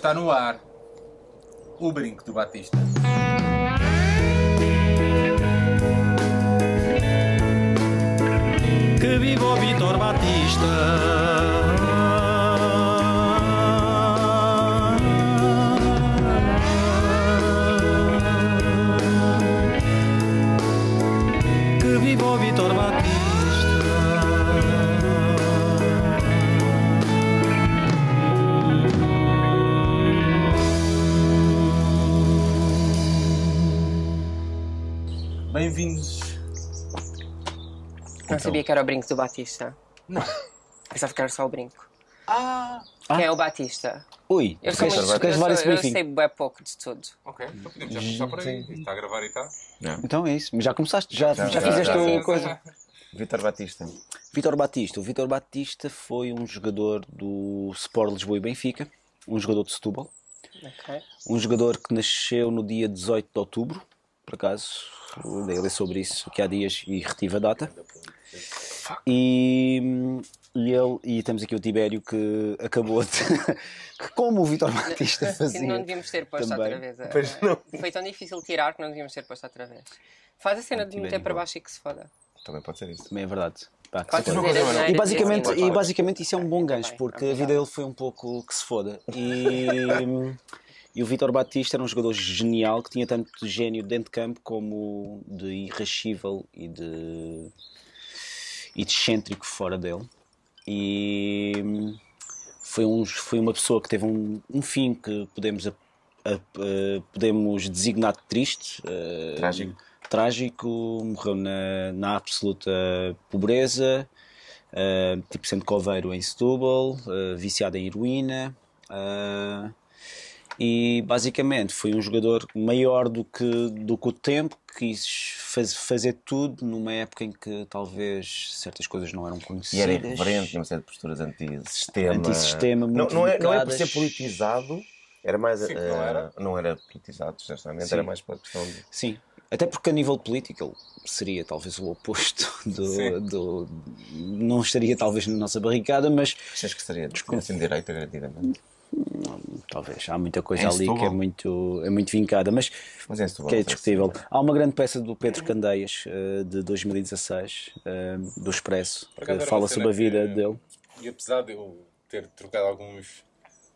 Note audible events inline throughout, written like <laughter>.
Está no ar o brinco do Batista. Que viva o Vitor Batista! Que viva o Vitor Batista! Bem-vindos. Não sabia que era o brinco do Batista. Não. Pensava que era só o brinco. Ah! Quem é o Batista? Ui, Eu tu queres, muito. tu queres eu, levar sou- esse eu briefing? sei bem pouco de tudo. Ok, então podemos já começar por aí. Está a gravar e está? Então é isso, mas já começaste, já, já, já, fizeste já, a já. coisa. Vitor Batista. Vitor Batista. O Vitor Batista foi um jogador do Sport Lisboa e Benfica, um jogador de Setúbal, Ok. um jogador que nasceu no dia 18 de outubro, por acaso, dei a ler sobre isso aqui há dias e retive a data. E, e, ele, e temos aqui o Tibério que acabou de. <laughs> que como o Vitor Batista Que fazia. não devíamos ter posto também. outra vez. a- Pois não. Foi tão difícil tirar que não devíamos ter posto outra vez. Faz a cena de meter para bom. baixo e que se foda. Também pode ser isso. Também é verdade. Pá, que E basicamente, e basicamente isso é um bom gancho, porque a vida dele foi um pouco que se foda. E, <laughs> e o Vitor Batista era um jogador genial que tinha tanto de gênio dentro de campo como de irrascível e de, e de excêntrico fora dele. E foi, um, foi uma pessoa que teve um, um fim que podemos, a- a- a- podemos designar de triste. eh, Trágico. Trágico, morreu na, na absoluta pobreza, eh, tipo sendo coveiro em Setúbal, eh, viciado em heroína. eh, e basicamente foi um jogador maior do que, do que o tempo, quis faz- fazer tudo numa época em que talvez certas coisas não eram E conhecidas. era irreverente, tinha uma série de posturas antissistema. Antissistema, não, muito não, é, não é por ser politizado, era mais. Sim, eh, não era. não era politizado, certamente, Sim. era mais pela questão de. Sim, até porque a nível político ele seria talvez o oposto <laughs> do, do- Não estaria talvez na nossa barricada, mas Achas que seria assim direita, garantidamente? Talvez há muita coisa Em ali que é muito, é muito vincada, mas Mas Setúbal, que é discutível. Há uma grande peça do Pedro Candeias eh, de 2016, eh, do Expresso, que fala sobre a vida que- dele. E apesar de eu ter trocado alguns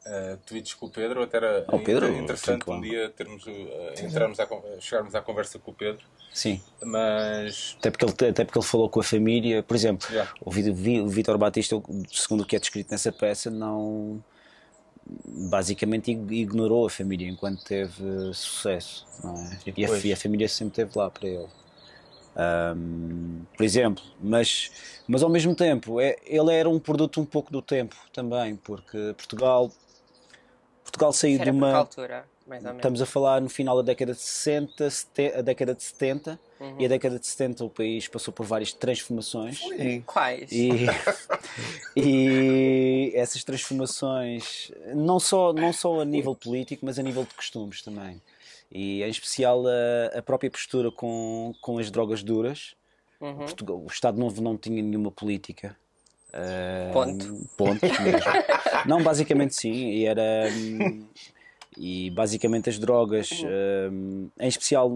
eh, tweets com o Pedro, até era Oh, Pedro, inter- interessante um dia termos, eh, entrarmos con- chegarmos à conversa com o Pedro, Sim, mas até porque, ele, até porque ele falou com a família. Por exemplo, Yeah. o o Vítor Batista, segundo o que é descrito nessa peça, não basicamente ig- ignorou a família enquanto teve sucesso. Não é? E e, a, e a família sempre esteve lá para ele. Ahm, por exemplo, mas, mas ao mesmo tempo, é, ele era um produto um pouco do tempo também, porque Portugal, Portugal saiu Era de uma. altura. Estamos a falar no final da década de 60, sete- a década de 70, Uhum. e a década de 70 o país passou por várias transformações. Quais? E, <laughs> e essas transformações, não só, não só a nível político, mas a nível de costumes também. E em especial a, a própria postura com, com as drogas duras. Uhum. Portugal- o Estado Novo não tinha nenhuma política. Ah, Ponto. Ponto mesmo. <laughs> não, basicamente sim. E era. hum, E basicamente as drogas, hum, em especial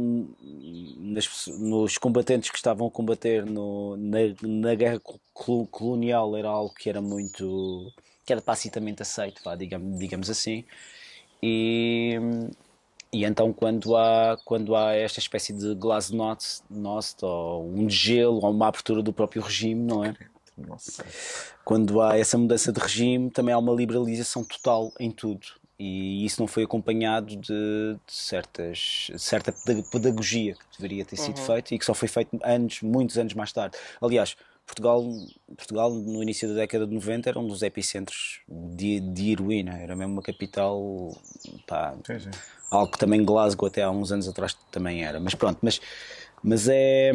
nas nos combatentes que estavam a combater no- na, na guerra col- colonial, era algo que era muito. que era tacitamente aceito, vá, digamos, digamos assim. E, e então quando há, quando há esta espécie de glasnost, nost, ou um gelo, ou uma abertura do próprio regime, não é? Nossa. Quando há essa mudança de regime, também há uma liberalização total em tudo. E isso não foi acompanhado de, de certas, certa peda- pedagogia que deveria ter sido feita e que só foi feito anos, muitos anos mais tarde. Aliás, Portugal, Portugal no início da década de 90 era um dos epicentros de, de heroína, era mesmo uma capital, pá, Sim, sim. algo que também Glasgow até há uns anos atrás também era. Mas pronto, mas, mas é.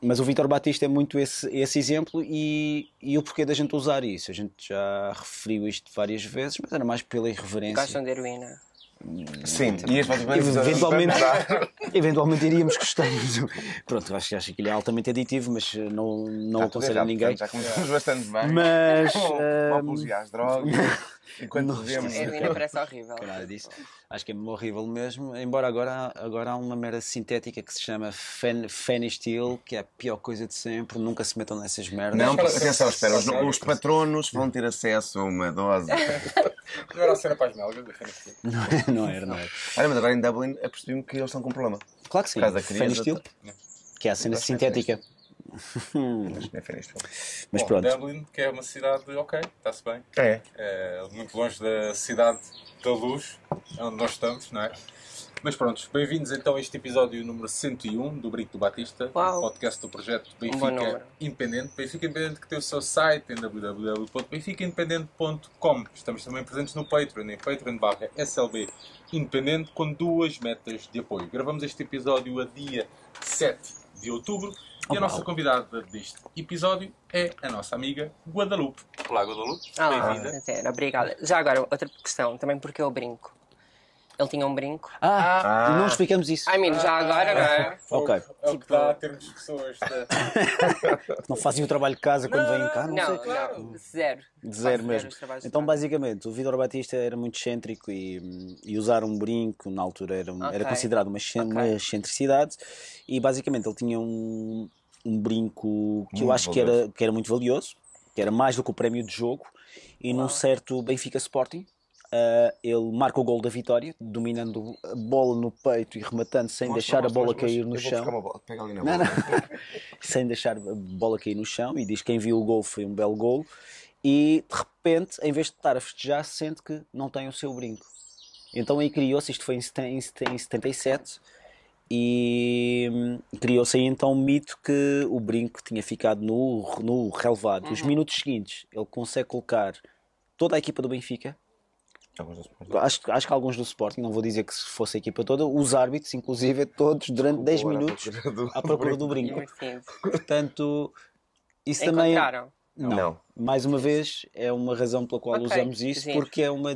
Mas o Vítor Batista é muito esse, esse exemplo e, e o porquê da gente usar isso. A gente já referiu isto várias vezes, mas era mais pela irreverência. Gostam de heroína. Sim, e as vossas bandas Eventualmente, <laughs> eventualmente iríamos gostando. Pronto, acho, acho que ele é altamente aditivo, mas eh, não, não aconselho a ninguém. Já começamos bastante bem. Mas. <laughs> Com eh, apologia às drogas. <laughs> Enquanto vemos. É, ainda parece horrível. Disso. Acho que é horrível mesmo. Embora agora, agora há uma merda sintética que se chama Fen, Fenistil, que é a pior coisa de sempre. Nunca se metam nessas merdas. Não, atenção, espera, os, os patronos vão ter acesso a uma dose. Não era a cena para as melgas. Não, é- não era, não era. Olha, mas agora em Dublin apercebi-me que eles estão com um problema. Claro que sim. Por causa da crise, Fenistil, que é a cena Acho é sintética. Mas não é. Mas Bom, pronto. Dublin, que é uma cidade, ok, está-se bem. É. É, muito longe da cidade da luz, onde nós estamos, não é? Mas pronto, bem-vindos então a este episódio número 101 do Brito do Batista, Uau. podcast do projeto Benfica número. Independente. Benfica Independente que tem o seu site em www.benficaindependente.com. Estamos também presentes no Patreon, em Patreon barra SLB Independente, com duas metas de apoio. Gravamos este episódio a dia 7 de outubro e a nossa convidada deste episódio é a nossa amiga Guadalupe. Olá, Guadalupe. Ah, Bem-vinda. obrigada. Já agora, outra questão, também porque eu brinco. Ele tinha um brinco. Ah, Ah. não explicamos isso. I mean, já agora, não é? Ok. É o que dá a termos pessoas da... <laughs> Não fazem o trabalho de casa quando vêm cá, não, Não, sei. não, zero. De zero mesmo. Então, basicamente, o Vidor Batista era muito excêntrico e, e usar um brinco na altura era, um- era considerado uma, exce- Ok. uma excentricidade. E basicamente ele tinha um, um brinco que eu Muito acho que era, que era muito valioso, que era mais do que o prémio de jogo. E num certo Benfica Sporting, ah, ele marca o gol da vitória, dominando a bola no peito e rematando sem deixar a bola cair no chão. Na Não, bola. não. <laughs> sem deixar a bola cair no chão e diz que quem viu o gol foi um belo gol e de repente, em vez de estar a festejar, sente que não tem o seu brinco. Então aí criou-se, isto foi em seten- em seten- em 77 e hum, criou-se aí então um mito que o brinco tinha ficado no, no relevado. Os minutos seguintes ele consegue colocar toda a equipa do Benfica. Acho, acho que alguns do Sporting, não vou dizer que se fosse a equipa toda, os árbitros, inclusive, todos durante 10 Agora, à minutos procura do- à procura do brinco. Portanto, isso também. é-. Não. Não. Mais uma vez, é uma razão pela qual Ok, usamos isso, giro. porque é uma.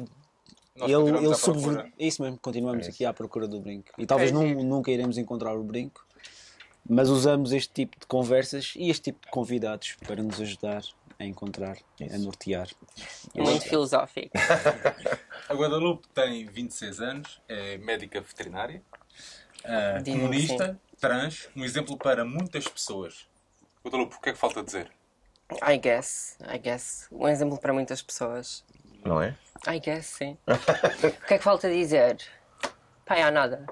Nós ele ele subver-. É isso mesmo, continuamos É isso. aqui à procura do brinco. E talvez giro. nunca iremos encontrar o brinco, mas usamos este tipo de conversas e este tipo de convidados para nos ajudar a encontrar, a nortear. Muito filosófico. <laughs> A Guadalupe tem 26 anos, é médica veterinária, Diz-me comunista, trans, um exemplo para muitas pessoas. Guadalupe, o que é que falta dizer? I guess, I guess. Um exemplo para muitas pessoas. Não é? I guess, sim. <laughs> o que é que falta dizer? Pá, há nada.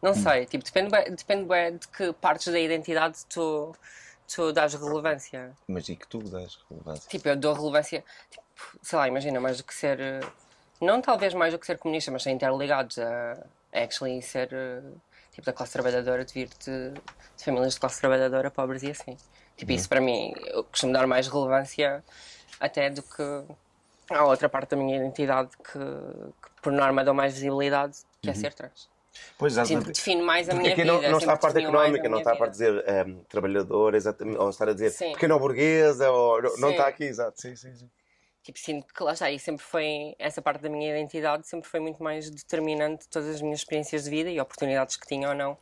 Não sei, tipo, depende, depende de que partes da identidade tu, tu dás relevância. Mas e que tu dás relevância? Tipo, eu dou relevância, tipo, sei lá, imagina, mais do que ser. eh, Não talvez mais do que ser comunista, mas ser interligados a, a actually ser eh, tipo da classe trabalhadora, de vir de, de famílias de classe trabalhadora, pobres e assim. Tipo, isso para mim, eu costumo dar mais relevância até do que à outra parte da minha identidade que, que por norma dou mais visibilidade, que é ser trans. Pois, exatamente. define mais a Porque minha aqui vida. não, não está a parte económica, não está a parte de dizer ehm, trabalhador, exatamente, ou estar a dizer Sim. pequena burguesa, ou não- não Sim. está aqui, exato. Sim, sim, sim. Tipo, sinto que lá está, e sempre foi, essa parte da minha identidade sempre foi muito mais determinante de todas as minhas experiências de vida e oportunidades que tinha ou não,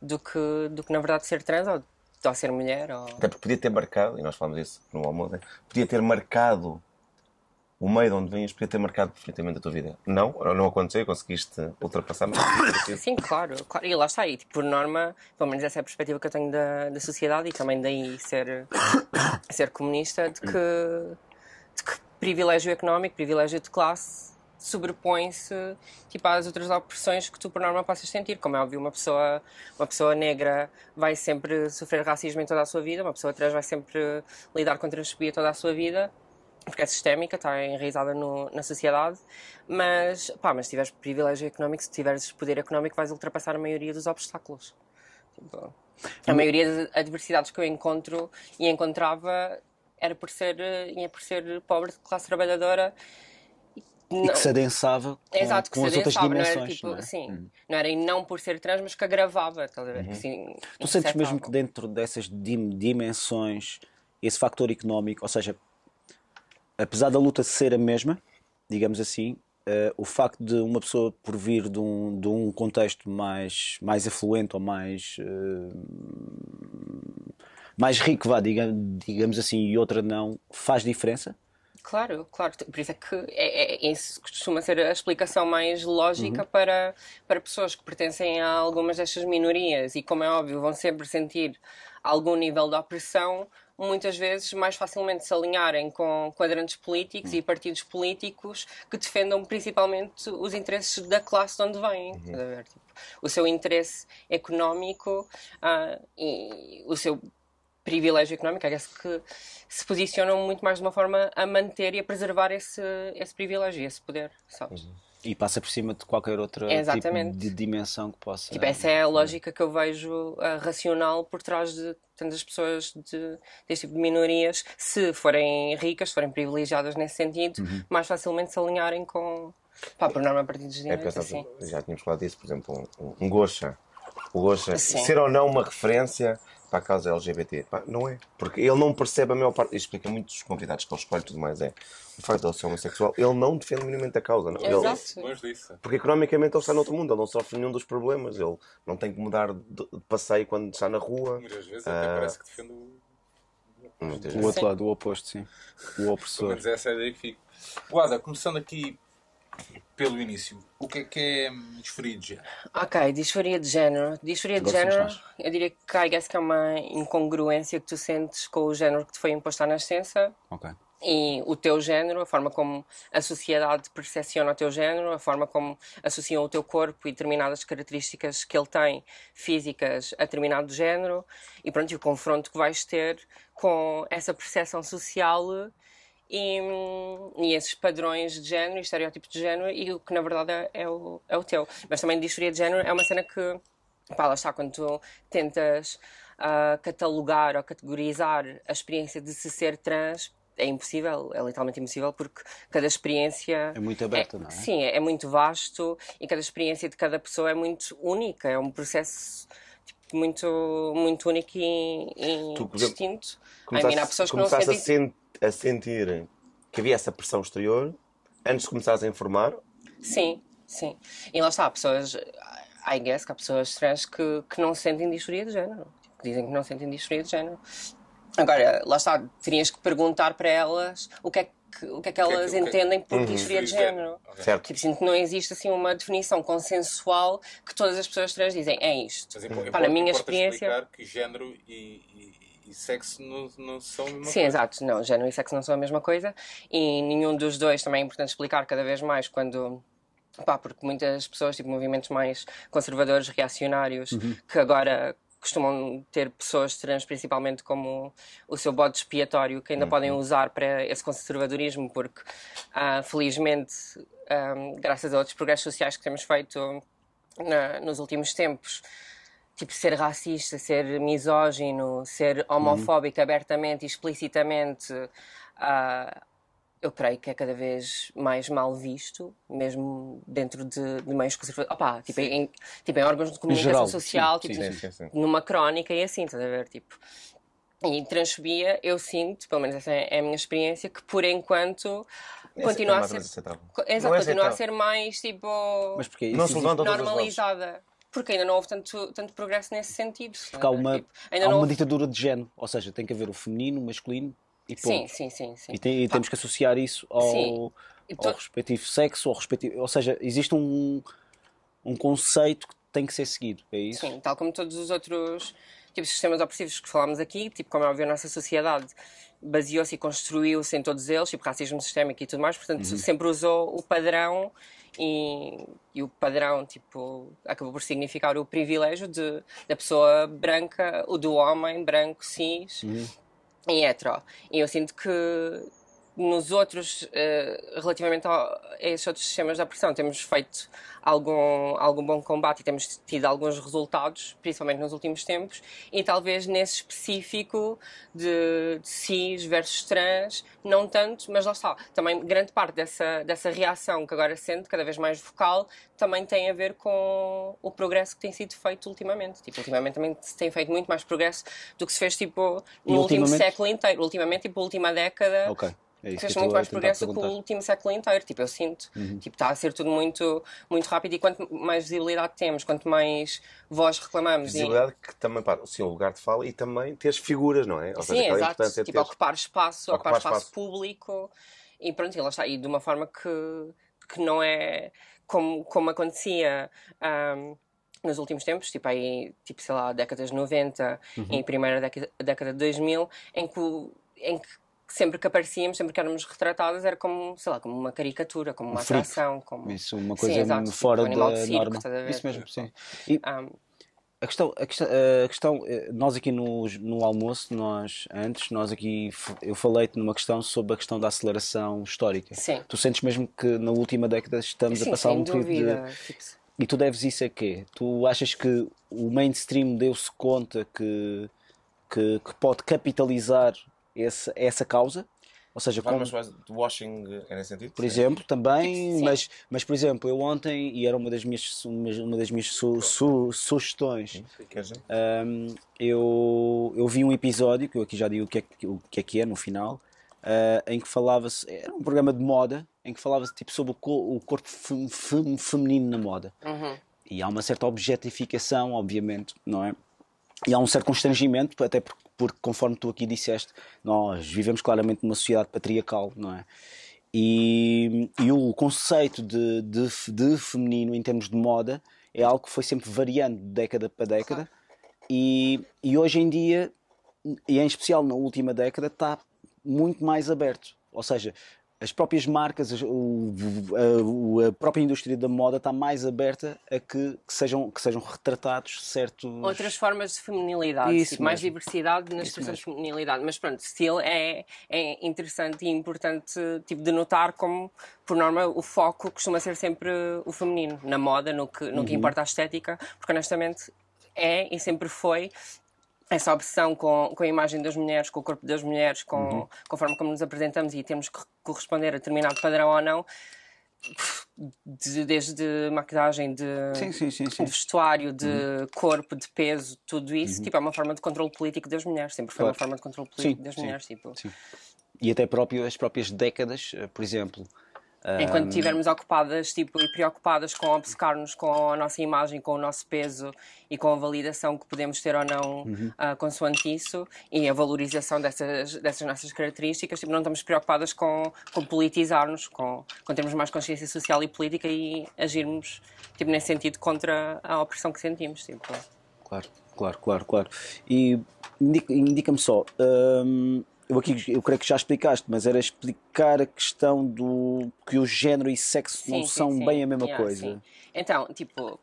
do que, do que na verdade ser trans ou, ou ser mulher. Ou... Até porque podia ter marcado, e nós falamos isso no almoço, podia ter marcado o meio de onde vinhas, podia ter marcado definitivamente a tua vida. Não, não aconteceu, conseguiste ultrapassar, mas Sim, claro, claro. E lá está, e tipo, por norma, pelo menos essa é a perspectiva que eu tenho da, da sociedade e também daí ser, ser comunista, de que, de que privilégio económico, privilégio de classe sobrepõe-se tipo, às outras opressões que tu por norma possas sentir. Como é óbvio, uma pessoa, uma pessoa negra vai sempre sofrer racismo em toda a sua vida, uma pessoa trans vai sempre lidar com transfobia toda a sua vida porque é sistémica, está enraizada no- na sociedade, mas, pá, mas se tiveres privilégio económico, se tiveres poder económico, vais ultrapassar a maioria dos obstáculos. Tipo, a maioria das adversidades que eu encontro e encontrava era por ser, eh, ia por ser pobre, de classe trabalhadora. E que se adensava com, Exato, com as outras adensava, não era dimensões. tipo, não é? sim, não era e não por ser trans, mas que agravava, estás a ver? Que, assim, Tu sentes mesmo que dentro dessas dim- dimensões, esse factor económico, ou seja, apesar da luta ser a mesma, digamos assim, eh, o facto de uma pessoa por vir de um, de um contexto mais, mais afluente ou mais, eh, mais rico, vá, diga- digamos assim, e outra não, faz diferença? Claro, claro. Por isso é que é, é- isso costuma ser a explicação mais lógica para, para pessoas que pertencem a algumas destas minorias e, como é óbvio, vão sempre sentir algum nível de opressão, muitas vezes mais facilmente se alinharem com quadrantes políticos e partidos políticos que defendam principalmente os interesses da classe de onde vêm. ver? Tipo, o seu interesse económico ah, e o seu privilégio económico, é que se posicionam muito mais de uma forma a manter e a preservar esse, esse privilégio, esse poder, sabes? E passa por cima de qualquer outra Exatamente. tipo de dimensão que possa. Tipo, essa é a lógica que eu vejo ah, racional por trás de tantas pessoas de, deste tipo de minorias, se forem ricas, se forem privilegiadas nesse sentido, mais facilmente se alinharem com, pá, por norma, partidos de É direita, pensar, assim. já tínhamos falado disso, por exemplo, um, um Gosha. O Gosha, ser ou não uma referência para a causa LGBT. Pá, não é. Porque ele não percebe a maior parte. Isto explica muito os convidados que ele escolhe e tudo mais. É o facto de ele ser homossexual, ele não defende minimamente a causa. Não. Ele- Exato. Longe disso. porque economicamente ele está noutro mundo, ele não sofre nenhum dos problemas. Ele não tem que mudar de, passeio quando está na rua. Muitas vezes Ah. até parece que defende o. O outro lado, o oposto, sim. O Pelo opressor. menos essa é a ideia que fico. Guada, começando aqui pelo início, o que é que é disforia de género? Ok, disforia de género. Disforia de género, eu diria que I guess que é uma incongruência que tu sentes com o género que te foi imposto à nascença Ok. e o teu género, a forma como a sociedade percepciona o teu género, a forma como associam o teu corpo e determinadas características que ele tem físicas a determinado género e pronto, e o confronto que vais ter com essa percepção social e, hum, e esses padrões de género e estereótipos de género e o que na verdade é, é o, é o teu. Mas também disforia de género é uma cena que, pá, lá está, quando tu tentas ah, catalogar ou categorizar a experiência de se ser trans, é impossível, é literalmente impossível, porque cada experiência. É muito aberta, não é? Sim, é, é muito vasto e cada experiência de cada pessoa é muito única, é um processo tipo, muito, muito único e, e Tu, exemplo, distinto. Começaste, mean, há pessoas que não sentem. A, sen- a sentir que havia essa pressão exterior antes de começares a informar. Sim, sim. E lá está, há pessoas, I guess que há pessoas trans que, que não sentem disforia de género. Que dizem que não sentem disforia de género. Agora, lá está, terias que perguntar para elas o que é que, o que, é que elas o que é- entendem por Uhum. disforia de género. Certo? Tipo, sinto que não existe assim uma definição consensual que todas as pessoas trans dizem, é isto. Mas na importa- minha experiência. explicar que género e, e- e sexo não, não são a mesma Sim, coisa. exato. Não, género e sexo não são a mesma coisa e nenhum dos dois também é importante explicar cada vez mais quando. Pá, porque muitas pessoas, tipo movimentos mais conservadores, reacionários, que agora costumam ter pessoas trans principalmente como o seu bode expiatório que ainda podem usar para esse conservadorismo, porque ah, felizmente, ah, graças a outros progressos sociais que temos feito na- nos últimos tempos, tipo, ser racista, ser misógino, ser homofóbico abertamente e explicitamente, ah, eu creio que é cada vez mais mal visto, mesmo dentro de, de meios conservadores. Opa, tipo, em, tipo, em órgãos de comunicação geral, social, sim, tipo, Sim, numa crónica e assim, estás a ver? Tipo, e transfobia, eu sinto, pelo menos essa é a minha experiência, que por enquanto continua É a ser. Exato, Não é continua a aceitável. ser mais tipo Mas porque Não isso se as vozes. normalizada. Porque ainda não houve tanto, tanto progresso nesse sentido. Porque há uma, Tipo, há uma houve- ditadura de género, ou seja, tem que haver o feminino, o masculino e ponto. Sim, sim, sim. sim. E, tem- e temos que associar isso ao, ao respectivo sexo, ao respectivo, ou seja, existe um, um conceito que tem que ser seguido, é isso? Sim, tal como todos os outros tipos de sistemas opressivos que falámos aqui, tipo, como é óbvio, a nossa sociedade baseou-se e construiu-se em todos eles, tipo, racismo sistémico e tudo mais, portanto, sempre usou o padrão e, e o padrão, tipo, acabou por significar o privilégio de, da pessoa branca, o do homem branco, cis e hetero. E eu sinto que nos outros, eh, relativamente ao- a esses outros sistemas de opressão, temos feito algum, algum bom combate e temos tido alguns resultados, principalmente nos últimos tempos, e talvez nesse específico de, de cis versus trans, não tanto, mas lá está. Também grande parte dessa, dessa reação que agora sente, cada vez mais vocal, também tem a ver com o progresso que tem sido feito ultimamente. Tipo, ultimamente também se tem feito muito mais progresso do que se fez tipo, no último século inteiro. Ultimamente, tipo, última década Ok. É isso fez muito mais progresso que o. Uhum. último século inteiro. Tipo, eu sinto. Tipo, está a ser tudo muito, muito rápido e quanto mais visibilidade temos, quanto mais voz reclamamos. e- Visibilidade que também, sim, o lugar de fala e também teres figuras, não é? Ou Sim, seja, aquela exato. de Tipo, teres- ocupar espaço, ocupar, Ocupar espaço, espaço. público e pronto, e lá está. E de uma forma que, que não é como, como acontecia ahm, nos últimos tempos, tipo aí, tipo, sei lá, décadas de 90 Uhum. e primeira década, década de 2000, em que, em que sempre que aparecíamos, sempre que éramos retratadas, era como, sei lá, como uma caricatura, como uma Um atração, como... Isso, uma Sim, coisa exato, fora tipo, um da circo, norma. Isso mesmo, sim. E Ahm, a questão, a questão, a questão eh, nós aqui no, no almoço, nós antes, nós aqui, eu falei-te numa questão sobre a questão da aceleração histórica. Sim. Tu sentes mesmo que na última década estamos sim, a passar um período de... Tipo, E tu deves isso a quê? Tu achas que o mainstream deu-se conta que, que, que pode capitalizar esse, essa causa? Ou seja, como, washing é nesse sentido? por exemplo, também, Sim. mas, mas por exemplo, eu ontem, e era uma das minhas, uma, das minhas su- su- sugestões, um, eu, eu vi um episódio, que eu aqui já digo o que é que, o que, é, que é no final, uh, em que falava-se, era um programa de moda, em que falava-se tipo, sobre o, co- o corpo fem- fem- feminino na moda. uhum. E há uma certa objetificação, obviamente, não é? E há um certo constrangimento, até porque, porque, conforme tu aqui disseste, nós vivemos claramente numa sociedade patriarcal, não é? E, e o conceito de, de, de feminino em termos de moda é algo que foi sempre variando de década para década. E, e hoje em dia, e em especial na última década, está muito mais aberto. Ou seja, as próprias marcas, o- a, a própria indústria da moda está mais aberta a que, que sejam, que sejam retratados certos. outras formas de feminilidade, Isso tipo, mais diversidade na Isso expressão de feminilidade. Mas pronto, still é, é interessante e importante tipo, de notar como, por norma, o foco costuma ser sempre o feminino, na moda, no que, no que Uhum. importa a estética, porque honestamente é e sempre foi essa obsessão com, com a imagem das mulheres, com o corpo das mulheres, com, Uhum. com a forma como nos apresentamos e temos que corresponder a determinado padrão ou não, de- desde maquilhagem, de, Sim, sim, sim. de vestuário, de Uhum. corpo, de peso, tudo isso, tipo, é uma forma de controle político das mulheres. Sempre foi uma Claro. forma de controle político das mulheres. Tipo, sim. E até próprio, as próprias décadas, eh, por exemplo. Enquanto estivermos ocupadas tipo, e preocupadas com obcecar-nos com a nossa imagem, com o nosso peso e com a validação que podemos ter ou não Uhum. ah, consoante isso e a valorização dessas, dessas nossas características, tipo, não estamos preocupadas com, com politizar-nos, com, com termos mais consciência social e política e agirmos tipo, nesse sentido contra a opressão que sentimos. Tipo. Claro, claro, claro, claro. E indica- indica-me só, hum, eu aqui eu creio que já explicaste, mas era explicar a questão do que o género e sexo não Sim, sim, são sim. bem a mesma Yeah, coisa. sim. Então, tipo,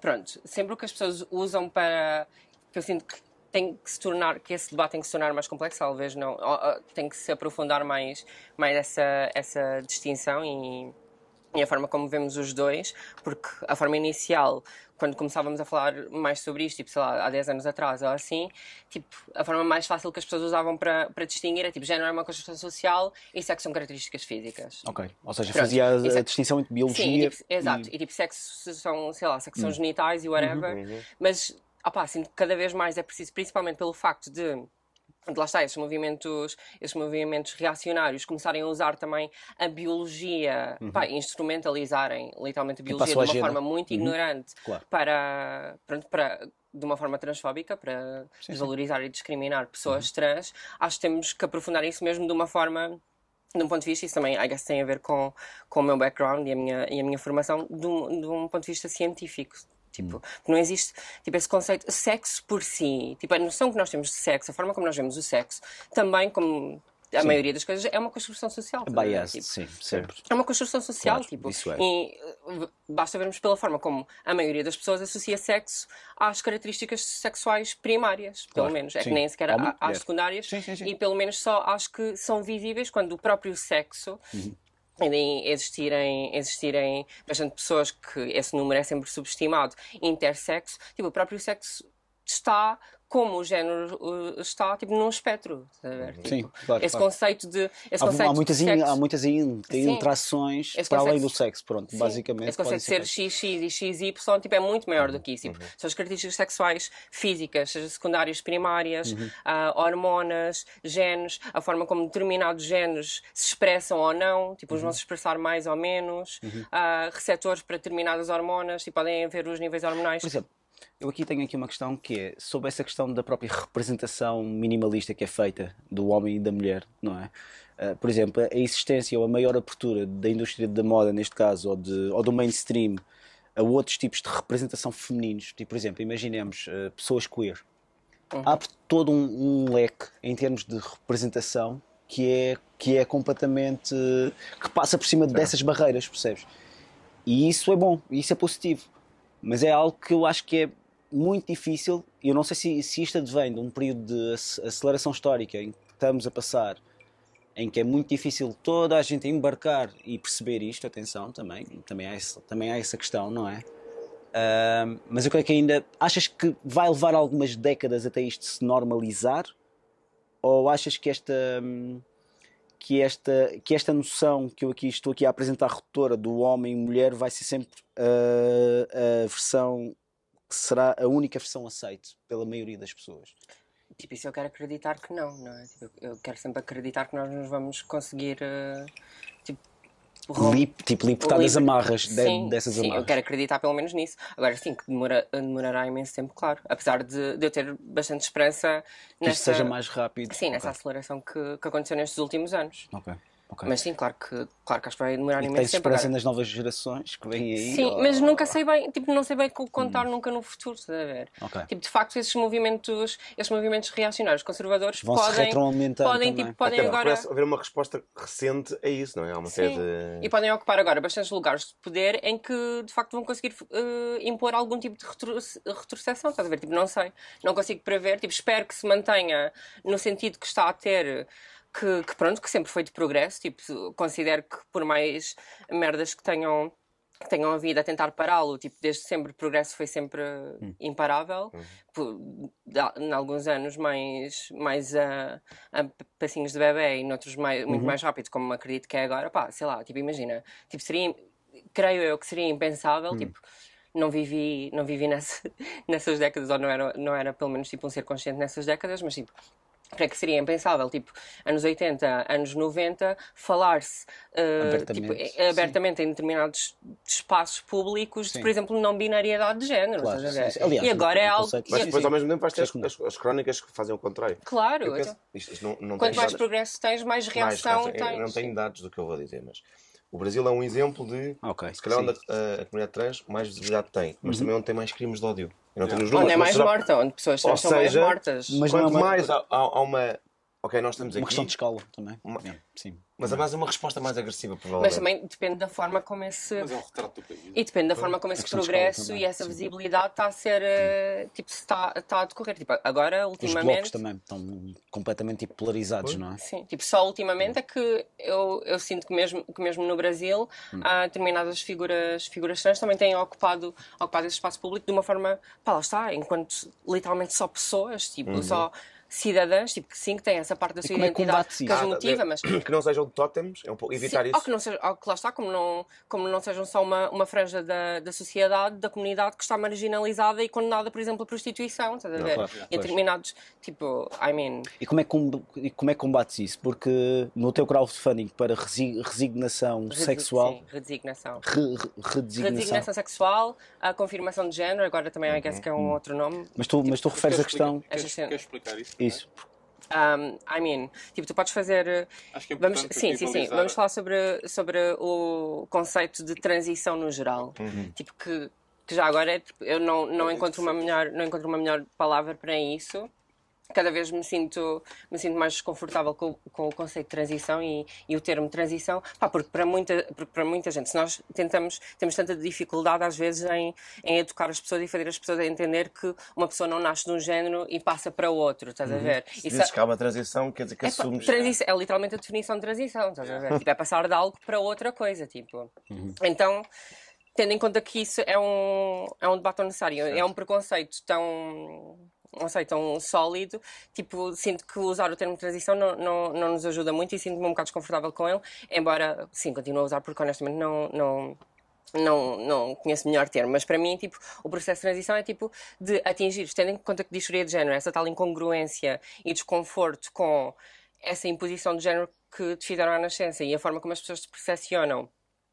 pronto, sempre o que as pessoas usam para. que eu sinto que tem que se tornar, que esse debate tem que se tornar mais complexo, talvez não. tem que se aprofundar mais, mais essa, essa distinção e, e a forma como vemos os dois, porque a forma inicial, quando começávamos a falar mais sobre isto, tipo, sei lá, há 10 anos atrás ou assim, tipo, a forma mais fácil que as pessoas usavam para, para distinguir é tipo, género é uma construção social e sexo são características físicas. Ok, ou seja, Pronto, fazia a, a é- distinção entre Sim, biologia e tipo, exato. e... Hum. E tipo, sexo são, sei lá, sexo são genitais e whatever. Mas, opá, que cada vez mais é preciso, principalmente pelo facto de. De lá está, esses movimentos, esses movimentos reacionários começarem a usar também a biologia, pá, instrumentalizarem literalmente a biologia de uma agenda. forma muito ignorante Claro. para, pronto, para, de uma forma transfóbica, para desvalorizar e discriminar pessoas trans, acho que temos que aprofundar isso mesmo de uma forma de um ponto de vista, isso também I guess, tem a ver com, com o meu background e a minha, e a minha formação, de um, de um ponto de vista científico. Tipo, porque não existe tipo, esse conceito, sexo por si, tipo, a noção que nós temos de sexo, a forma como nós vemos o sexo, também como a maioria das coisas, é uma construção social. É biased, Tipo, sim, sempre. é uma construção social, Claro, tipo, isso é. e uh, basta vermos pela forma como a maioria das pessoas associa sexo às características sexuais primárias, pelo Claro, menos. É sim. que nem sequer Homem, às mulher. secundárias, Sim, sim, sim. e pelo menos só acho que são visíveis quando o próprio sexo. Uhum. Podem existirem, existirem bastante pessoas que esse número é sempre subestimado, intersexo, tipo, o próprio sexo está como o género uh, está, tipo, num espectro. ver? Tipo, Sim, claro, esse claro. conceito de. Esse Há, conceito há muitas, de in- sexo. há muitas in- interações Esse para além do sexo, pronto, Sim. basicamente. Esse conceito de ser XX e XY tipo, é muito maior do que isso. Uhum. Tipo, São as características sexuais físicas, seja secundárias, primárias, Uhum. ah, hormonas, genes, a forma como determinados genes se expressam ou não, tipo, Uhum. os vão se expressar mais ou menos, ah, receptores para determinadas hormonas, tipo, podem haver os níveis hormonais. Por exemplo, eu aqui tenho aqui uma questão que é sobre essa questão da própria representação minimalista que é feita do homem e da mulher, não é? Ah, por exemplo, a existência ou a maior abertura da indústria da moda, neste caso, ou, de, ou do mainstream, a outros tipos de representação femininos. Tipo, por exemplo, imaginemos ah, pessoas queer. Abre todo um, um leque em termos de representação que é, que é completamente. que passa por cima dessas barreiras, percebes? E isso é bom, isso é positivo. Mas é algo que eu acho que é muito difícil. e Eu não sei se, se isto advém de um período de ac- aceleração histórica em que estamos a passar, em que é muito difícil toda a gente embarcar e perceber isto. Atenção, também, também, há, esse- também há essa questão, não é? Ahm, mas eu creio que ainda. Achas que vai levar algumas décadas até isto se normalizar? Ou achas que esta. hum, que esta, que esta noção que eu aqui estou aqui a apresentar retora do homem e mulher vai ser sempre uh, a versão que será a única versão aceita pela maioria das pessoas. Tipo, isso eu quero acreditar que não, não é? Tipo, eu quero sempre acreditar que nós nos vamos conseguir, rom- Lip, tipo, libertar das Liber- amarras, de- sim, dessas sim, amarras. eu quero acreditar pelo menos nisso. Agora sim, que demora, demorará imenso tempo, claro. Apesar de, de eu ter bastante esperança Que isto seja mais rápido. sim, nessa Ok, aceleração que, que aconteceu nestes últimos anos. ok, ok. Mas sim, claro que, claro que acho que vai demorar e imenso tens tempo. esperança agora. nas novas gerações que vêm aí? Sim, ou- mas nunca sei bem, tipo, não sei bem co- contar Hum. nunca no futuro, estás a ver? Ok. Tipo, de facto, esses movimentos, esses movimentos reacionários conservadores Vão se podem, retroalimentar podem, também. tipo, podem Até agora parece haver uma resposta recente a isso, não é? Há uma Sim. de. E podem ocupar agora bastantes lugares de poder em que de facto vão conseguir eh, impor algum tipo de retro retrocessão. Estás a ver? Tipo, não sei. Não consigo prever. Tipo, espero que se mantenha no sentido que está a ter. Que, que pronto, que sempre foi de progresso. Tipo, considero que por mais merdas que tenham que tenham havido a tentar pará-lo, tipo, desde sempre o progresso foi sempre imparável, por, da- em alguns anos mais, mais a, a passinhos de bebê e noutros mais, muito mais rápido, como acredito que é agora, pá, sei lá, tipo, imagina, tipo, seria, creio eu que seria impensável, tipo, não vivi, não vivi nessa, <laughs> nessas décadas, ou não era, não era pelo menos tipo um ser consciente nessas décadas, mas tipo, creio que seria impensável, tipo, anos 80, anos 90, falar-se eh, Abertamente, tipo, abertamente em determinados espaços públicos de, Sim. por exemplo, não binariedade de género. Claro, sim, sim. Aliás, e agora é algo. Mas e- depois, ao mesmo tempo, vais ter as, as, as crónicas que fazem o contrário. Claro, Eu penso, então, isto, isto não, não quanto mais dados- progresso tens, mais mais reação. Eu tens. não tenho dados do que eu vou dizer, mas o Brasil é um exemplo de. Ok, Se calhar sim. Uhum. onde a, a comunidade trans mais visibilidade tem, mas também onde tem mais crimes de ódio. Eu não tenho os Onde números, é mas mais será- morta, onde pessoas trans são mais mortas. Mas não é Quanto uma- mais há, há- há uma. Ok, nós estamos Uma aqui. questão de escala também. Uma- É, sim. Mas é mais uma resposta mais agressiva, Mas provavelmente. também depende da forma como esse. Mas é um retrato do país. E depende da forma como esse progresso também, e essa sim. visibilidade está a ser. eh, Tipo, se está, está a decorrer. Tipo, agora, Os ultimamente. blocos também estão completamente tipo, polarizados, não é? Sim, tipo, só ultimamente é que eu, eu sinto que mesmo, que mesmo no Brasil há determinadas figuras, figuras trans também têm ocupado, ocupado esse espaço público de uma forma, pá, lá está, enquanto literalmente só pessoas, tipo, só cidadãs, tipo, que sim, que têm essa parte da sua é que identidade que as Ah, motiva, mas <clears throat> Que não sejam tótems, é um pouco evitar Sim, isso. Ou que, não seja, ou que lá está, como não, como não sejam só uma, uma franja da, da sociedade, da comunidade que está marginalizada e condenada, por exemplo, à prostituição, estás a ver? claro, e determinados, tipo, I mean, E como é, que, com- como é que combates isso? Porque no teu crowdfunding para resi- resignação resi- sexual, sim, redesignação. re- re- redesignação, Redesignação sexual, a confirmação de género, agora também I guess que é um outro nome. mas tu, mas tu referes a questão. Queres, queres explicar isso? Isso. Um, I mean, tipo, tu podes fazer. Acho que é Vamos, sim, sim, sim. Vamos falar sobre, sobre o conceito de transição no geral. Tipo, que, que já agora é, tipo, eu não, não, encontro uma melhor, não encontro uma melhor palavra para isso. Cada vez me sinto, me sinto mais desconfortável com, o- com o conceito de transição e, e o termo transição, pá, porque para muita, porque para muita gente, se nós tentamos, temos tanta dificuldade às vezes em, em educar as pessoas e fazer as pessoas entender que uma pessoa não nasce de um género e passa para outro, estás a ver? Se Isso dizes que há uma transição, quer dizer que é, assumes. transi- é literalmente a definição de transição, estás a ver? Tipo, é passar de algo para outra coisa, tipo. Então, tendo em conta que isso é um, é um debate necessário, é um preconceito tão, sei, tão sólido, tipo, sinto que usar o termo transição não, não, não nos ajuda muito e sinto-me um bocado desconfortável com ele, embora, sim, continuo a usar porque honestamente não, não, não, não conheço melhor termo, mas para mim, tipo, o processo de transição é tipo de atingir, tendo em conta que disforia de género, essa tal incongruência e desconforto com essa imposição de género que te fizeram à nascença e a forma como as pessoas te percepcionam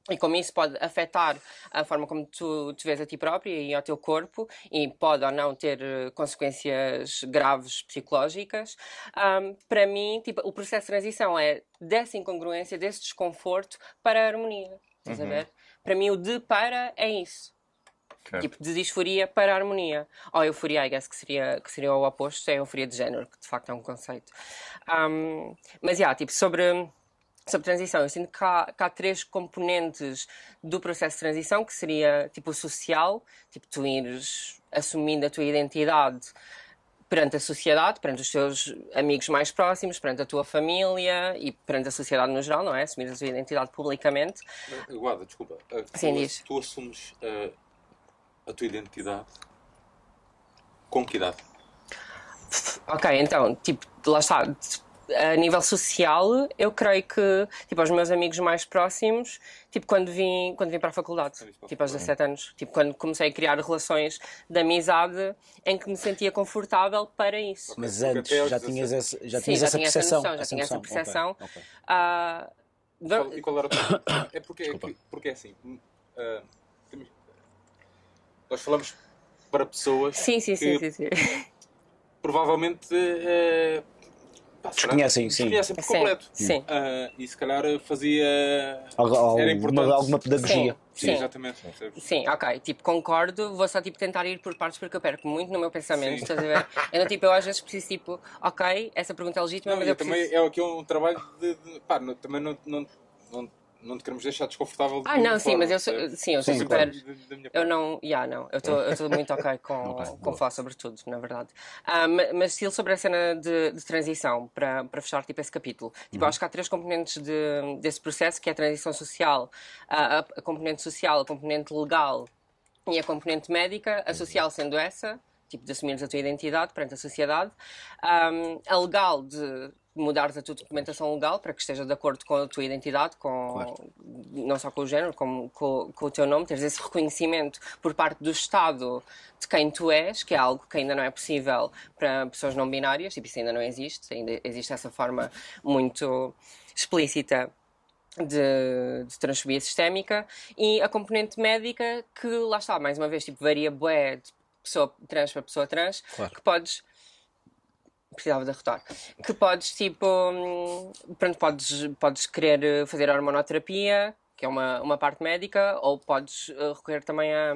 e como isso pode afetar a forma como tu te vês a ti própria e ao teu corpo e pode ou não ter eh, consequências graves psicológicas, um, para mim, tipo, o processo de transição é dessa incongruência, desse desconforto para a harmonia. Estás a ver? Para mim, o de para é isso. Certo. Tipo, de disforia para a harmonia. Ou euforia, I guess, que seria, que seria o oposto, é euforia de género, que de facto é um conceito. Um, mas, yeah, tipo, sobre, sobre transição, eu sinto que há, que há três componentes do processo de transição, que seria, tipo, o social, tipo, tu ires assumindo a tua identidade perante a sociedade, perante os teus amigos mais próximos, perante a tua família e perante a sociedade no geral, não é? Assumir a tua identidade publicamente. Guarda, desculpa. Uh, Sim, tu, diz. tu assumes uh, a tua identidade com que idade? Ok, então, tipo, lá está. A nível social, eu creio que, tipo, aos meus amigos mais próximos, tipo, quando vim, quando vim para a faculdade, a tipo, aos 17 anos, tipo, quando comecei a criar relações de amizade em que me sentia confortável para isso. Mas antes já tinhas, 17. essa, já Sim, tinhas já essa tinha essa percepção. noção, já tinha essa percepção. Ok, ok. Ah, Qual- E qual era o teu- <coughs> É porque, é que- porque é assim. uh, nós falamos para pessoas sim, sim, sim, que sim, sim. provavelmente uh, pá, Desconhecem, sim. desconhecem por Sim, completo. sim. Uh, e se calhar fazia. Algo- era alguma- importante. alguma pedagogia. Sim, Sim. exatamente. Sim, ok, tipo, concordo, vou só tipo tentar ir por partes porque eu perco muito no meu pensamento, Sim. estás a ver? Então, tipo, eu às vezes preciso, tipo, ok, essa pergunta é legítima, Não, mas eu também preciso... é aqui um trabalho de. de- pá, não- também não, não, não, não te queremos deixar desconfortável de Ah, não, sim, forma, mas eu sou, sim, eu sou Sim, super... De- de- da minha Eu não, yeah, não, eu estou muito ok <laughs> com, Ok, com boa. falar sobre tudo, na verdade. Ah, ma- mas sim, sobre a cena de, de transição, para, para fechar tipo, esse capítulo. Tipo, eu acho que há três componentes de, desse processo, que é a transição social, a, a, a componente social, a componente legal e a componente médica, a social sendo essa, tipo, de assumires a tua identidade perante a sociedade, Ahm, a legal de mudares a tua documentação legal para que esteja de acordo com a tua identidade, com, não só com o género, como com, com o teu nome, teres esse reconhecimento por parte do Estado de quem tu és, que é algo que ainda não é possível para pessoas não binárias, tipo, isso ainda não existe, ainda existe essa forma muito explícita de, de transfobia sistémica e a componente médica que lá está, mais uma vez, tipo, varia bué de pessoa trans para pessoa trans, Claro. que podes precisava de arrotar que podes tipo hum, pronto, podes, podes querer eh, fazer hormonoterapia que é uma, uma parte médica ou podes eh, recorrer também a,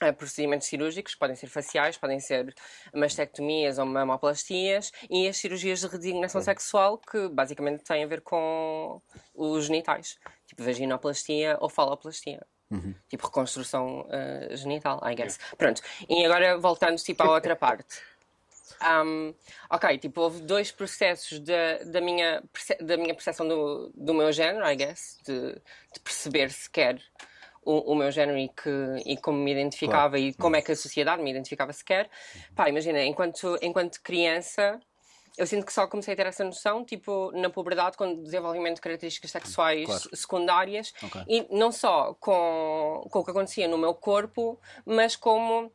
a procedimentos cirúrgicos, podem ser faciais, podem ser mastectomias ou mamoplastias e as cirurgias de redesignação sexual que basicamente têm a ver com os genitais, tipo vaginoplastia ou faloplastia. Tipo reconstrução eh, genital, I guess. Pronto. E agora voltando tipo à <laughs> outra parte. Um, ok, tipo, houve dois processos da, da, minha, da minha percepção do, do meu género, I guess, de, de perceber sequer o, o meu género e, que, e como me identificava e como é que a sociedade me identificava sequer. Pá, imagina, enquanto, enquanto criança, eu sinto que só comecei a ter essa noção, tipo, na puberdade, com o desenvolvimento de características sexuais Claro. secundárias, Ok. e não só com, com o que acontecia no meu corpo, mas como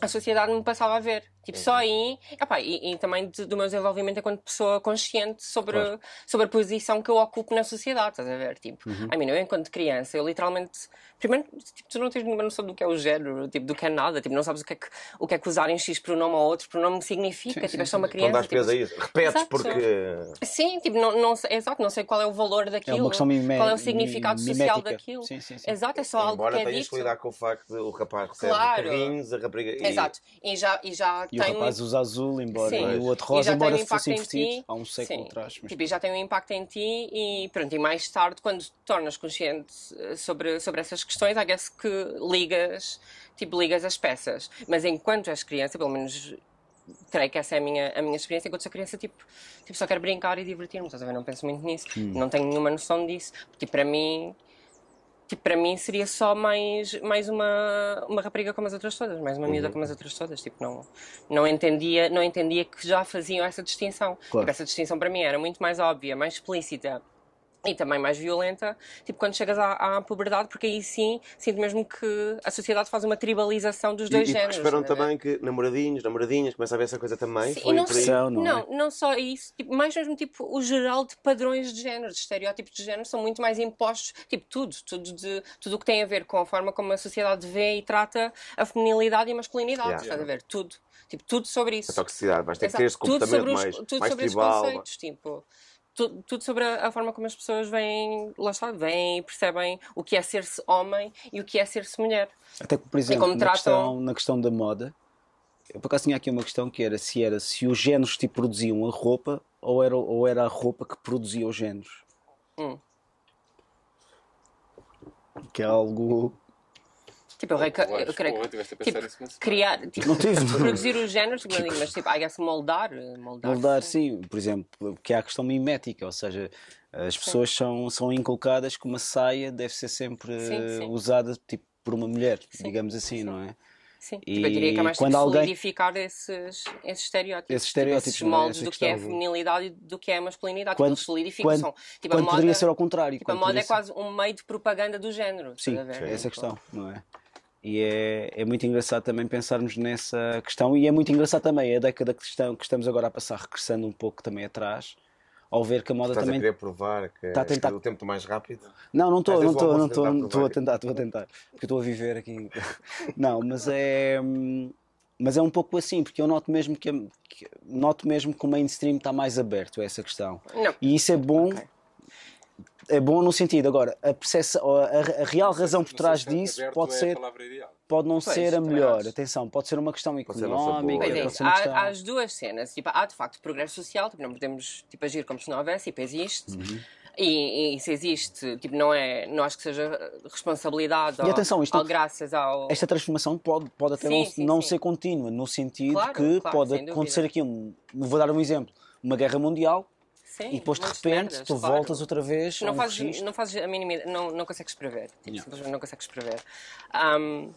a sociedade me passava a ver. Tipo, só aí, epá, e, e também de- do meu desenvolvimento enquanto pessoa consciente sobre, Claro. sobre a posição que eu ocupo na sociedade, estás a ver? Tipo, I mean, eu enquanto criança, eu literalmente, primeiro, tipo, tu não tens nenhuma noção do que é o género, tipo, do que é nada, tipo, não sabes o que é que, o que, é que usar em X pronome ou outro pronome significa, tipo, és só uma criança. Não dás tipo, peso a isso. Repetes Exato. porque. Sim, tipo, não, não exato, não sei qual é o valor daquilo, uma questão mime- qual é o significado mi- social mimética. daquilo. Sim, sim, sim. Exato, é só algo Embora que é tenhas dito. que lidar com o facto de o rapaz recebe Claro. carrinhos, a rapariga. e- Exato, e já, e já E o tem um rapaz usa azul, embora Sim. e o outro rosa, embora um fosse invertido ti. há um século Sim. atrás. Mas Tipo, e já tem um impacto em ti e pronto, e mais tarde, quando te tornas consciente eh, sobre, sobre essas questões, I guess que ligas, tipo, ligas as peças. Mas enquanto és criança, pelo menos creio que essa é a minha, a minha experiência, enquanto sou criança, tipo, tipo só quero brincar e divertir-me, estás a ver? Não penso muito nisso, Hum. não tenho nenhuma noção disso. Tipo, para mim, tipo, para mim seria só mais, mais uma, uma rapariga como as outras todas, mais uma Uhum. miúda como as outras todas. Tipo, não, não, entendia, não entendia que já faziam essa distinção. Claro. Tipo, essa distinção para mim era muito mais óbvia, mais explícita e também mais violenta, tipo quando chegas à, à puberdade, porque aí sim sinto mesmo que a sociedade faz uma tribalização dos E, dois e géneros. esperam estás a ver? também que namoradinhos, namoradinhas, começa a ver essa coisa também. Sim, Foi e não. São, não é? não, não só isso, tipo, mais mesmo tipo o geral de padrões de género, de estereótipos de género são muito mais impostos, tipo tudo, tudo de tudo o que tem a ver com a forma como a sociedade vê e trata a feminilidade e a masculinidade, Yeah. estás a ver? Tudo, tipo tudo sobre isso. A toxicidade, vais ter que Exato. ter esse tudo comportamento sobre, os, mais, tudo mais sobre esses tribal. conceitos, tipo, tu- tudo sobre a, a forma como as pessoas veem, lá está, veem e percebem o que é ser-se homem e o que é ser-se mulher. Até que, por exemplo, como na, tratam- questão, na questão da moda, eu por acaso tinha aqui uma questão que era se era se os géneros tipo, produziam a roupa ou era, ou era a roupa que produzia os géneros. Hum. Que é algo. Tipo, eu, reca- eu Porra, creio que a pensar tipo, nisso, mas- criar, tipo, Não tive, não. produzir os géneros, tipo, mas tipo, I guess moldar, moldar, Moldar, sim, por exemplo, que é a questão mimética, ou seja, as pessoas são, são inculcadas que uma saia deve ser sempre Sim, eh, sim. usada tipo, por uma mulher, digamos assim, não é? Sim, E tipo, eu diria que é mais quando tipo, alguém- solidificar esses, esses estereótipos. Esses estereótipos, tipo, esses é? moldes do que é a feminilidade e do que é a masculinidade. Quando- Quando, eles solidificam. quando- são, tipo, a Quando moda, poderia ser ao contrário. tipo, a quando moda é ser- quase um meio de propaganda do género. Sim, a ver? é essa a Tipo, questão, não é? E é, é muito engraçado também pensarmos nessa questão, e é muito engraçado também a década que, estão, que estamos agora a passar, regressando um pouco também atrás, ao ver que a moda Estás a também. querer provar que Tá a tentar- o tempo mais rápido. Não, não estou, não estou, não estou, estou a tentar, estou a tentar, porque eu estou a viver aqui. <laughs> Não, mas é. Mas é um pouco assim, porque eu noto mesmo que, que- noto mesmo que o mainstream está mais aberto a essa questão. Não. E isso é bom. Ok. É bom no sentido, agora, a, a, a- real razão por trás se disso aberto pode é a ser, ideal. pode não Pois, ser a melhor. Atenção, pode ser uma questão Pode ser económica, Pois é, pode ser uma há, questão. há as duas cenas. Tipo, há de facto progresso social, tipo, não podemos tipo, agir como se não houvesse, tipo, existe. Uhum. E, e se existe, tipo, não, é, não acho que seja responsabilidade E ou, atenção, isto- ou graças ao. Esta transformação pode, pode até Sim, não, sim, não sim. ser contínua, no sentido Claro, que claro, pode acontecer aqui um. Vou dar um exemplo: uma guerra mundial Sim, e depois de repente merdas, tu claro. voltas outra vez não um fazes, registro. não fazes a mínima não, não consegues prever. Tipo, simplesmente não consegues prever. Ahm,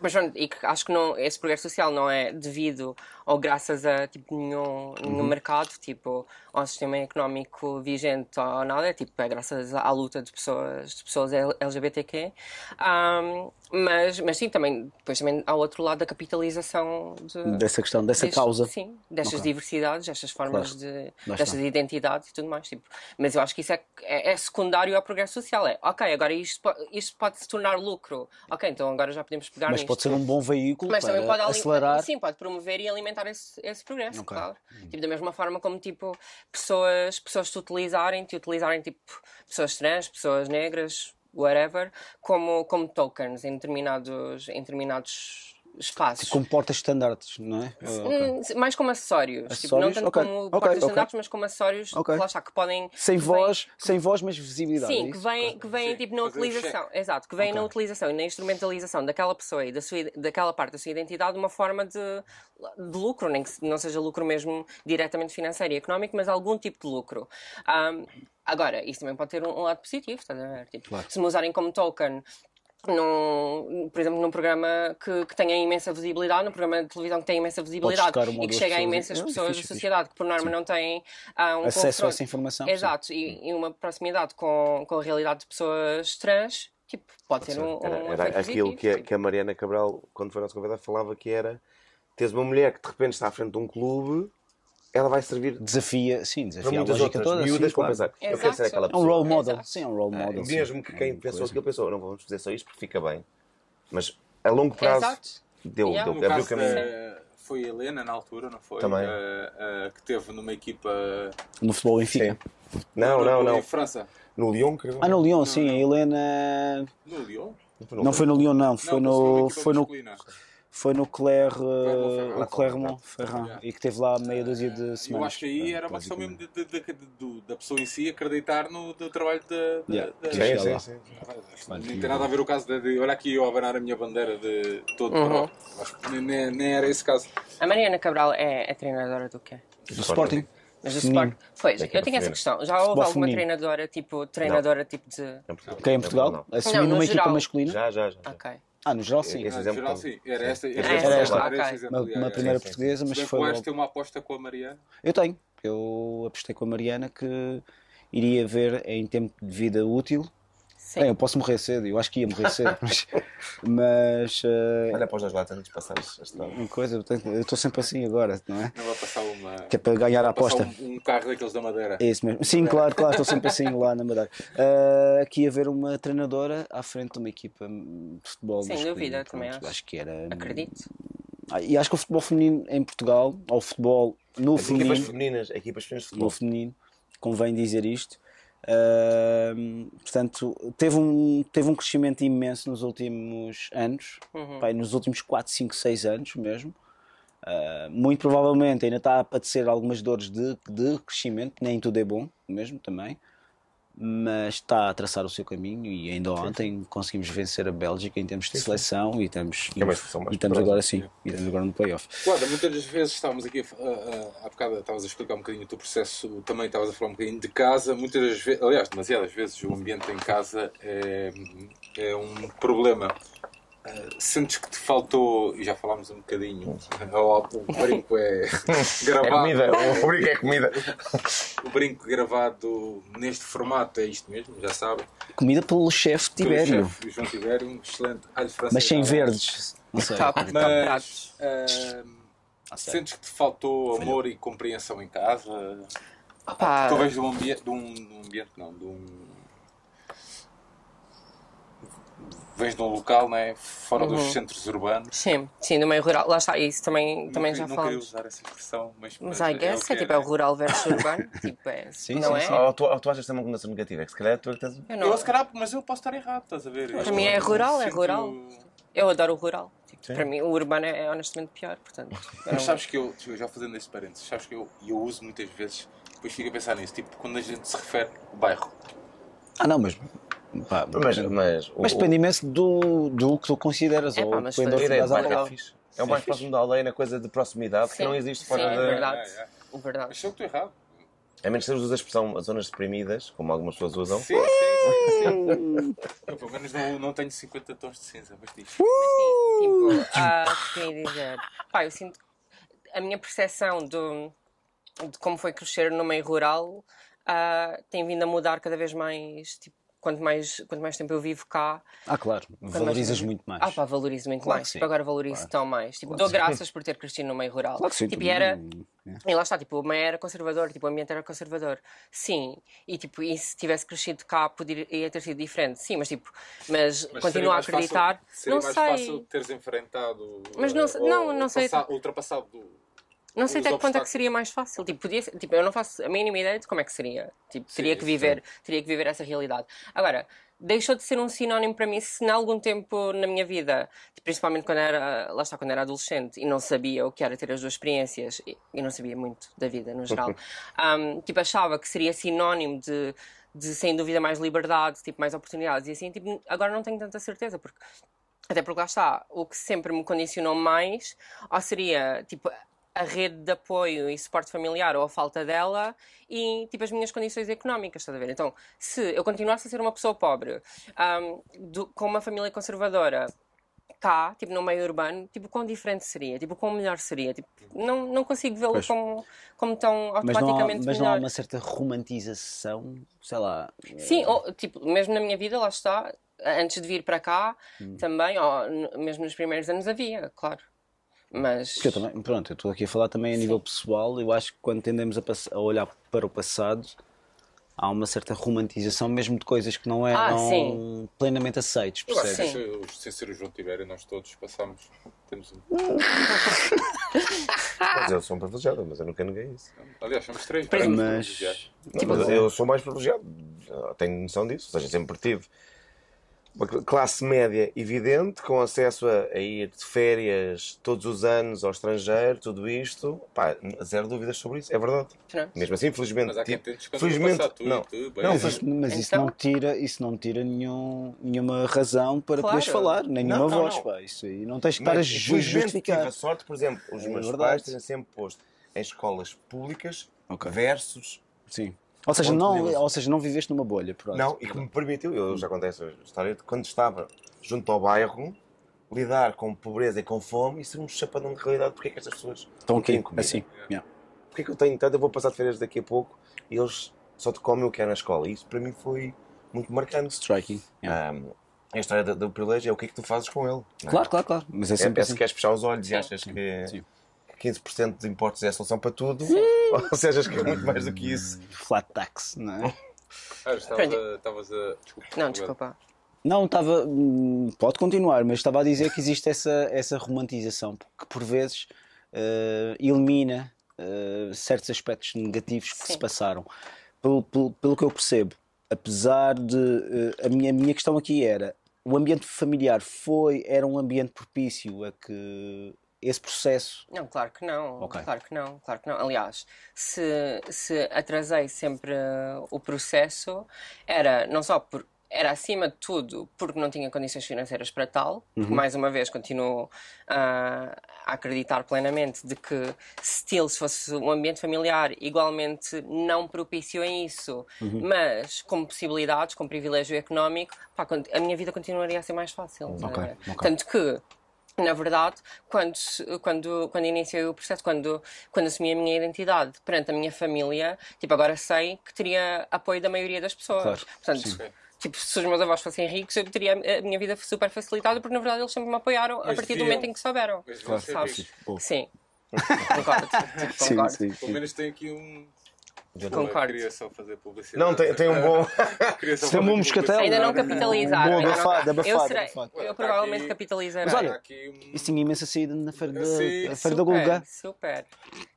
mas pronto, e que acho que não, esse progresso social não é devido ou graças a tipo, nenhum, nenhum Uhum. mercado, tipo, ao sistema económico vigente ou nada, é, tipo, é graças à luta de pessoas, de pessoas LGBTQ. Ahm, mas, mas sim, também, depois também há outro lado da capitalização de, Dessa questão, dessa destes- causa. Sim, destas Ok. diversidades, destas formas Claro. de. Destas identidades e tudo mais. Tipo. Mas eu acho que isso é, é, é secundário ao progresso social. É, ok, agora isto, isto pode se tornar lucro. Ok, então agora já podemos pegar Mas nisto. pode ser um bom veículo Mas também pode para ali- acelerar. Sim, pode promover e alimentar esse, esse progresso, Ok. claro. Tipo, da mesma forma como tipo, pessoas, pessoas te utilizarem, te utilizarem tipo, pessoas trans, pessoas negras, whatever, como, como tokens em determinados, em determinados espaços. Como portas standards, não é? Ah, ok. Hum, mais como acessórios. Tipo, não Acessórios? tanto Ok, como ok, portas ok. standards, mas como acessórios Ok. lá está, que podem. Sem que voz, sem voz, mas visibilidade. é Sim, que isso? vêm, que vêm Sim, tipo, na fazer utilização. Exato, que vêm na utilização e na instrumentalização daquela pessoa e da sua, daquela parte da sua identidade de uma forma de, de lucro, nem que não seja lucro mesmo diretamente financeiro e económico, mas algum tipo de lucro. Ahm, agora, isso também pode ter um, um lado positivo, estás a ver? Tipo, Se me usarem como token. Num, por exemplo, num programa que, que tenha imensa visibilidade, num programa de televisão que tenha imensa visibilidade e que chega a pessoas e- imensas Ah, pessoas fixe, da fixe. sociedade que, por norma, não têm ah, um Acesso a confronto- essa informação, sim. Exato, e, e uma proximidade com, com a realidade de pessoas trans, tipo, pode ter um, um Era, aquilo positivo, que a, que a Mariana Cabral, quando foi nossa convidada, falava que era teres uma mulher que de repente está à frente de um clube, ela vai servir Desafia, sim, para desafia a muitas lógica outras toda. miúdas sim, para claro. pensar. Eu Exato. quero ser aquela É um pessoa. role model, Exato. sim, é um role Ah, model. mesmo sim. que quem É pensou coisa. aquilo pensou, não vamos fazer só isto porque fica bem. Mas a longo prazo Exato. deu, Yeah. deu, No abriu o caminho. da, foi a Helena na altura, não foi? Também. Eh, eh, que teve numa equipa No futebol Benfica. Não, não, em não. França. No Lyon, creio. Ah, no Lyon, Não, sim, não. a Helena. No Lyon? Não foi no Lyon, não, foi não, no. Foi no, masculina. Foi no uh, o Clermont-Ferrand, Yeah. e que teve lá meia dúzia de Eu semanas. acho que aí Ah, era uma questão mesmo de- de- de- de- da pessoa em si acreditar no do trabalho da. Yeah. Sim, Sim. Não tem nada a ver o caso de, de olha aqui eu a abanar a minha bandeira de todo Uhum. Acho que nem, nem- era esse caso. A Mariana Cabral é, é treinadora do quê? Do Sporting. Mas o. Sport. Pois, eu tinha essa questão. Já houve alguma feminino. treinadora tipo, treinadora tipo de. Em Portugal. Que é em Portugal? Não. Assumir Não, no numa equipa geral. masculina? Já, já, já. Ok. Ah, no geral sim. Esse Ah, exemplo geral, sim. Era esta. Sim. Era Era esta. esta, Era exemplo, Uma, uma primeira sim, sim. portuguesa, mas foi. logo- tem uma aposta com a Mariana. Eu tenho. Eu apostei com a Mariana que iria ver em tempo de vida útil. Sim. Bem, eu posso morrer cedo, eu acho que ia morrer cedo, <laughs> mas. mas eh, Olha para os dois lados antes de passares a uma coisa, eu estou sempre assim agora, não é? Não vai passar uma. Que é para ganhar a aposta. Um, um carro daqueles da Madeira. É isso mesmo. Sim, claro, claro, estou sempre assim lá na Madeira. Ah, aqui ia ver uma treinadora à frente de uma equipa de futebol. Sem dúvida, pronto, também acho. que era. Acredito. Ah, e acho que o futebol feminino em Portugal, ou o futebol no As equipas feminino, femininas, equipas femininas de no futebol. feminino, convém dizer isto. Portanto, teve um, teve um crescimento imenso nos últimos anos, Uhum. pá, nos últimos 4, 5, 6 anos mesmo. Ah, muito provavelmente ainda está a padecer algumas dores de, de crescimento, nem tudo é bom mesmo também, mas está a traçar o seu caminho e ainda ontem conseguimos vencer a Bélgica em termos de seleção e estamos, é seleção mais e estamos poderosa. agora sim, e estamos agora no playoff. Guarda, muitas das vezes estávamos aqui, a- a- há bocado estavas a explicar um bocadinho o teu processo, também estavas a falar um bocadinho de casa. Muitas das vezes, aliás, demasiadas vezes, o ambiente em casa é, é um problema. Ah, sentes que te faltou, e já falámos um bocadinho, o, o brinco é <laughs> É gravado. comida, o brinco é comida. O brinco gravado neste formato é isto mesmo, já sabem. Comida pelo chefe Tibério, chefe João Tibério, um excelente alho francês. mas sem à verdes. Não sei. Top, top Mas pratos. ah, Ah, sério. sentes que te faltou amor e compreensão em casa? Tu vens de um ambiente, de um, de um ambiente não, de um... Vens de um local, não é? Fora dos Uhum. centros urbanos. Sim, sim, do meio rural. Lá está, isso também, também não, já não queria falamos. usar essa expressão, mas... Mas I guess que é tipo, é é, o rural versus urbano. <laughs> tipo, é, Sim, não sim, é? sim. Ou tu, ou tu achas que tem uma conotação negativa? É que se calhar tu é que tens. Eu, Eu, não, se calhar, mas eu posso estar errado, estás a ver? Para mim é rural, é Sinto- rural. eu adoro o rural. Tipo, Sim. para mim, o urbano é, é honestamente pior. Portanto, eu Mas sabes que eu, eu já fazendo esse parênteses, sabes que eu, eu uso muitas vezes, depois fico a pensar nisso, tipo, quando a gente se refere ao bairro. Ah, não, mas. Pá, Mas, mas, o- mas depende imenso do, do que tu consideras. É ou pá, mas que bairro ao é. É o mais próximo da aldeia na coisa de proximidade que Sim, não existe sim, fora é da. verdade. É, é. o verdade. Mas sei que estou errado. A menos que usas a expressão as zonas deprimidas, como algumas pessoas usam. Sim, sim, sim. sim. eu pelo menos não, não tenho 50 tons de cinza, mas diz. Mas sim, tipo, ah, o que dizer? Pá, eu sinto a minha percepção do, de como foi crescer no meio rural ah, tem vindo a mudar cada vez mais. Tipo, quanto mais, quanto mais tempo eu vivo cá, Ah, claro, valorizas muito mais. Ah, pá, valorizo muito Claro mais. Tipo, agora valorizo tão mais. Tipo, dou graças por ter crescido no meio rural. Claro que sim. Tipo, e era. é. E lá está, tipo, o meio era conservador, tipo, o ambiente era conservador. Sim. E tipo, e se tivesse crescido cá, poderia ter sido diferente. Sim, mas tipo, mas, Mas continuo seria a mais fácil- acreditar. seria não mais sei. fácil teres enfrentado. Mas não eh, sei- ou não, não sei. passa- ultrapassado do. Não sei até que ponto é que obstáculos. seria mais fácil. Tipo, podia ser- tipo, eu não faço a mínima ideia de como é que seria. Tipo, teria que viver, teria que viver essa realidade. Agora, deixou de ser um sinónimo para mim se em algum tempo na minha vida, principalmente quando era, lá está, quando era adolescente e não sabia o que era ter as duas experiências e, e não sabia muito da vida no geral, um, tipo, achava que seria sinónimo de, de sem dúvida mais liberdade, tipo, mais oportunidades e assim, tipo, agora não tenho tanta certeza porque até porque lá está, o que sempre me condicionou mais, ou seria tipo a rede de apoio e suporte familiar ou a falta dela e tipo as minhas condições económicas, estás a ver? Então, se eu continuasse a ser uma pessoa pobre, ahm, do- com uma família conservadora, cá, tipo no meio urbano, tipo quão diferente seria? Tipo quão melhor seria? Tipo, não, não consigo vê-lo como, como tão Mas não, há, automaticamente mas não há melhor. uma certa romantização, sei lá. Sim, ou, tipo, mesmo na minha vida, lá está, antes de vir para cá, Hum. também, ou, mesmo nos primeiros anos havia, claro. Mas. Porque eu também, pronto, eu estou aqui a falar também a nível pessoal, eu acho que quando tendemos a, a olhar para o passado, há uma certa romantização mesmo de coisas que não eram Ah, sim. plenamente aceites, Eu acho percebes? que Sim. se- sem ser o João Tibério, nós todos passamos. Temos um. <laughs> Mas eu sou um privilegiado, mas eu nunca neguei isso. Aliás, somos três. Mas- Mas, privilegiados. Não, mas eu sou mais privilegiado. Tenho noção disso. Ou seja, sempre tive uma classe média evidente, com acesso a, a ir de férias todos os anos ao estrangeiro, tudo isto. Pá, zero dúvidas sobre isso. É verdade. Pronto. Mesmo assim, felizmente. Mas há quem tipo, felizmente, o passado, tu e não. tu, bem, não, mas- mas, Mas isso Então? não tira, isso não tira nenhum, nenhuma razão para Claro. poderes falar, nem Não, nenhuma não, voz, não. pá. Isso aí não tens que estar a mas ju- felizmente tive justificar. a sorte, por exemplo, os É meus verdade. pais terem sempre posto em escolas públicas Ok. versus. Sim. Ou seja, não, ou seja, não viveste numa bolha, pronto. Não, e que me permitiu, eu já contei essa história, de quando estava junto ao bairro, lidar com pobreza e com fome e ser um chapadão de realidade. Porque é que estas pessoas Estão aqui, assim. yeah. Porque é que eu tenho tanto? Eu vou passar de férias daqui a pouco e eles só te comem o que é na escola. E isso para mim foi muito marcante. Striking. yeah. Um, a história do, do privilégio é o que é que tu fazes com ele. é? Claro, claro, claro. Mas é É, sempre é assim. queres fechar os olhos e achas que, Sim. Que 15% de impostos é a solução para tudo, <laughs> ou seja, que é muito mais do que isso. Flat tax, não é? Ah, estavas a. Desculpa. Não, desculpa. Não, estava. hum, Pode continuar, mas estava a dizer que existe essa, essa romantização que por vezes eh, elimina eh, certos aspectos negativos que Sim. se passaram. Pelo, pelo, pelo que eu percebo, apesar de. eh, a, minha, a minha questão aqui era: o ambiente familiar foi, era um ambiente propício a que esse processo. Não, claro que não. Ok. Claro que não, claro que não. Aliás, se, se atrasei sempre uh, o processo, era não só por. Era acima de tudo porque não tinha condições financeiras para tal, porque mais uma vez continuo ah, a acreditar plenamente de que se fosse um ambiente familiar igualmente não propício em isso, mas com possibilidades, com privilégio económico, pá, a minha vida continuaria a ser mais fácil. Ok, né? ok. Tanto que na verdade, quando, quando, quando iniciei o processo, quando, quando assumi a minha identidade perante a minha família, tipo, agora sei que teria apoio da maioria das pessoas. Claro, Portanto, sim. tipo, se os meus avós fossem ricos, eu teria a minha vida super facilitada, porque na verdade eles sempre me apoiaram a partir do momento em que souberam. Ser Sabes? Sim. Concordo. Tipo, <laughs> Sim, concordo. sim, Pelo sim. menos tem aqui um. Concordo. Queria só fazer publicidade. Não, tem, tem um bom. <laughs> Tem um bom moscatel. Ainda não um capitalizaram. não- abafado, abafado, eu, serei, eu Está provavelmente aqui- capitalizarei. Mas olha, um- Isso tinha imensa saída na feira da, da super.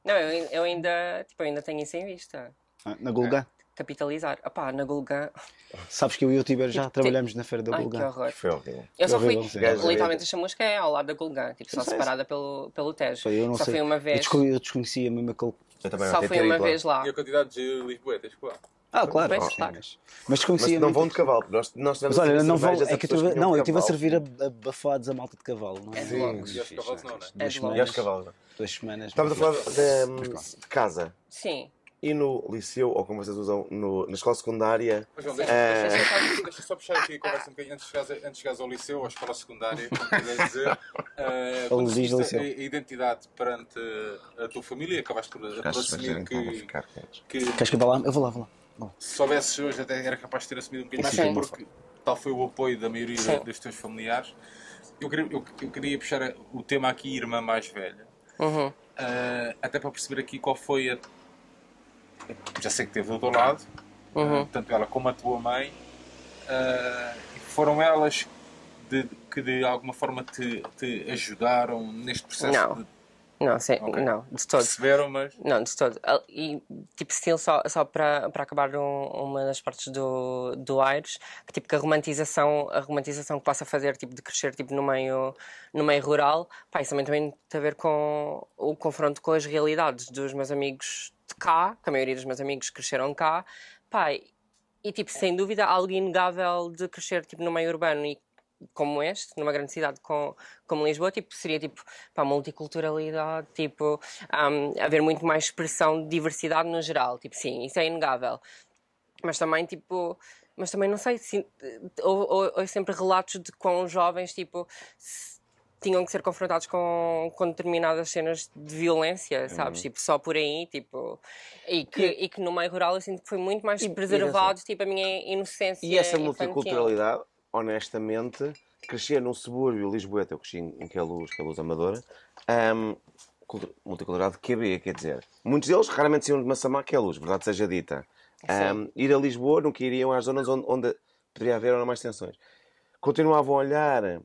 Não, eu, eu ainda, tipo, eu ainda tenho isso em vista. Ah, Na Gulgã. Capitalizar. Opá, na Gulgã. Sabes que eu e o Tiber já Tipo, trabalhamos na feira da Ai, que Gulgã. horror. Foi horrível. Eu só fui. Literalmente a chamusca é ao lado da Gulgã, tipo, só separada pelo, pelo Tejo. Foi, eu não só sei. fui uma Eu, vez. desco- eu desconhecia mesmo aquele. Eu também Só fui uma vez lá. E a quantidade de Lisboetas, claro. Ah, claro. Claro. Mas, mas Mas desconhecia. não vão de cavalo, porque nós, nós Mas olha, a não vão. É que eu tive, que não, eu estive a servir a, a bafados a malta de cavalo. Não é? É de Sim. E aos cavalos não, não é? É E aos semanas. cavalos. Duas semanas. Estamos a falar de, de casa. Sim. E no liceu, ou como vocês usam, no- na escola secundária, Mas, João, deixa, É. deixa, só- <laughs> deixa só puxar aqui a conversa um bocadinho antes de chegares, antes de chegares ao liceu ou à escola secundária, como quiseres dizer. <laughs> Eh, quando assumiste liceu. a, identidade perante a tua família, acabaste por, assumir que, que Queres que eu vá lá? Eu vou lá, vou lá. Bom, se soubesses hoje até era capaz de ter assumido um bocadinho Sim. mais, porque tal foi o apoio da maioria Sim. dos teus familiares. Eu queria, eu, eu queria puxar o tema aqui, irmã mais velha. Uhum. Uh, até para perceber aqui qual foi a. Já sei que teve do teu lado, Uhum. uh, tanto ela como a tua mãe, uh, foram elas de- que de alguma forma te, te ajudaram neste processo Não. de Não, sim, Ok. não, de todo. perceberam, mas Não, de todo. Ah, E, tipo, still, só, só para, para acabar um- uma das partes do, do Aires, que, tipo, que a romantização, a romantização que possa fazer, tipo, de crescer, tipo, no meio, no meio rural, pá, isso também tem a ver com o confronto com as realidades dos meus amigos cá, que a maioria dos meus amigos cresceram cá, pá, e, tipo, sem dúvida, algo inegável de crescer, tipo, no meio urbano e como este, numa grande cidade com, como Lisboa, tipo, seria tipo pá, multiculturalidade, tipo, hum, haver muito mais expressão de diversidade no geral, tipo, sim, isso é inegável. Mas também, tipo, mas também não sei, se, ou, ou, ou sempre relatos de quão jovens, tipo, se- tinham que ser confrontados com, com determinadas cenas de violência, sabes? Tipo, só por aí, tipo, e que, e que no meio rural eu sinto que foi muito mais E- e preservado, tipo, a minha inocência E essa infantil. multiculturalidade, honestamente, crescer num subúrbio lisboeta, eu cresci em Queluz, Queluz Amadora, cultu- multiculturalidade QB, quer dizer, muitos deles raramente saíam de Massamá, Queluz, verdade seja dita. Hum, ir a Lisboa nunca iriam às zonas onde, onde poderia haver ou não mais tensões. Continuavam a olhar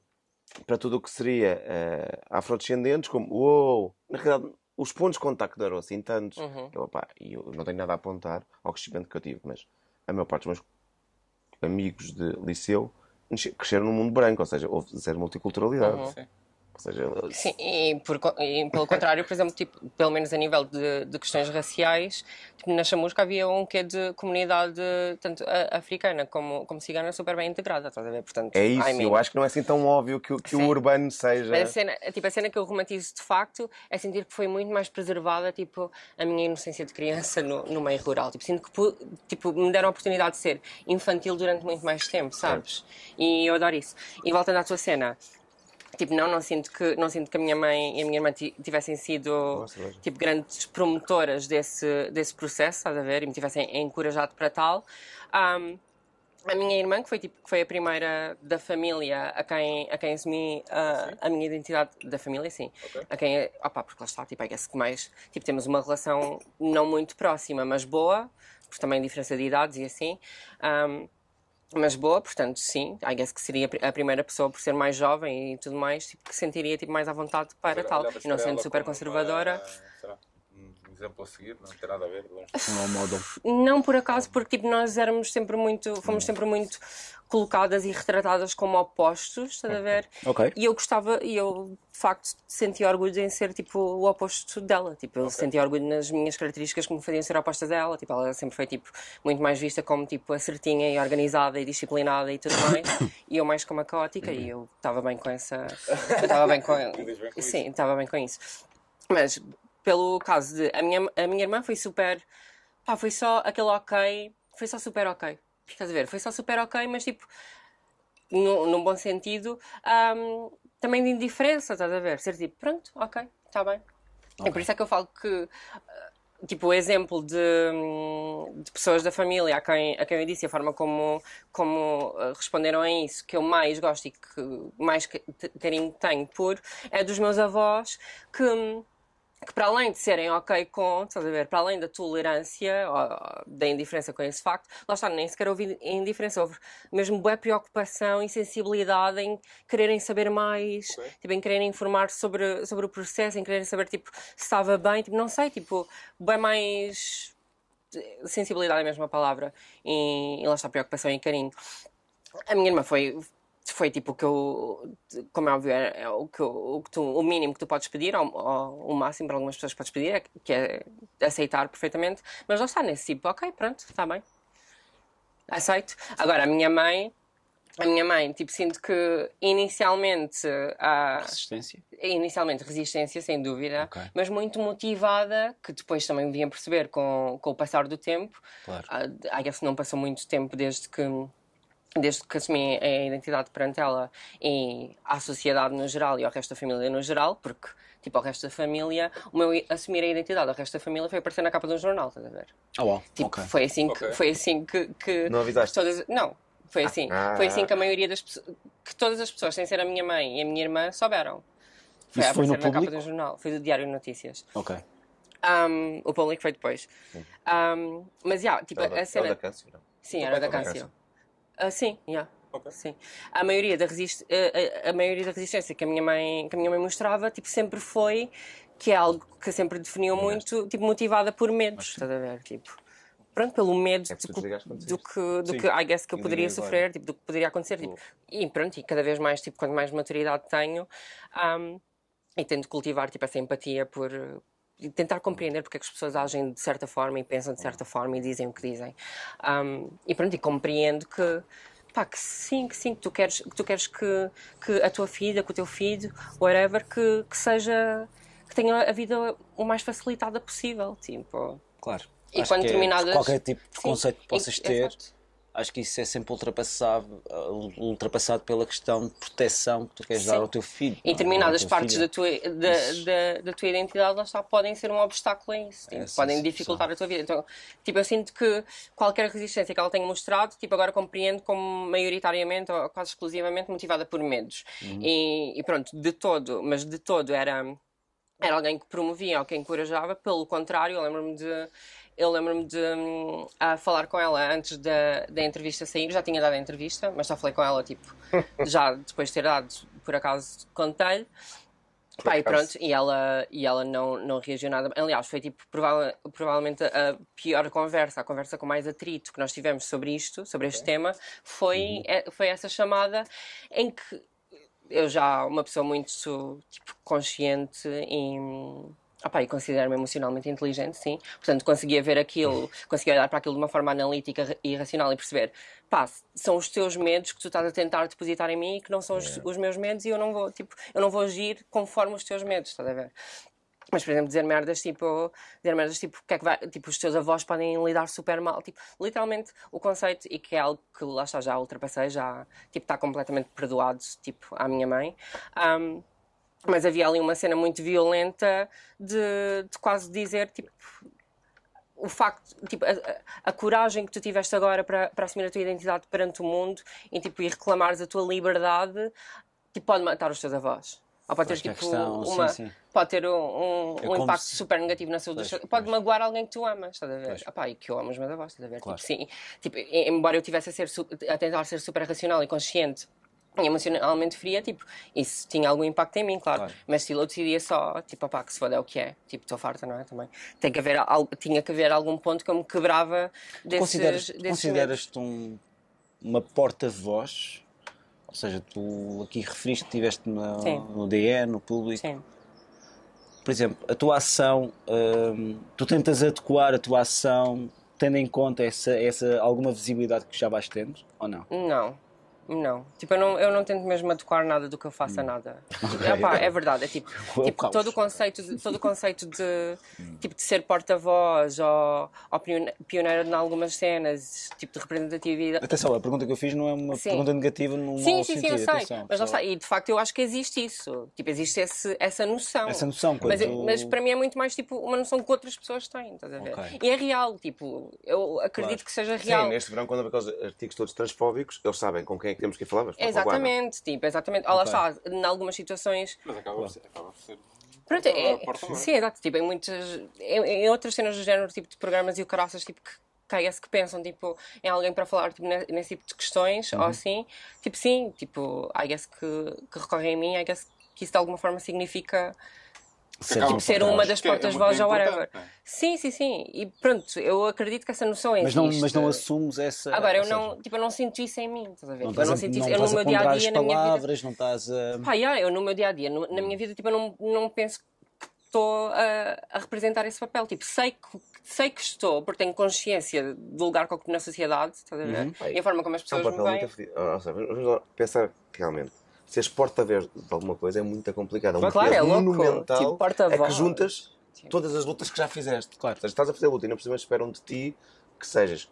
para tudo o que seria eh, afrodescendentes como, uou, na realidade, os pontos de contacto não eram assim tantos. Uhum. Eu, opá, e eu não tenho nada a apontar ao crescimento que eu tive, mas a maior parte dos meus amigos de liceu cresceram num mundo branco, ou seja, houve zero multiculturalidade. Uhum. Ou seja, Sim, e, por e pelo contrário, por exemplo, tipo, pelo menos a nível de, de questões raciais, tipo, na Chamusca havia um quê de comunidade tanto a- africana como, como cigana super bem integrada, estás a ver? Portanto, é isso. I mean, Eu acho que não é assim tão óbvio que, o- que o urbano seja. Mas a cena, tipo, a cena que eu romantizo de facto é sentir que foi muito mais preservada tipo, a minha inocência de criança no, no meio rural. Tipo, sinto que tipo, me deram a oportunidade de ser infantil durante muito mais tempo, sabes? E eu adoro isso. E voltando à tua cena, tipo, não, não sinto que, não sinto que a minha mãe e a minha irmã ti- tivessem sido cerveja. tipo, grandes promotoras desse, desse processo, estás a ver? E me tivessem encorajado para tal. Ahm, a minha irmã, que foi, tipo, que foi a primeira da família a quem, a quem assumi ah, a minha identidade da família, sim. A quem, opá, porque lá está, tipo, I guess que mais, tipo, temos uma relação não muito próxima, mas boa, por também diferença de idades e assim. Ahm, mas boa, portanto, sim, I guess que seria a primeira pessoa por ser mais jovem e tudo mais, tipo, que sentiria tipo, mais à vontade para tal. E não sendo super como conservadora. uma- será? Exemplo a seguir, não tem nada a ver. Um role model. Não por acaso, porque tipo, nós éramos sempre muito, fomos sempre muito colocadas e retratadas como opostos, estás a ver? Ok. E eu gostava, e eu de facto sentia orgulho em ser tipo o oposto dela. Tipo, eu sentia orgulho nas minhas características que me faziam ser opostas a ela. Tipo, ela sempre foi tipo muito mais vista como tipo a certinha e organizada e disciplinada e tudo mais. <coughs> e eu mais como a caótica e eu estava bem com essa. Estava bem com. <coughs> Bem com. Sim, estava bem com isso. Mas pelo caso de a minha, a minha irmã foi super. Pá, foi só aquele ok. Foi só super ok. Estás a ver? Foi só super ok, mas tipo. No, num bom sentido, ahm, também de indiferença, estás a ver? Ser tipo, pronto, ok, está bem. E por isso é que eu falo que, ah, tipo, o exemplo de, de pessoas da família a quem, a quem eu disse, a forma como, como ah, responderam a isso, que eu mais gosto e que mais carinho tenho por, é dos meus avós que. Que para além de serem ok com, estás a ver, para além da tolerância, ou, da indiferença com esse facto, lá está, nem sequer houve indiferença, houve mesmo boa preocupação e sensibilidade em quererem saber mais, tipo, em quererem informar sobre, sobre o processo, em quererem saber, tipo, se estava bem, tipo, não sei, tipo, bem mais sensibilidade é a mesma palavra, e, e lá está, preocupação e carinho. A minha irmã foi, foi tipo o que eu, como é óbvio, é, é o, que eu- o, que tu- o mínimo que tu podes pedir, ou, ou o máximo para algumas pessoas que podes pedir, é, que é aceitar perfeitamente, mas lá está nesse tipo, ok, pronto, está bem, aceito. Agora, a minha mãe, a minha mãe, tipo, sinto que inicialmente a Resistência. inicialmente resistência, sem dúvida, Ok. mas muito motivada, que depois também vinha perceber com, com o passar do tempo. Claro. Ah, I guess não passou muito tempo desde que desde que assumi a identidade perante ela e à sociedade no geral e ao resto da família no geral, porque, tipo, ao resto da família, o meu assumir a identidade ao resto da família foi aparecer na capa de um jornal, estás a ver? Ah, uau. Tipo, ok. foi assim que, Ok. foi assim que, que Não avisaste? todas, não, foi assim, Ah. foi assim que a maioria das pessoas, que todas as pessoas, sem ser a minha mãe e a minha irmã, souberam. Foi Isso a foi no aparecer na capa público? de um jornal, foi do Diário de Notícias. Ok. Um, o público foi depois. Um, mas, já, tipo, É o da- a o câncer da câncer, não? Sim, era da da Ah, sim, yeah. Ok. sim. A maioria da resist... a, a- a maioria da resistência que a minha mãe que a minha mãe mostrava, tipo, sempre foi que é algo que sempre definiu muito, tipo, motivada por medos, estás a ver, tipo. Pronto, pelo medo É porque do, que- do que, do Sim. que I guess que eu E poderia sofrer, tipo, do que poderia acontecer. Tipo, e pronto, e cada vez mais, tipo, quanto mais maturidade tenho, um, e tento cultivar tipo, essa empatia por tentar compreender porque é que as pessoas agem de certa forma e pensam de certa forma e dizem o que dizem. Um, e pronto, e compreendo que, pá, que sim, que sim, que tu queres que, tu queres que, que a tua filha, que o teu filho, whatever, que, que seja que tenha a vida o mais facilitada possível. Tipo, Claro. E Acho quando que é- Qualquer tipo de conceito que possas ter, exato. Acho que isso é sempre ultrapassado, uh, ultrapassado pela questão de proteção que tu queres Sim. dar ao teu filho. E é? determinadas partes da tua, da, da, da tua identidade lá está, podem ser um obstáculo a isso. tipo, É, podem sim, dificultar a tua vida. Então, tipo, eu sinto que qualquer resistência que ela tenha mostrado, tipo, agora compreendo como maioritariamente ou quase exclusivamente motivada por medos. Uhum. E, e pronto, de todo, mas de todo era, era alguém que promovia ou que encorajava. Pelo contrário, eu lembro-me de. Eu lembro-me de a falar com ela antes da, da entrevista sair, já tinha dado a entrevista, mas só falei com ela, tipo, <laughs> já depois de ter dado, por acaso contei-lhe. Pá, e pronto, e ela, e ela não, não reagiu nada. Aliás, foi tipo prova- provavelmente a pior conversa, a conversa com mais atrito que nós tivemos sobre isto, sobre este tema, foi, é- foi essa chamada em que eu já uma pessoa muito tipo, consciente e, opá, e considero-me emocionalmente inteligente, sim. Portanto, conseguia ver aquilo, conseguia olhar para aquilo de uma forma analítica e racional e perceber, pá, são os teus medos que tu estás a tentar depositar em mim e que não são os, os meus medos e eu não vou, tipo, eu não vou agir conforme os teus medos, estás a ver? Mas, por exemplo, dizer merdas tipo, dizer merdas tipo, que é que vai, tipo, os teus avós podem lidar super mal. Tipo, literalmente, o conceito, e que é algo que lá está, já ultrapassei, já, tipo, está completamente perdoado, tipo, à minha mãe. Um, mas havia ali uma cena muito violenta de, de quase dizer, tipo, o facto, tipo, a, a, coragem que tu tiveste agora para, para assumir a tua identidade perante o mundo e, tipo, e reclamares a tua liberdade, tipo, pode matar os teus avós. Ou pode ter, tipo, questão, uma, sim, sim. pode ter um, um, É um impacto se- super negativo na saúde dos Pois, teus- Pode pois. magoar alguém que tu amas, estás a ver? Epá, e que eu amo os meus avós, estás a ver? Claro. Tipo, sim. Tipo, embora eu estivesse a, ser a tentar ser super racional e consciente e emocionalmente fria, tipo, isso tinha algum impacto em mim, claro. Claro. Mas se eu decidia só, tipo, opá, que se foda é o que é. Tipo, estou farta, não é? Também. Tem que haver, al- tinha que haver algum ponto que eu me quebrava desses, Consideras- desses. Consideras-te um, uma porta-voz? Ou seja, tu aqui referiste que estiveste no DE, no público. Sim. Por exemplo, a tua ação, hum, tu tentas adequar a tua ação tendo em conta essa, essa alguma visibilidade que já vais tendo, ou não? Não, não. Tipo, eu não, eu não tento mesmo adequar nada do que eu faço a nada. Epá, é verdade, é tipo, <laughs> tipo todo o conceito de, todo o conceito de, tipo, de ser porta-voz ou, ou pione- pioneiro em algumas cenas, tipo de representatividade. Atenção, a pergunta que eu fiz não é uma Sim. pergunta negativa num Sim, sim, sim, sentido. eu sei. atenção, mas está. E de facto eu acho que existe isso. Tipo, existe esse, essa noção. Essa noção, Mas, quando- mas para mim é muito mais tipo uma noção que outras pessoas têm, estás a ver? Ok. E é real, tipo, eu acredito Claro. que seja real. Sim, neste verão, quando aqueles artigos todos transfóbicos, eles sabem com quem é que temos que ir falar. mas a guarda. Exatamente, tipo, exatamente. Lá está, em algumas situações Mas acaba por ser. Acaba por ser. Pronto, é, porta-voz. sim, exato. Tipo, em muitas. Em, em outras cenas do género, tipo de programas e o caraças, tipo, que cai que pensam tipo, em alguém para falar tipo, ne- nesse tipo de questões Uhum. ou assim. Tipo, sim, tipo, I guess que, que recorrem a mim, I guess que isso de alguma forma significa Ser tipo ser porta-voz, uma das que é- é portas-vozes ou whatever. é? Sim, sim, sim. E pronto, eu acredito que essa noção Mas não, existe. mas não assumes essa. Agora, eu seja, não, tipo, eu não sinto isso em mim, estás a ver? Não Tipo, eu não sinto não isso eu no meu dia a dia, na minha vida. palavras, não estás a. Pá, yeah, eu no meu dia a dia, na minha vida, tipo, eu não, não penso que estou a, a representar esse papel. Tipo, sei que, sei que estou, porque tenho consciência do lugar que ocupo na sociedade, estás a ver? E a forma como as É um pessoas me papel veem. muito afetivo. Ah, seja, vamos lá pensar realmente. Seres porta-voz de alguma coisa é muito complicado. É um Claro, é louco. monumental. Tipo, é porta-voz. que juntas todas as lutas que já fizeste. Claro. Ou seja, estás a fazer luta e não precisamente esperam de ti que sejas,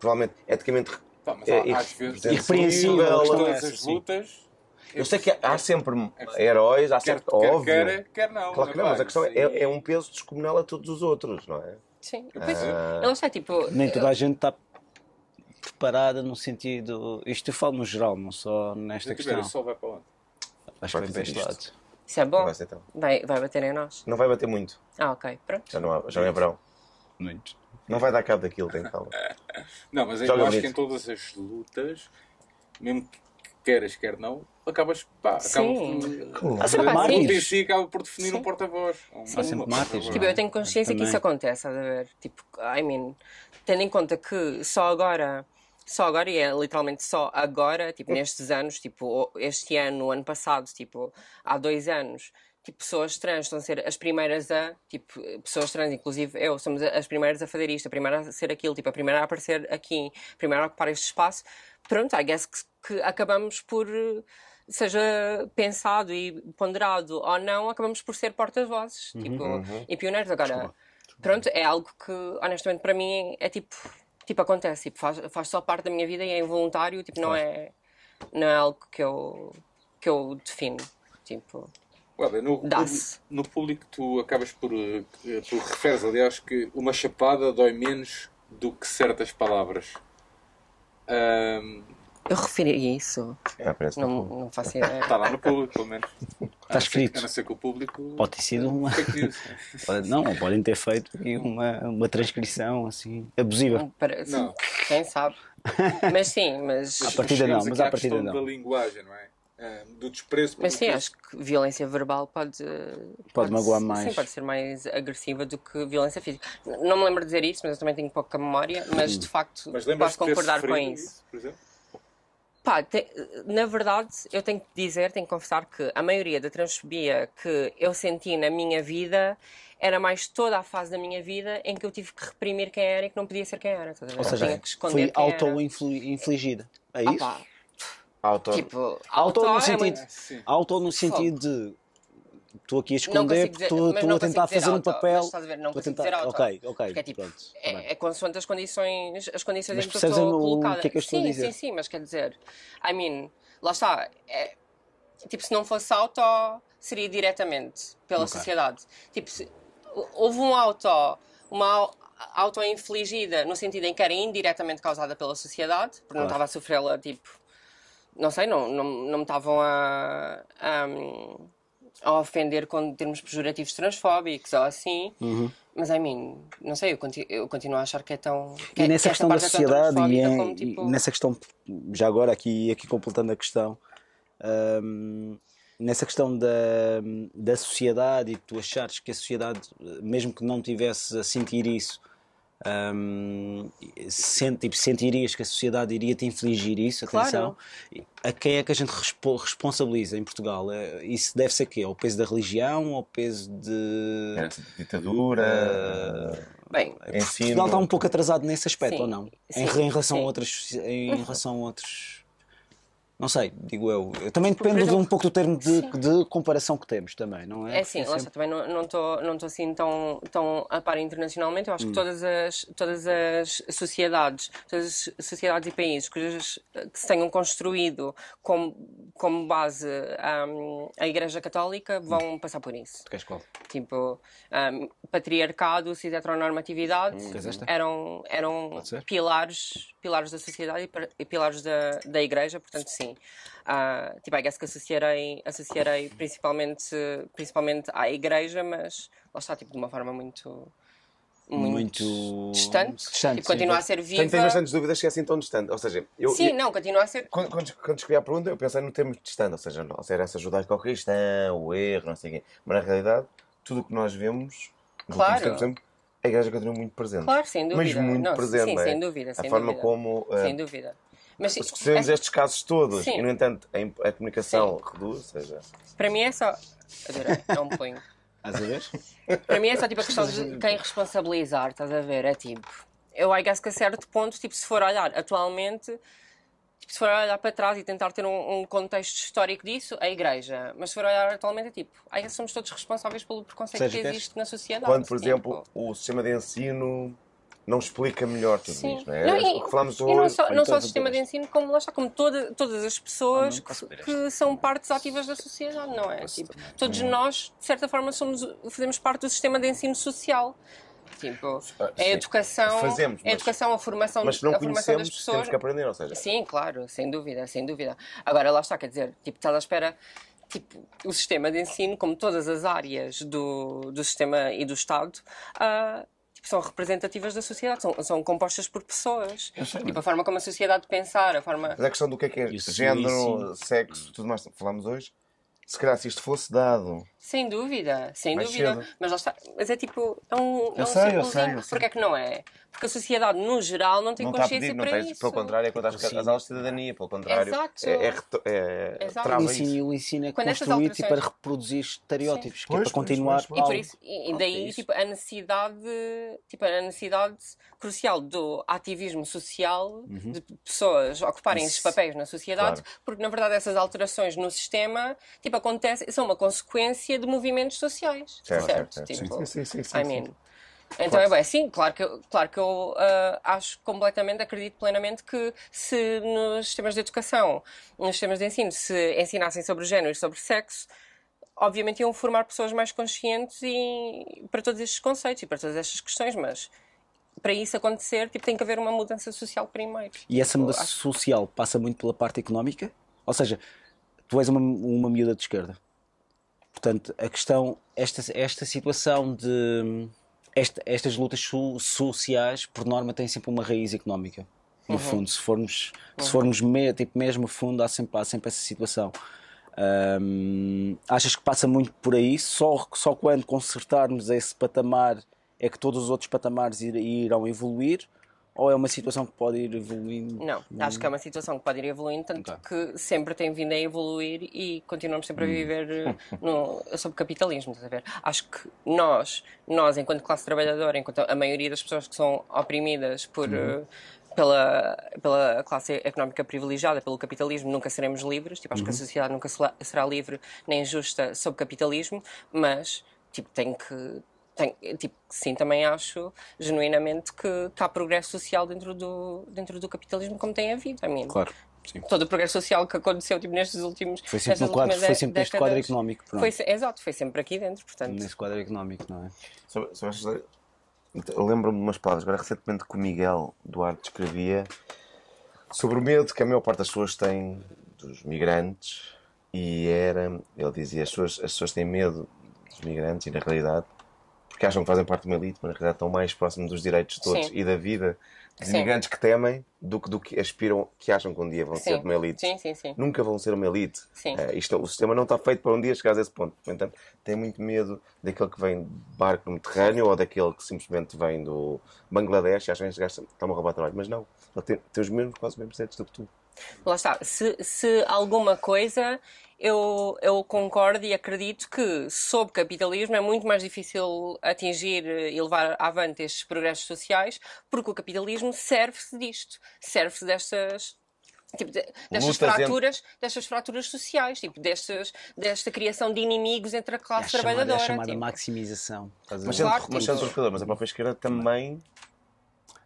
provavelmente, eticamente Tá, mas é, há- às vezes. Irrepreensível, a é Todas as sim. lutas. Eu sei que há sempre heróis, há sempre. quer, óbvio. quer, quer não. Claro que não, mas a questão é, é um peso descomunal a todos os outros, não é? Sim, pois, Ah. eu não sei, tipo. Nem toda a gente está preparada no sentido. Isto eu falo no geral, não só nesta ver, questão. o sol vai para onde? Acho que Vai para este fazer lado. isto. Isso é bom. Vai ser então. Vai, vai bater em nós. Não vai bater muito, Ah, ok, pronto. já não, há, já não é verão. Muito. Não vai dar cabo daquilo, tem calma. <laughs> Não, mas eu acho que em todas as lutas, mesmo que queiras, quer não, acabas. Pá, Sim. acaba Há sempre por. Mártires. luta em si acaba por definir Sim. um porta-voz. Um- Há sempre mártires. Tipo, eu tenho consciência que Também. isso acontece, a ver? Tipo, I mean, tendo em conta que só agora, só agora, e é literalmente só agora, tipo, nestes anos, tipo, este ano, o ano passado, tipo, há dois anos, tipo, pessoas trans estão a ser as primeiras a, tipo, pessoas trans, inclusive eu, somos as primeiras a fazer isto, a primeira a ser aquilo, tipo, a primeira a aparecer aqui, a primeira a ocupar este espaço. Pronto, I guess que, que acabamos por, seja pensado e ponderado ou não, acabamos por ser portas-vozes, tipo, e pioneiros. Agora, pronto, é algo que, honestamente, para mim é tipo, tipo acontece, tipo, faz, faz só parte da minha vida e é involuntário, tipo, não é, não é algo que eu, que eu defino, tipo... Olha, no, Dá-se. no público tu acabas por. eh, Tu referes, aliás, que uma chapada dói menos do que certas palavras. Ahm, Eu referi isso, É, não, não faço <laughs> ideia. Está lá no público, pelo menos. Está escrito. A não ser que o público. Pode ter sido uma. News. <laughs> Pode- Não, podem ter feito aqui uma, uma transcrição assim abusiva. Parece, Não. Quem sabe? Mas sim, mas... À partida não, mas à partida questão não. da linguagem, não é? Ahm, do desprezo. Mas sim, acho que violência verbal pode. Pode magoar Sim, mais. pode ser mais agressiva do que violência física. Não me lembro de dizer isso, mas eu também tenho pouca memória. Mas de facto, Mas posso concordar com isso. por exemplo? Pá, te- na verdade, eu tenho que dizer, tenho que confessar que a maioria da transfobia que eu senti na minha vida era mais toda a fase da minha vida em que eu tive que reprimir quem era e que não podia ser quem era. Ou Eu seja, tinha que esconder foi quem era. auto-infligida. É Ah, isso? pá, Auto... tipo, Auto, auto no é sentido, muito... auto no sentido de estou aqui a Não esconder porque estou não a tentar fazer um papel. mas estás a ver, não a consigo tentar- dizer auto. Ok, ok. Porque é tipo, pronto, é, é consoante as condições, as condições Mas em que estou o- o colocada. que é que eu estou a sim, dizer? sim, sim, mas quer dizer, I mean, lá está, é, tipo, se não fosse auto, seria diretamente pela Ok. sociedade. Tipo, se, houve um auto, uma au- auto-infligida no sentido em que era indiretamente causada pela sociedade, porque não Claro. estava a sofrê-la, tipo, não sei, não, não, não me estavam a, a, a ofender com termos pejorativos transfóbicos ou assim. Uhum. Mas, I mean, não sei, eu, eu continuo a achar que é tão. Que, E é- nessa que questão da é sociedade e, transfóbica em- como, e tipo, nessa questão, já agora aqui, aqui completando a questão, hum, nessa questão da, da sociedade e tu achares que a sociedade, mesmo que não tivesse a sentir isso, sente, tipo, sentirias que a sociedade iria te infligir isso, Claro. atenção, a quem é que a gente respo- responsabiliza em Portugal? Eh, Isso deve ser quê? Ao peso da religião, ao peso de... Ditadura, Bem, ensino. Portugal está um pouco atrasado nesse aspecto, Sim, ou não? sim, em, em relação a sim. outras. Em relação a outros. Não sei, digo eu. Também depende de exemplo, um pouco do termo de, sim. de comparação que temos também, não é? É assim, lá está, também não estou não estou assim tão, tão a par internacionalmente. Eu acho Hum. que todas as, todas as sociedades, todas as sociedades e países cujas, que se tenham construído como, como base hum, a Igreja Católica Hum. vão passar por isso. Queres qual? Tipo, hum, patriarcado, cis heteronormatividade esta? eram, eram pilares, pilares da sociedade e e pilares da, da Igreja, portanto, sim. Ah, tipo, I guess que associarei, associarei principalmente, principalmente à Igreja, mas lá está, tipo, de uma forma muito. Muito, Muito distante, distante, e continua a ser viva. Tenho, tenho bastantes dúvidas que é assim tão distante. Ou seja, eu, Sim, eu- não, continua a ser. quando, quando, quando escrevi a pergunta, eu pensei no termo distante, ou seja, não, ser essa judaico-cristã, o erro, não sei o quê. Mas na realidade, tudo o que nós vemos, Claro. sempre, a igreja continua muito presente. Claro, sem Mas dúvida. muito Não, presente, sim, é? sem dúvida. A sem forma dúvida. como. eh, Sem dúvida. Mas se vemos é- estes casos todos Sim. e, no entanto, a, a comunicação reduz, ou seja, para mim é só. A ver, é um punho. Estás a ver? Para mim é só tipo a questão de quem responsabilizar, estás a ver? É tipo. Eu guess que a certo ponto, tipo, se for olhar atualmente, tipo, se for olhar para trás e tentar ter um, um contexto histórico disso, a igreja. Mas se for olhar atualmente, é tipo, guess somos todos responsáveis pelo preconceito Seja, que existe na sociedade. quando, por Tipo, exemplo, o sistema de ensino não explica melhor tudo Sim. isto, não é? Não, o que falamos e não hoje. só, não só o sistema de ensino, como lá está, como toda, todas as pessoas Ah, que, que são partes ativas da sociedade, não é? Tipo, todos nós, de certa forma, somos, fazemos parte do sistema de ensino social. Tipo, Ah, é a sim. educação, Fazemos, é a mas- educação, a formação, Mas se não a formação das conhecemos, pessoas. temos que aprender, ou seja, Sim, claro, sem dúvida, sem dúvida. Agora, lá está, quer dizer, tipo, estás à espera. Tipo, o sistema de ensino, como todas as áreas do, do sistema e do Estado, ah, tipo, são representativas da sociedade, são, são compostas por pessoas. Tipo, a forma como a sociedade pensar, a forma. Mas a questão do que é que é Isso, género, isso. sexo, tudo mais que falamos hoje, se calhar se isto fosse dado Sem dúvida, sem Mais dúvida. cedo. Mas lá está. Mas é tipo, é um, é um sei, eu círculozinho. sei, eu sei. Porquê é que não é? Porque a sociedade, no geral, não tem não consciência pedir, não para tem, isso. pelo contrário, é quando as, aulas de cidadania, pelo contrário, Exato. é, é, é, Exato. O ensino, o ensino é Quando construído tipo, para alterações- reproduzir estereótipos, que é Pois, para pois, continuar pois, pois. E por isso, e, daí isso. tipo, a necessidade, tipo, a necessidade crucial do ativismo social de pessoas ocuparem esses papéis na sociedade, Claro. porque na verdade essas alterações no sistema tipo, acontecem, são uma consequência de movimentos sociais. Certo, Certo? certo, certo. Tipo, Sim, sim, sim, I mean. Então é bem, sim, claro que eu, claro que eu ah, acho completamente, acredito plenamente que se nos sistemas de educação, nos sistemas de ensino, se ensinassem sobre género e sobre sexo, obviamente iam formar pessoas mais conscientes e para todos estes conceitos e para todas estas questões, mas para isso acontecer, tipo, tem que haver uma mudança social primeiro. E essa Tipo, mudança acho- social passa muito pela parte económica? Ou seja, tu és uma, uma miúda de esquerda. Portanto, a questão, esta, esta situação de. esta- estas lutas so- sociais, por norma, têm sempre uma raiz económica. No fundo, se formos, se formos me- tipo, mesmo fundo, há sempre, há sempre essa situação. Hum, achas que passa muito por aí? Só, só quando consertarmos esse patamar é que todos os outros patamares ir- irão evoluir? Ou é uma situação que pode ir evoluindo? Não, acho que é uma situação que pode ir evoluindo, tanto Ok. que sempre tem vindo a evoluir e continuamos sempre a viver eh, no, sob capitalismo, estás a ver? Acho que nós, nós, enquanto classe trabalhadora, enquanto a maioria das pessoas que são oprimidas por. eh, Pela, pela classe económica privilegiada, pelo capitalismo, nunca seremos livres. Tipo, acho que a sociedade nunca será- será livre nem justa sob capitalismo, mas tipo, tem que. Tem, tipo, sim, também acho genuinamente que, há progresso social dentro do, dentro do capitalismo, como tem havido. A mim, Claro, sim. todo o progresso social que aconteceu tipo, nestes últimos. Foi sempre, no quadro, foi sempre neste quadro económico. Pronto. Foi, exato, foi sempre aqui dentro, portanto. Nesse quadro económico, não é? Sobre- sobre Eu lembro-me de umas palavras, agora recentemente que o Miguel Duarte escrevia sobre o medo que a maior parte das pessoas tem dos migrantes e era, ele dizia, as pessoas, as pessoas têm medo dos migrantes e na realidade, porque acham que fazem parte de uma elite, mas na realidade estão mais próximos dos direitos de todos Sim. e da vida dos imigrantes que temem do que do que aspiram, que acham que um dia vão ser Sim, de uma elite. sim, sim, sim. Nunca vão ser uma elite. Sim. Eh, isto, o sistema não está feito para um dia chegares a esse ponto. No entanto, tem muito medo daquele que vem de barco no Mediterrâneo ou daquele que simplesmente vem do Bangladesh e acham que estão a roubar trabalho. Mas não, ele tem, tem os mesmos, quase os mesmos direitos do que tu. Lá está. Se, se alguma coisa eu, eu concordo e acredito que, sob capitalismo, é muito mais difícil atingir e levar avante estes progressos sociais, porque o capitalismo serve-se disto, serve-se destas. Tipo, de- destas Lutas entre- fraturas, destas fraturas sociais, tipo, destas, desta criação de inimigos entre a É a classe chamada, é a trabalhadora. chamada tipo. maximização. Mas sendo, Claro, mas tipo- sendo trocador, mas a própria esquerda também.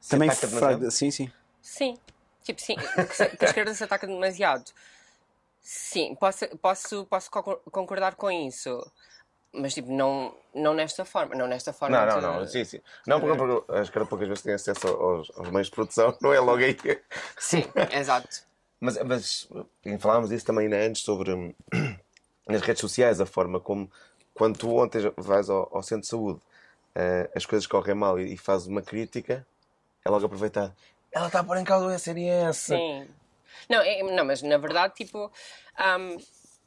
Também Sim, sim. Sim, tipo, sim, que, se- que a esquerda se ataca demasiado. Sim, posso, posso, posso co- concordar com isso. Mas, tipo, não, não nesta forma. Não nesta forma. Não, não, de- não, sim, sim. Não, porque, porque a esquerda poucas vezes tem acesso aos, aos meios de produção, não é logo aí. Sim, exato. Mas, mas falámos disso também ainda antes sobre nas redes sociais, a forma como quando tu ontem vais ao, ao centro de saúde, eh, as coisas correm mal e, e fazes uma crítica, é logo aproveitar. Ela está a pôr em causa o SNS. Sim. Não, é- não, mas na verdade, tipo. ahm,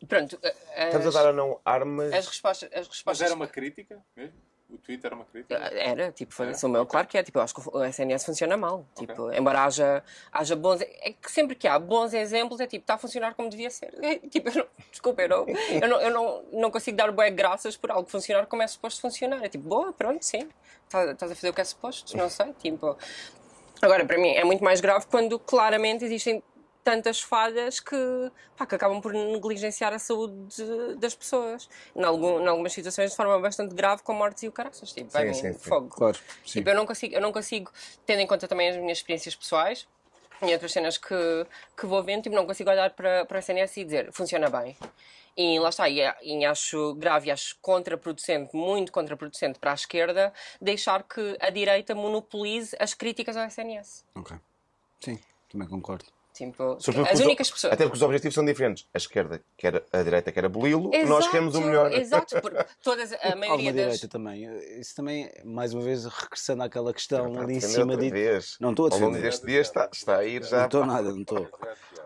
pronto. Estamos a As, dar ou não armas. as respostas. As Mas respostas era uma crítica mesmo? O Twitter era uma crítica? Era, tipo, foi o meu, claro que é. Tipo, eu acho que o SNS funciona mal. Tipo, embora haja, haja bons. É que sempre que há bons exemplos, é tipo, está a funcionar como devia ser. É, <laughs> tipo, eu não, desculpa, eu não, eu não, eu não, não consigo dar bué graças por algo funcionar como é suposto funcionar. É tipo, boa, pronto, sim. Estás estás a fazer o que é suposto, não sei. Tipo. Agora, para mim, é muito mais grave quando claramente existem tantas falhas que, pá, que acabam por negligenciar a saúde de- das pessoas. Em, algum, em algumas situações de forma bastante grave, com mortes e o caraças. Tipo, Sim, sim, sim. fogo. Claro. Sim. Tipo, eu não consigo, eu não consigo, tendo em conta também as minhas experiências pessoais e outras cenas que, que vou vendo, tipo, não consigo olhar para, para a SNS e dizer funciona bem. E lá está, e, e acho grave e acho contraproducente, muito contraproducente para a esquerda, deixar que a direita monopolize as críticas ao SNS. Ok. Sim, também concordo. Tipo, Sobretudo as os- únicas pessoas. Até porque os objetivos são diferentes. A esquerda quer a direita quer aboli-lo, nós queremos o melhor. Exato, porque <laughs> todas, a Alguma maioria das. direita também. Isso também, mais uma vez, regressando àquela questão ali em cima de. vez. Não estou a Ao longo deste dia está, está a ir já. Não estou nada, não estou.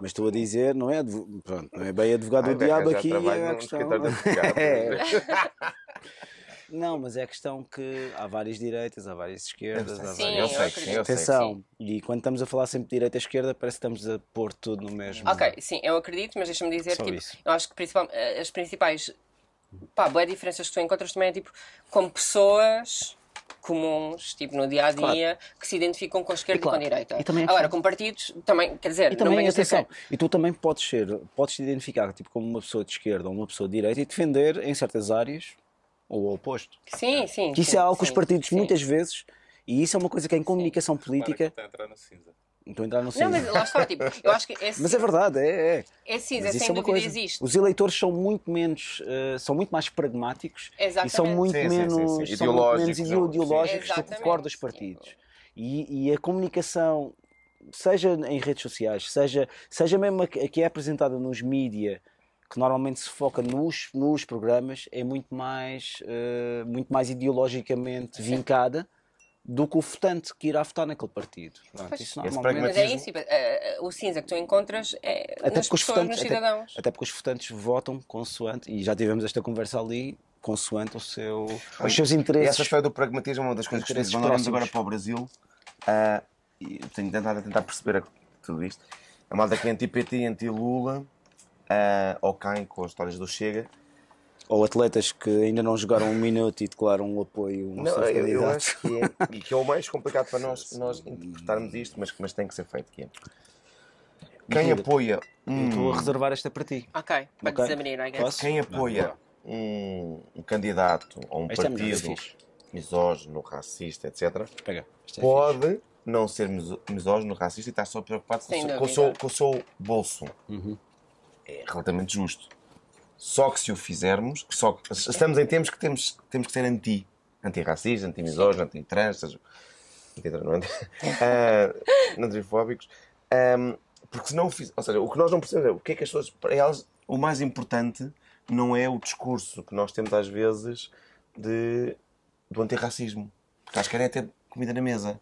Mas estou a dizer, não é, pronto, não é bem advogado Ai, do diabo aqui. É a questão. <laughs> É. <laughs> Não, mas é a questão que há várias direitas, há várias esquerdas, há Sim, eu várias. sei, acredito. sim, eu sei. Atenção, e quando estamos a falar sempre de direita e esquerda, parece que estamos a pôr tudo no mesmo. Ok, sim, eu acredito, mas deixa-me dizer Só tipo, isso. eu acho que principal, eh, as principais pá, boas diferenças que tu encontras também é tipo com pessoas comuns, tipo no dia a dia, que se identificam com a esquerda E claro, e com a direita. e também é Agora, que- com partidos, também, quer dizer, E não também, venhas dizer atenção, que- e tu também podes ser, podes te identificar tipo, como uma pessoa de esquerda ou uma pessoa de direita e defender em certas áreas ou o oposto. Sim, sim. Que isso sim, é algo que os partidos sim. muitas vezes, e isso é uma coisa que em comunicação política, Está a entrar no cinza. a entrar no Não, cinza. mas lá está, tipo, eu acho que <laughs> esse, Mas é verdade, é, é. é cinza, sem é uma dúvida coisa. existe. Os eleitores são muito menos, eh, são muito mais pragmáticos e são Exatamente. muito Sim, sim, sim, menos, sim. são muito menos Ideológicos, ideológicos do que Exatamente. o core dos partidos. E, e a comunicação, seja em redes sociais, seja, seja mesmo a que é apresentada nos mídia, que normalmente se foca nos, nos programas, é muito mais, eh, muito mais ideologicamente vincada do que o votante que irá votar naquele partido. Pronto, Pois. isso normalmente... Mas é isso, eh, o cinza que tu encontras é Até nas porque, os pessoas, votantes, nos até, cidadãos. até porque os votantes votam consoante, e já tivemos esta conversa ali, consoante o seu, os seus E interesses. essa história do pragmatismo é uma das coisas que Quando olhamos agora para o Brasil, ah, e tenho tentado tentar perceber tudo isto. A malta que é anti-PT, anti-Lula, ah, ou quem com as histórias do Chega. Ou atletas que ainda não jogaram um minuto e declaram um apoio a um Não, eu, eu acho que é, e que é o mais complicado para nós, <laughs> nós interpretarmos isto, mas, mas tem que ser feito. Que é. Quem apoia um, Estou a reservar esta para ti. Ok, para Ok. desabrir, I guess. Posso? quem apoia um, um candidato ou um Este é muito partido fixe. misógino, racista, etc., Pega. É pode não ser misógino, racista e estar só preocupado com, o Sem seu- com o dúvida. seu, com o seu bolso. Uhum. É relativamente justo. Só que se o fizermos, só que estamos em tempos que temos, temos que ser anti. Anti-racista, anti-misógino, anti-trans, é? <laughs> Ah, antrifóbicos. Ahm, porque se não o fiz, ou seja, o que nós não percebemos é o que é que as pessoas, para elas, o mais importante não é o discurso que nós temos às vezes de, do antirracismo. Porque elas querem ter comida na mesa.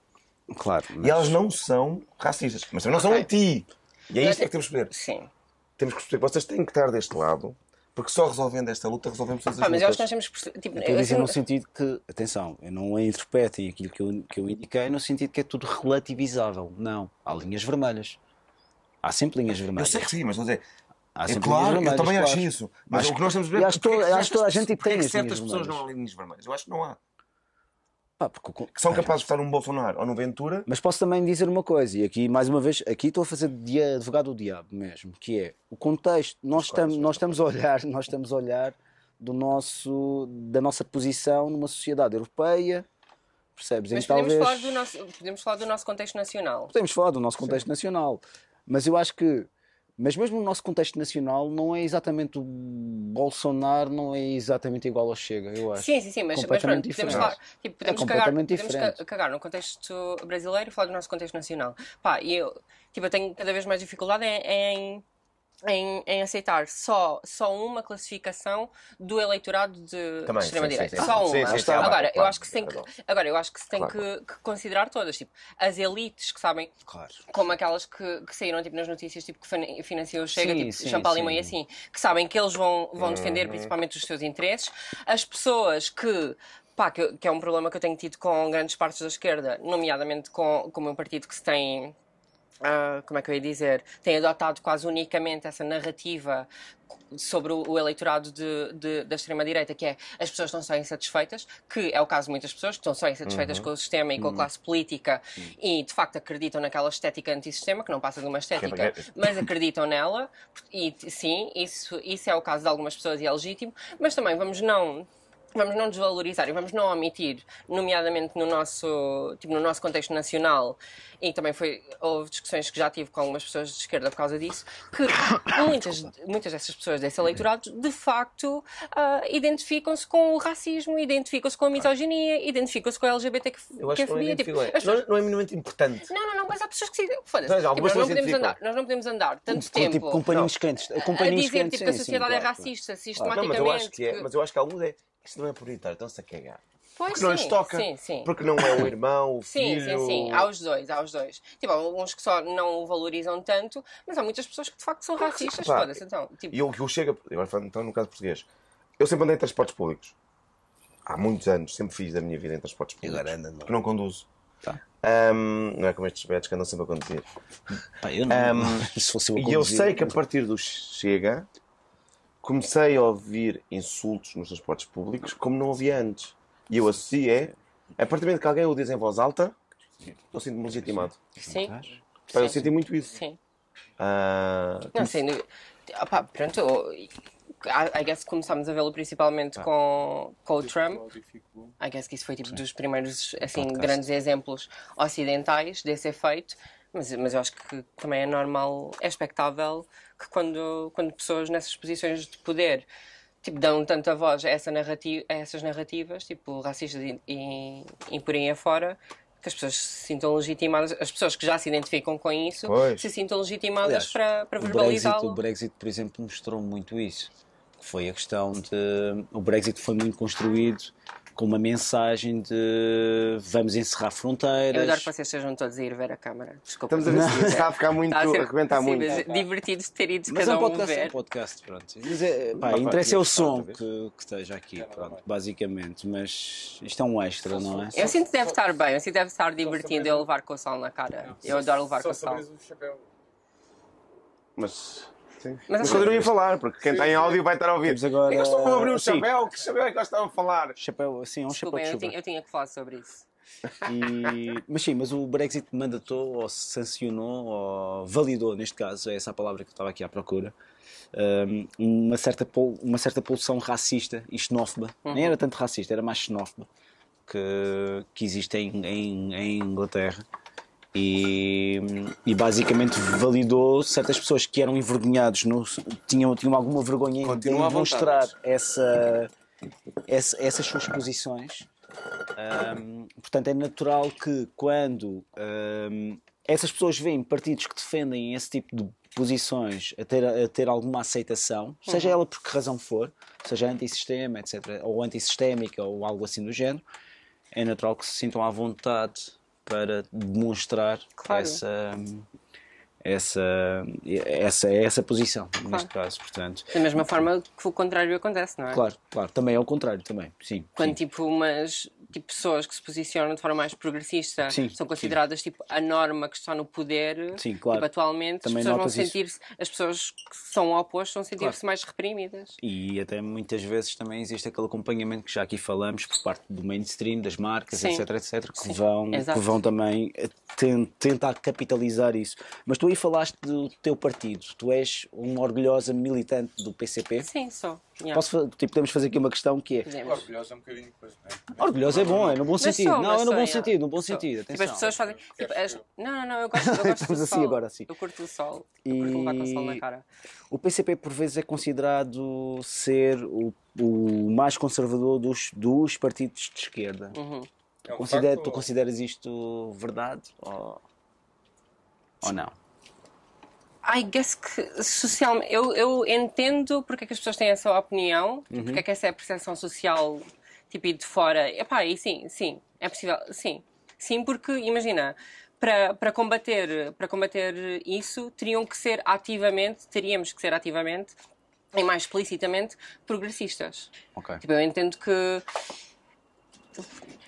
Claro. E elas não são racistas, mas também não são Ok. anti. E é isto é que temos que perceber. Sim. Temos que perceber que vocês têm que estar deste lado, porque só resolvendo esta luta resolvemos todas as Pá, mas eu acho lutas. que nós temos. que Tipo, Estou a dizer assim, no sentido que, atenção, eu não interpretem aquilo que eu, que eu indiquei no sentido que é tudo relativizável. Não. Há linhas vermelhas. Há sempre linhas Eu vermelhas. sei que sim, mas a dizer, Há é claro, eu também acho claro. isso. Mas Acho o que nós temos de e ver acho é to- que acho que toda a certas- gente é tem que as certas pessoas vermelhas. não há linhas vermelhas. Eu acho que não há. Pá, porque o- Que são capazes de votar num Bolsonaro ou num Ventura. Mas posso também dizer uma coisa, e aqui, mais uma vez, aqui estou a fazer de advogado do diabo mesmo, que é o contexto, nós, estamos, nós estamos a olhar, <laughs> nós estamos a olhar do nosso, da nossa posição numa sociedade europeia, percebes? Mas que podemos, talvez... falar do nosso, podemos falar do nosso contexto nacional. Podemos falar do nosso contexto nacional, mas eu acho que, mas mesmo no nosso contexto nacional, não é exatamente o Bolsonaro, não é exatamente igual ao Chega, eu acho. Sim, sim, sim, mas, mas pronto, Completamente podemos, falar, tipo, podemos, É cagar, completamente podemos cagar no contexto brasileiro e falar do nosso contexto nacional. Pá, e eu, tipo, eu tenho cada vez mais dificuldade em, em, em, em aceitar só, só uma classificação do eleitorado de, extrema-direita. Só Sim, uma. sim, sim, agora, eu acho que se tem que, claro. agora, eu acho que se tem Claro. que, que considerar todas, tipo, as elites que sabem Claro. como aquelas que, que saíram tipo, nas notícias tipo, que fin- financiam o Chega, Sim, tipo sim, Champalimau e sim. assim, que sabem que eles vão, vão Uhum. defender principalmente os seus interesses. As pessoas que. Pá, que, que é um problema que eu tenho tido com grandes partes da esquerda, nomeadamente com, com o meu partido que se tem. Ah, como é que eu ia dizer? Tem adotado quase unicamente essa narrativa sobre o, o eleitorado de, de- da extrema-direita, que é as pessoas estão só insatisfeitas, que é o caso de muitas pessoas que estão só insatisfeitas Uhum. com o sistema e com a classe política e de facto acreditam naquela estética antissistema, que não passa de uma estética, porque- mas acreditam nela. E sim, isso, isso é o caso de algumas pessoas e é legítimo, mas também vamos não. Vamos não desvalorizar e vamos não omitir, nomeadamente no nosso, tipo, no nosso contexto nacional, e também foi, houve discussões que já tive com algumas pessoas de esquerda por causa disso, que <coughs> muitas, muitas dessas pessoas desse eleitorado, de facto, ah, identificam-se com o racismo, identificam-se com a misoginia, identificam-se com a LGBT Eu acho que não é, tipo, é. as pessoas- não, não é minimamente importante. não, não, não, mas há pessoas que se. Foda-se. Tipo, nós, não podemos andar, nós não podemos andar tanto Com, tempo tipo, companheiros crentes, a companheiros dizer crentes, tipo, que a sim, sim, sociedade é claro, racista Não, sistematicamente. mas eu acho que é. Mas eu acho que alguns é. Isto não é prioritário, estão-se a cagar. Pois Porque não lhes sim, toca. Sim, sim. Porque não é o irmão, o <laughs> Sim, filho. sim, sim. Há os dois, há os dois. Tipo, há uns que só não o valorizam tanto, mas há muitas pessoas que de facto são racistas. Foda-se, então. Tipo, E o que eu chego. Agora falando então no caso português. Eu sempre andei em transportes públicos. Há muitos anos, sempre fiz da minha vida em transportes públicos. agora anda, não. Porque não conduzo. Tá. Ahm, não é como estes betos que andam sempre a conduzir. Pá, eu não, <laughs> se fosse eu a E eu conduzir- sei que a partir do Chega comecei a ouvir insultos nos transportes públicos como não ouvia antes. E eu associo é, a partir do momento que alguém o diz em voz alta, eu sinto-me legitimado. sim. Pá, eu Sim. senti muito isso. Sim. Ah, Não, sem dúvida. Ah, pá, pronto, eu- I guess começámos a vê-lo principalmente com, com o Trump. I guess que isso foi tipo dos primeiros assim, grandes exemplos ocidentais desse efeito. Mas, mas eu acho que também é normal, é expectável que quando, quando pessoas nessas posições de poder tipo, dão tanta voz a, essa narrativa, a essas narrativas, tipo racistas e, e, e por aí afora, que as pessoas se sintam legitimadas, as pessoas que já se identificam com isso, Pois. se sintam legitimadas Aliás, para, para verbalizá-lo. o Brexit, por exemplo, mostrou muito isso. Foi a questão de. O Brexit foi muito construído com uma mensagem de vamos encerrar Eu fronteiras. adoro que vocês estejam todos a ir ver a câmara. Desculpa. Estamos a ver se está a ficar <laughs> muito. Está a ser- arrebentar sim, muito. mas divertido de ter ido Mas é cada um um podcast, é um ver. podcast, pronto. Mas é, pá, interessa é o som que, que esteja aqui, pronto, basicamente. Mas isto é um extra, não é? Eu sinto que deve estar bem, eu sinto que deve estar divertido eu levar com o sol na cara. Eu adoro levar com o sol. Mas. Sim. Mas Mas acho- continuem a falar, porque quem está em áudio vai estar a ouvir. Temos agora- É eles estão a abrir o Sim. chapéu, que chapéu é que eles estavam a falar? Chapéu, assim, é um chapéu Desculpem, de eu chuva. tinha, eu tinha que falar sobre isso. E- mas sim, mas o Brexit mandatou, ou sancionou, ou validou, neste caso, é essa a palavra que eu estava aqui à procura, um, uma, certa, pol- uma certa pulsão racista e xenófoba. Nem era tanto racista, era mais xenófoba que, que existe em, em, em Inglaterra. E, e basicamente validou certas pessoas que eram envergonhados, no, tinham, tinham alguma vergonha em Continua demonstrar vontade. essa, essa- essas suas posições. Um, portanto, é natural que quando um, essas pessoas veem partidos que defendem esse tipo de posições a ter, a ter alguma aceitação, seja ela por que razão for, seja antissistema, etc., ou antissistémica, ou algo assim do género, é natural que se sintam à vontade para demonstrar Claro. essa, essa, essa, essa posição, neste caso, portanto. Da mesma forma que o contrário acontece, não é? Claro, claro, também é o contrário, também, sim. Quando sim. tipo umas tipo, pessoas que se posicionam de forma mais progressista Sim, são consideradas tipo a norma que está no poder Sim, claro. tipo, atualmente Também as pessoas vão sentir-se as pessoas que são opostas vão sentir-se mais reprimidas E até muitas vezes também existe aquele acompanhamento que já aqui falamos por parte do mainstream, das marcas, Sim. etc, etc, que Sim, vão, que exato. vão também eh, ten- tentar capitalizar isso. Mas tu aí falaste do teu partido, tu és uma orgulhosa militante do PCP. sim só yeah. Posso, tipo, podemos fazer aqui uma questão que é Fizemos. Orgulhoso é um bocadinho depois, não é? orgulhoso é bom, é no bom Mas sentido. sou, não, é no sou, bom yeah. sentido, no bom Sou. sentido. Tipo, Atenção. as pessoas fazem. Tipo, as- Não, não, não, eu gosto, eu <laughs> gosto Estamos do assim sol. agora, assim. Eu curto o sol. Eu curto levar com o sol na E- cara. O PCP por vezes é considerado ser o, o mais conservador dos, dos partidos de esquerda. Uhum. É um Considera- facto tu ou- consideras isto verdade ou, ou não? I guess que socialmente. Eu, eu entendo porque é que as pessoas têm essa opinião, Uhum. porque é que essa é a percepção social, tipo, de fora. Epá, e sim, sim, é possível, sim. Sim, porque, imagina, para, para, combater, para combater isso, teriam que ser ativamente, teríamos que ser ativamente e mais explicitamente progressistas. Ok. Tipo, eu entendo que.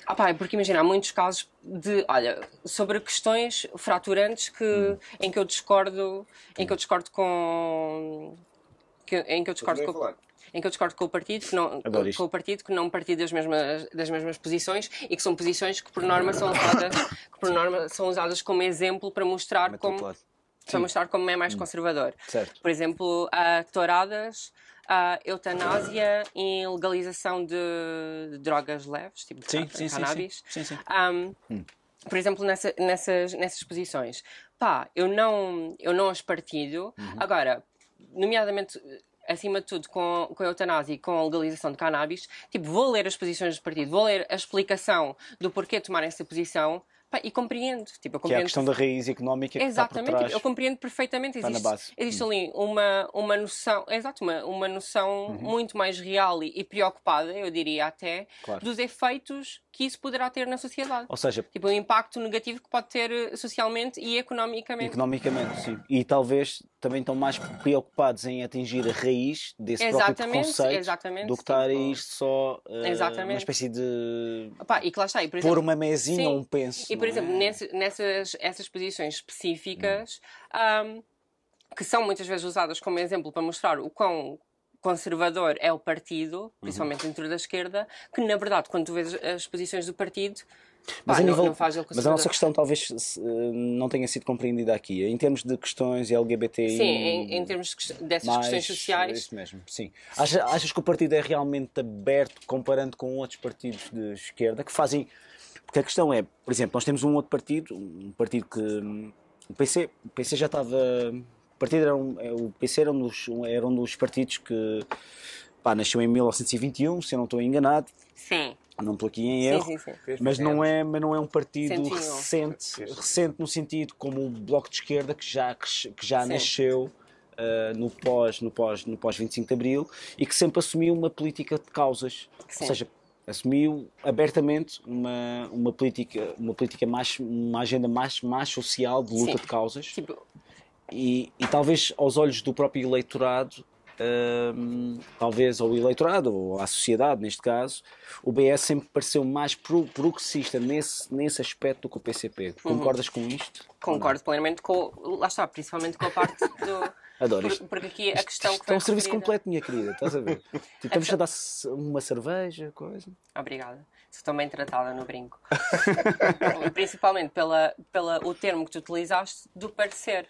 Ah pá, porque imagina, há muitos casos de, olha, sobre questões fraturantes que, Hum. em que eu discordo, em que eu discordo com, que- em que eu discordo com, falar. em que eu discordo com o partido que não Adoro isto. com o partido que não partilha das mesmas das mesmas posições e que são posições que por norma são usadas que por norma são usadas como exemplo para mostrar Mete como. Para mostrar como é mais conservador. Certo. Por exemplo, a touradas, a eutanásia e legalização de drogas leves, tipo de Sim, sim, cannabis. sim. Sim, sim. Um, Por exemplo, nessa- nessas, nessas posições. Pá, eu não, eu não as partilho. Uhum. Agora, nomeadamente, acima de tudo, com, com a eutanásia e com a legalização de cannabis, tipo, vou ler as posições do partido, vou ler a explicação do porquê tomar essa posição pá, e compreendo. Tipo, eu Que é a compreendo questão da raiz económica que Exatamente, está por trás. eu compreendo perfeitamente. Está na Existe, base. existe ali uma, uma noção, exato, uma, uma noção Uhum. muito mais real e, e preocupada, eu diria até, Claro. dos efeitos que isso poderá ter na sociedade. Ou seja, Tipo, o impacto negativo que pode ter eh, socialmente e economicamente. economicamente, sim. E talvez também estão mais preocupados em atingir a raiz desse próprio Exatamente, preconceito exatamente, do que estar tipo- ir só Exatamente. uma espécie de Opá, e que lá está. E, por pôr exemplo, uma mesinha ou um penso. E, por exemplo, é? nesse- nessas essas posições específicas, ahm, que são muitas vezes usadas como exemplo para mostrar o quão conservador é o partido, Uhum. principalmente dentro da esquerda, que na verdade, quando tu vês as posições do partido, Mas, pá, a nível- não faz mas a nossa questão talvez eh, não tenha sido compreendida aqui. Em termos de questões LGBTI. Sim, em, em termos dessas mais, questões sociais, Isso mesmo, sim. Acha- achas que o partido é realmente aberto comparando com outros partidos de esquerda que fazem. Porque a questão é, por exemplo, nós temos um outro partido, um partido que. hum, O PC, o PC já estava. O partido era um, é, o PC era um, dos, era um dos partidos que pá, nasceu em 1921, se eu não estou enganado, sim. não estou aqui em Sim, erro. sim, sim. Mas não, é, mas não é um partido 101. recente, recente no sentido como o Bloco de Esquerda, que já, que já Sim. nasceu ah, no, pós, no, pós, no pós 25 de Abril e que sempre assumiu uma política de causas. Sim. Ou seja, assumiu abertamente uma, uma política, uma política mais, uma agenda mais, mais social de luta Sim. de causas Tipo, e, e talvez aos olhos do próprio eleitorado, hum, talvez ao eleitorado ou à sociedade neste caso, o BS sempre pareceu mais pro- progressista nesse, nesse aspecto do que o PCP. Uhum. Concordas com isto? concordo plenamente com. Lá está, principalmente com a parte do. Adoro isto. Porque aqui a questão que Isto é um serviço completo, minha querida, estás a ver? <laughs> Tipo, Estamos a dar ce- uma cerveja, coisa. Obrigada. Estou bem tratada no brinco. <laughs> Principalmente pela, pela o termo que tu utilizaste do parecer.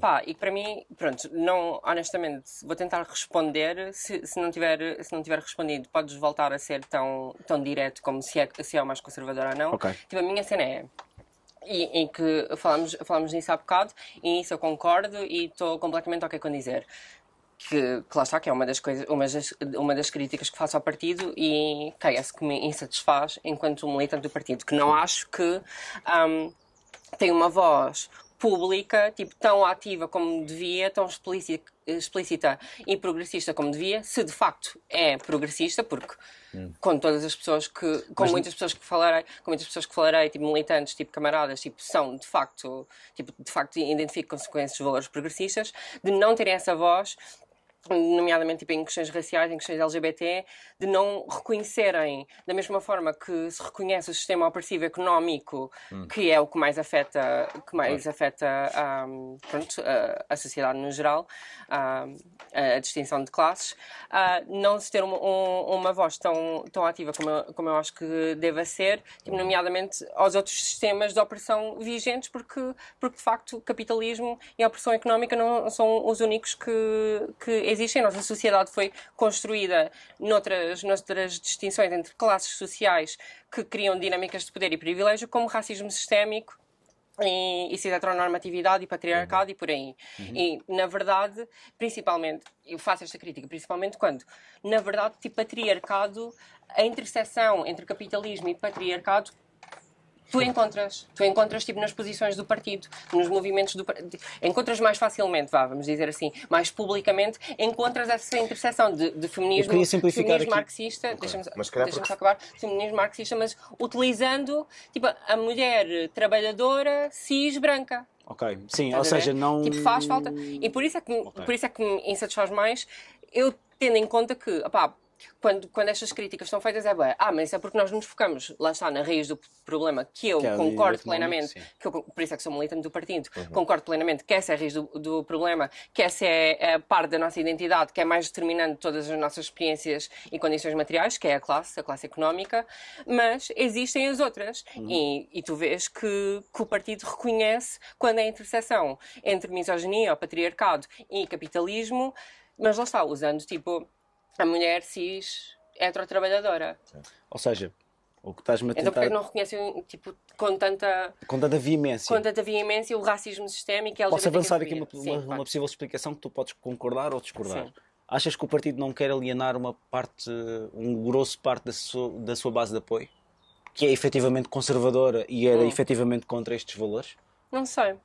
Pá, e para mim, pronto, não, honestamente, vou tentar responder. Se, se, não tiver, se não tiver respondido, podes voltar a ser tão, tão direto como se é, se é o mais conservador ou não. Ok. Tipo, a minha cena é. E, em que falámos, falámos nisso há bocado, e nisso eu concordo e estou completamente ok com dizer que, que lá está, que é uma das coisas, uma das, uma das críticas que faço ao partido e que é essa que me insatisfaz enquanto militante do partido, que não acho que hum, tem uma voz pública, tipo, tão ativa como devia, tão explícita, explícita e progressista como devia, se de facto é progressista, porque com todas as pessoas que, com muitas pessoas que falarei, com muitas pessoas que falarei, tipo militantes, tipo camaradas, tipo, são de facto, tipo, de facto identificam-se com esses valores progressistas, de não terem essa voz, nomeadamente tipo, em questões raciais, em questões LGBT, de não reconhecerem, da mesma forma que se reconhece o sistema opressivo económico, que é o que mais afeta, que mais afeta ahm, pronto, a, a sociedade no geral, a, a distinção de classes, ah, não se ter uma, um- uma voz tão, tão ativa como eu, como eu acho que deva ser, tipo, nomeadamente aos outros sistemas de opressão vigentes, porque, porque de facto o capitalismo e a opressão económica não são os únicos que, que existem. A nossa sociedade foi construída noutras, noutras distinções entre classes sociais que criam dinâmicas de poder e privilégio, como racismo sistémico e, e heteronormatividade e patriarcado e por aí. E, na verdade, principalmente, eu faço esta crítica, principalmente quando, na verdade, tipo, patriarcado, a interseção entre capitalismo e patriarcado tu encontras, tu encontras tipo nas posições do partido, nos movimentos do partido, encontras mais facilmente, vá, vamos dizer assim, mais publicamente, encontras essa interseção de, de feminismo, feminismo aqui. marxista, deixa-me Mas se calhar deixa porque- só acabar, feminismo marxista, mas utilizando tipo a mulher trabalhadora cis branca. Ok, sim, Estás ou seja, não. Tipo, faz falta. E por isso é que, me- Ok. por isso é que me insatisfaz mais, eu tendo em conta que, opá, quando, quando estas críticas são feitas é bué, ah, mas isso é porque nós nos focamos, lá está, na raiz do problema, que eu Que é concordo plenamente, que eu, por isso é que sou militante do partido, Uhum. concordo plenamente que essa é a raiz do, do problema, que essa é a parte da nossa identidade, que é mais determinante de todas as nossas experiências e condições materiais, que é a classe, a classe económica, mas existem as outras. Uhum. E, e tu vês que, que o partido reconhece quando é a interseção entre misoginia, patriarcado e capitalismo, mas lá está, usando tipo a mulher cis heterotrabalhadora. Ou seja, o que estás-me a Então tentar. porque é que não reconhecem tipo, com tanta, Com tanta veemência. com tanta veemência o racismo sistémico e a Posso avançar aqui uma, Sim, uma, uma possível explicação que tu podes concordar ou discordar. Sim. Achas que o partido não quer alienar uma parte, um grosso parte da sua, da sua base de apoio? Que é efetivamente conservadora e era Hum. efetivamente contra estes valores? Não sei.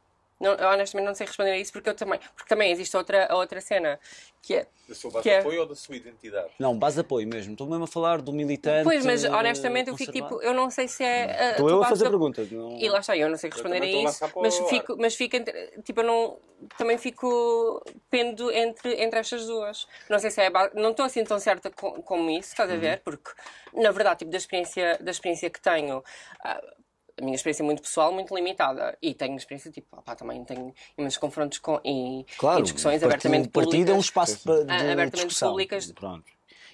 Não, eu honestamente não sei responder a isso porque eu também. Porque também existe outra, a outra cena que é. Da sua base de é- apoio ou da sua identidade? Não, base de apoio mesmo. Estou mesmo a falar do militante. Pois, mas eh, honestamente eu fico tipo. Eu não sei se é. a- Estou a eu a base fazer da- pergunta. Não... E lá está, eu não sei responder a a isso, mas fico, mas fico entre, tipo, eu não, também fico pendo entre, entre estas duas. Não sei se é, ba- não estou assim tão certa com, como isso, estás a ver? Porque, na verdade, tipo, da experiência, da experiência que tenho, ah, a minha experiência é muito pessoal, muito limitada, e tenho experiência, tipo, opá, também tenho imensos confrontos com, e, Claro, e discussões abertamente o partido é um públicas. espaço para- de Ah, abertamente discussão. públicas. Pronto.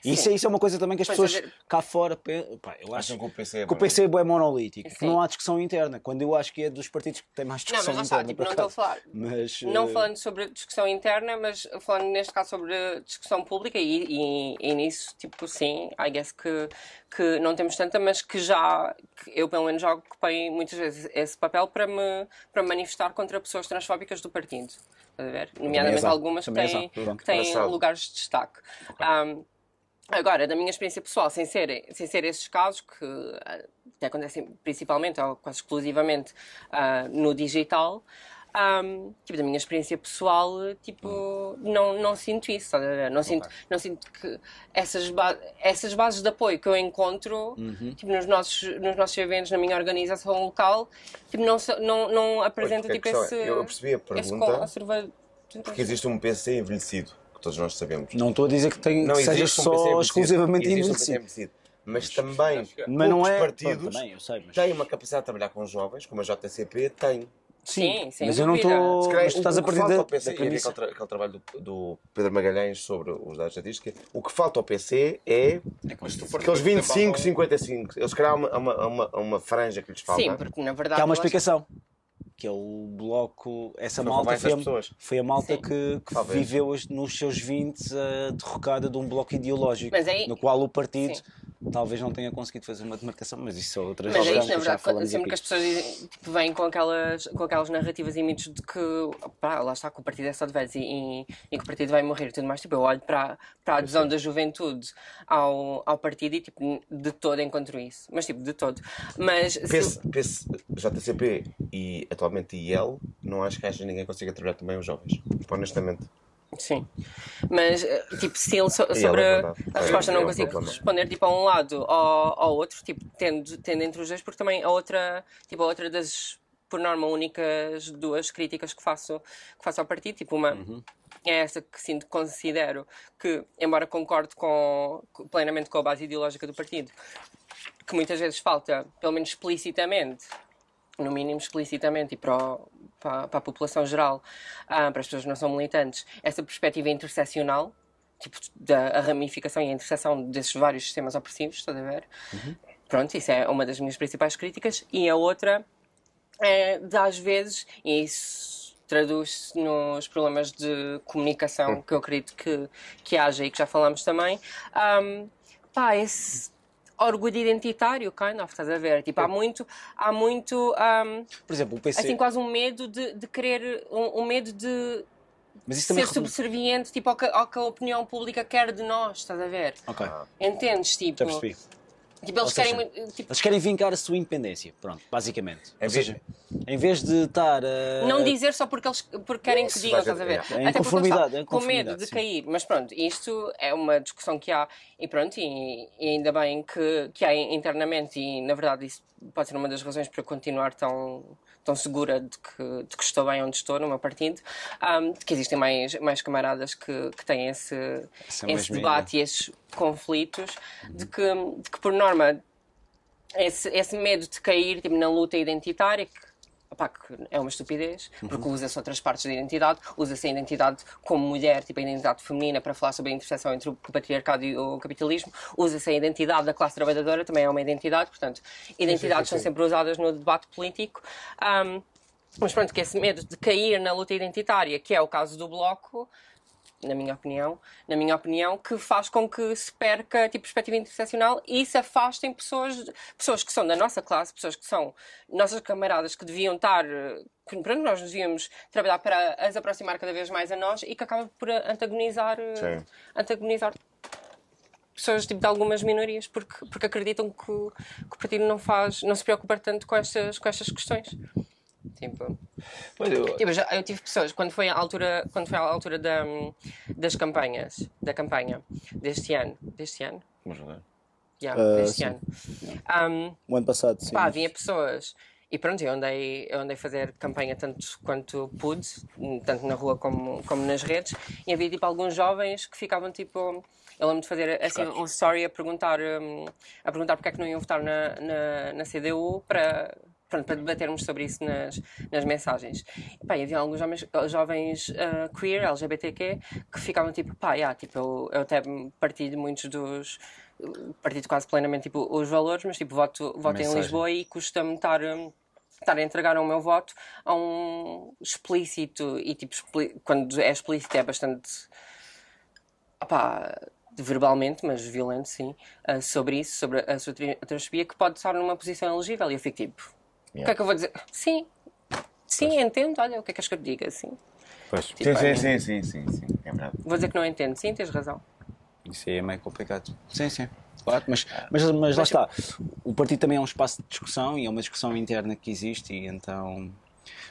Sim. Isso, é- isso é uma coisa também que as Pois, pessoas ver- cá fora pá, eu acho Acham que o PC é que o PC é monolítico, que não há discussão interna, quando eu acho que é dos partidos que têm mais Não, mas discussão lá está, interna. tipo, por não estou a falar. Mas, Não eh, falando sobre discussão interna, mas falando neste caso sobre discussão pública e, e, e nisso, tipo, sim, I guess que, que não temos tanta, mas que já, que eu pelo menos já ocupei muitas vezes esse papel para me, para manifestar contra pessoas transfóbicas do partido. Estás a ver? Nomeadamente há, algumas que és têm, que têm lugares de destaque. Um, Agora, da minha experiência pessoal, sem ser, sem ser esses casos, que ah, até acontecem principalmente ou quase exclusivamente ah, no digital, Ahm, tipo, da minha experiência pessoal, tipo, não, não sinto isso? Não sinto, não sinto que essas, ba essas bases de apoio que eu encontro Uhum. tipo, nos, nossos, nos nossos eventos, na minha organização local, tipo, não, não, não apresenta tipo, questão esse. é, eu percebi a pergunta, Porque existe um PC envelhecido, que todos nós sabemos. Não estou a dizer que, tem, Não que seja um só exclusivamente envelhecido. envelhecido. Mas também, Mas não é. partidos também, sei, mas... têm uma capacidade de trabalhar com jovens, como a JCP tem. Sim, sem mas eu não estou. Se calhar, Mas tu estás o a que partir falta da, ao PC, da e havia premissa. aquele, tra- aquele trabalho do, do Pedro Magalhães sobre os dados estatísticos, o que falta ao PC é Mas fores, aqueles por exemplo, 25, ao- 55. Eles, se calhar, há uma, uma, uma, uma franja que lhes falta. Sim, porque na verdade. Que há uma explicação. Que é o bloco. Essa malta foi a, foi a malta Sim. que, que viveu nos seus 20 a derrocada de um bloco ideológico. Aí- No qual o partido Sim. Talvez não tenha conseguido fazer uma demarcação, mas isso são outras Mas é isso, na que já verdade, sempre que aqui. as pessoas tipo, vêm com aquelas, com aquelas narrativas e mitos de que pá, lá está, que o partido é só de velhos e, e, e que o partido vai morrer e tudo mais, tipo, eu olho para, para a adesão da juventude ao, ao partido e tipo, de todo encontro isso. Mas tipo, de todo. Mas se- PS, PS, JCP e atualmente IEL, não acho que haja ninguém que consiga trabalhar também os jovens. Honestamente. Sim. Mas, eh, tipo, se ele so- sobre é a resposta É, não é consigo problema. responder tipo a um lado ou ao outro, tipo, tendo, tendo entre os dois, porque também a outra, tipo, a outra das, por norma, únicas duas críticas que faço, que faço ao partido, tipo, uma é essa que sinto, considero que, embora concorde com, plenamente com a base ideológica do partido, que muitas vezes falta, pelo menos explicitamente, no mínimo explicitamente e para, o- para, para a população geral, ah, para as pessoas que não são militantes, essa perspectiva interseccional, tipo da ramificação e a interseção desses vários sistemas opressivos, estás a ver? Pronto, isso é uma das minhas principais críticas. E a outra é de às vezes, e isso traduz-se nos problemas de comunicação <laughs> que eu acredito que, que haja e que já falamos também, ah, pá, esse orgulho identitário, kind of, estás a ver? Tipo, há muito, há muito, um, Por exemplo, o PC. assim, quase um medo de, de querer, um, um medo de ser subserviente, tipo, ao que, ao que a opinião pública quer de nós, estás a ver? Ok, Entendes? Tipo, já percebi. Tipo eles seja, querem tipo, Eles querem vingar a sua independência, pronto, basicamente. Em Ou vez- seja, em vez de estar a. não dizer só porque eles porque querem que Isso digam, vai ser- estás a ver? é. É Até está, é com medo de sim. cair. Mas pronto, isto é uma discussão que há e pronto, e, e ainda bem que, que há internamente e na verdade isso pode ser uma das razões para continuar tão, tão segura de que, de que estou bem onde estou no meu partido, de que existem mais, mais camaradas que, que têm esse, Essa esse debate e esses conflitos, de, que, de que por norma esse, esse medo de cair tipo, na luta identitária, que, que é uma estupidez, porque usa-se outras partes da identidade, usa-se a identidade como mulher, tipo a identidade feminina, para falar sobre a interseção entre o patriarcado e o capitalismo, usa-se a identidade da classe trabalhadora, também é uma identidade, portanto, identidades são sempre usadas no debate político. Ahm, mas pronto, que esse medo de cair na luta identitária, que é o caso do Bloco, na minha opinião, na minha opinião, que faz com que se perca tipo, perspectiva interseccional e se afastem pessoas, pessoas que são da nossa classe, pessoas que são nossas camaradas que deviam estar, eh, que pronto, nós devíamos trabalhar para as aproximar cada vez mais a nós e que acaba por antagonizar, eh, Sim. antagonizar pessoas tipo, de algumas minorias porque, porque acreditam que, o- que o partido não faz, não se preocupa tanto com estas, com estas questões. Tipo, Mas eu- Tipo, já, eu tive pessoas, quando foi a altura, quando foi a altura da, das campanhas, da campanha deste ano, deste ano? Vamos ver. Yeah, Ah, deste sim. ano. Um, O ano passado, sim. pá, havia pessoas, e pronto, eu andei, eu andei a fazer campanha tanto quanto pude, tanto na rua como, como nas redes, e havia tipo alguns jovens que ficavam tipo. Eu lembro de fazer assim, um story a perguntar, um, a perguntar porque é que não iam votar na, na, na CDU para, pronto, para debatermos sobre isso nas, nas mensagens. E, pá, havia alguns jovens, jovens ah, queer, LGBTQ, que ficavam tipo, pá, yeah, tipo, eu, eu até partilho muitos dos. Partilho quase plenamente tipo, os valores, mas tipo, voto, voto em. Lisboa e custa-me estar. hum, estar a entregar o meu voto a um explícito e tipo expli- quando é explícito é bastante opá, verbalmente, mas violento sim, ah, sobre isso, sobre a sua transfobia, que pode estar numa posição elegível. E eu fico tipo, o que é que eu vou dizer? Sim, sim, entendo, olha, o que é que és que eu te diga? Sim. Pois. Tipo, Sim, sim, sim, sim, sim, sim. É verdade. Vou dizer que não entendo, sim, tens razão. Isso aí é meio complicado. Sim, sim. Claro, mas, mas, mas lá está. O partido também é um espaço de discussão e é uma discussão interna que existe e então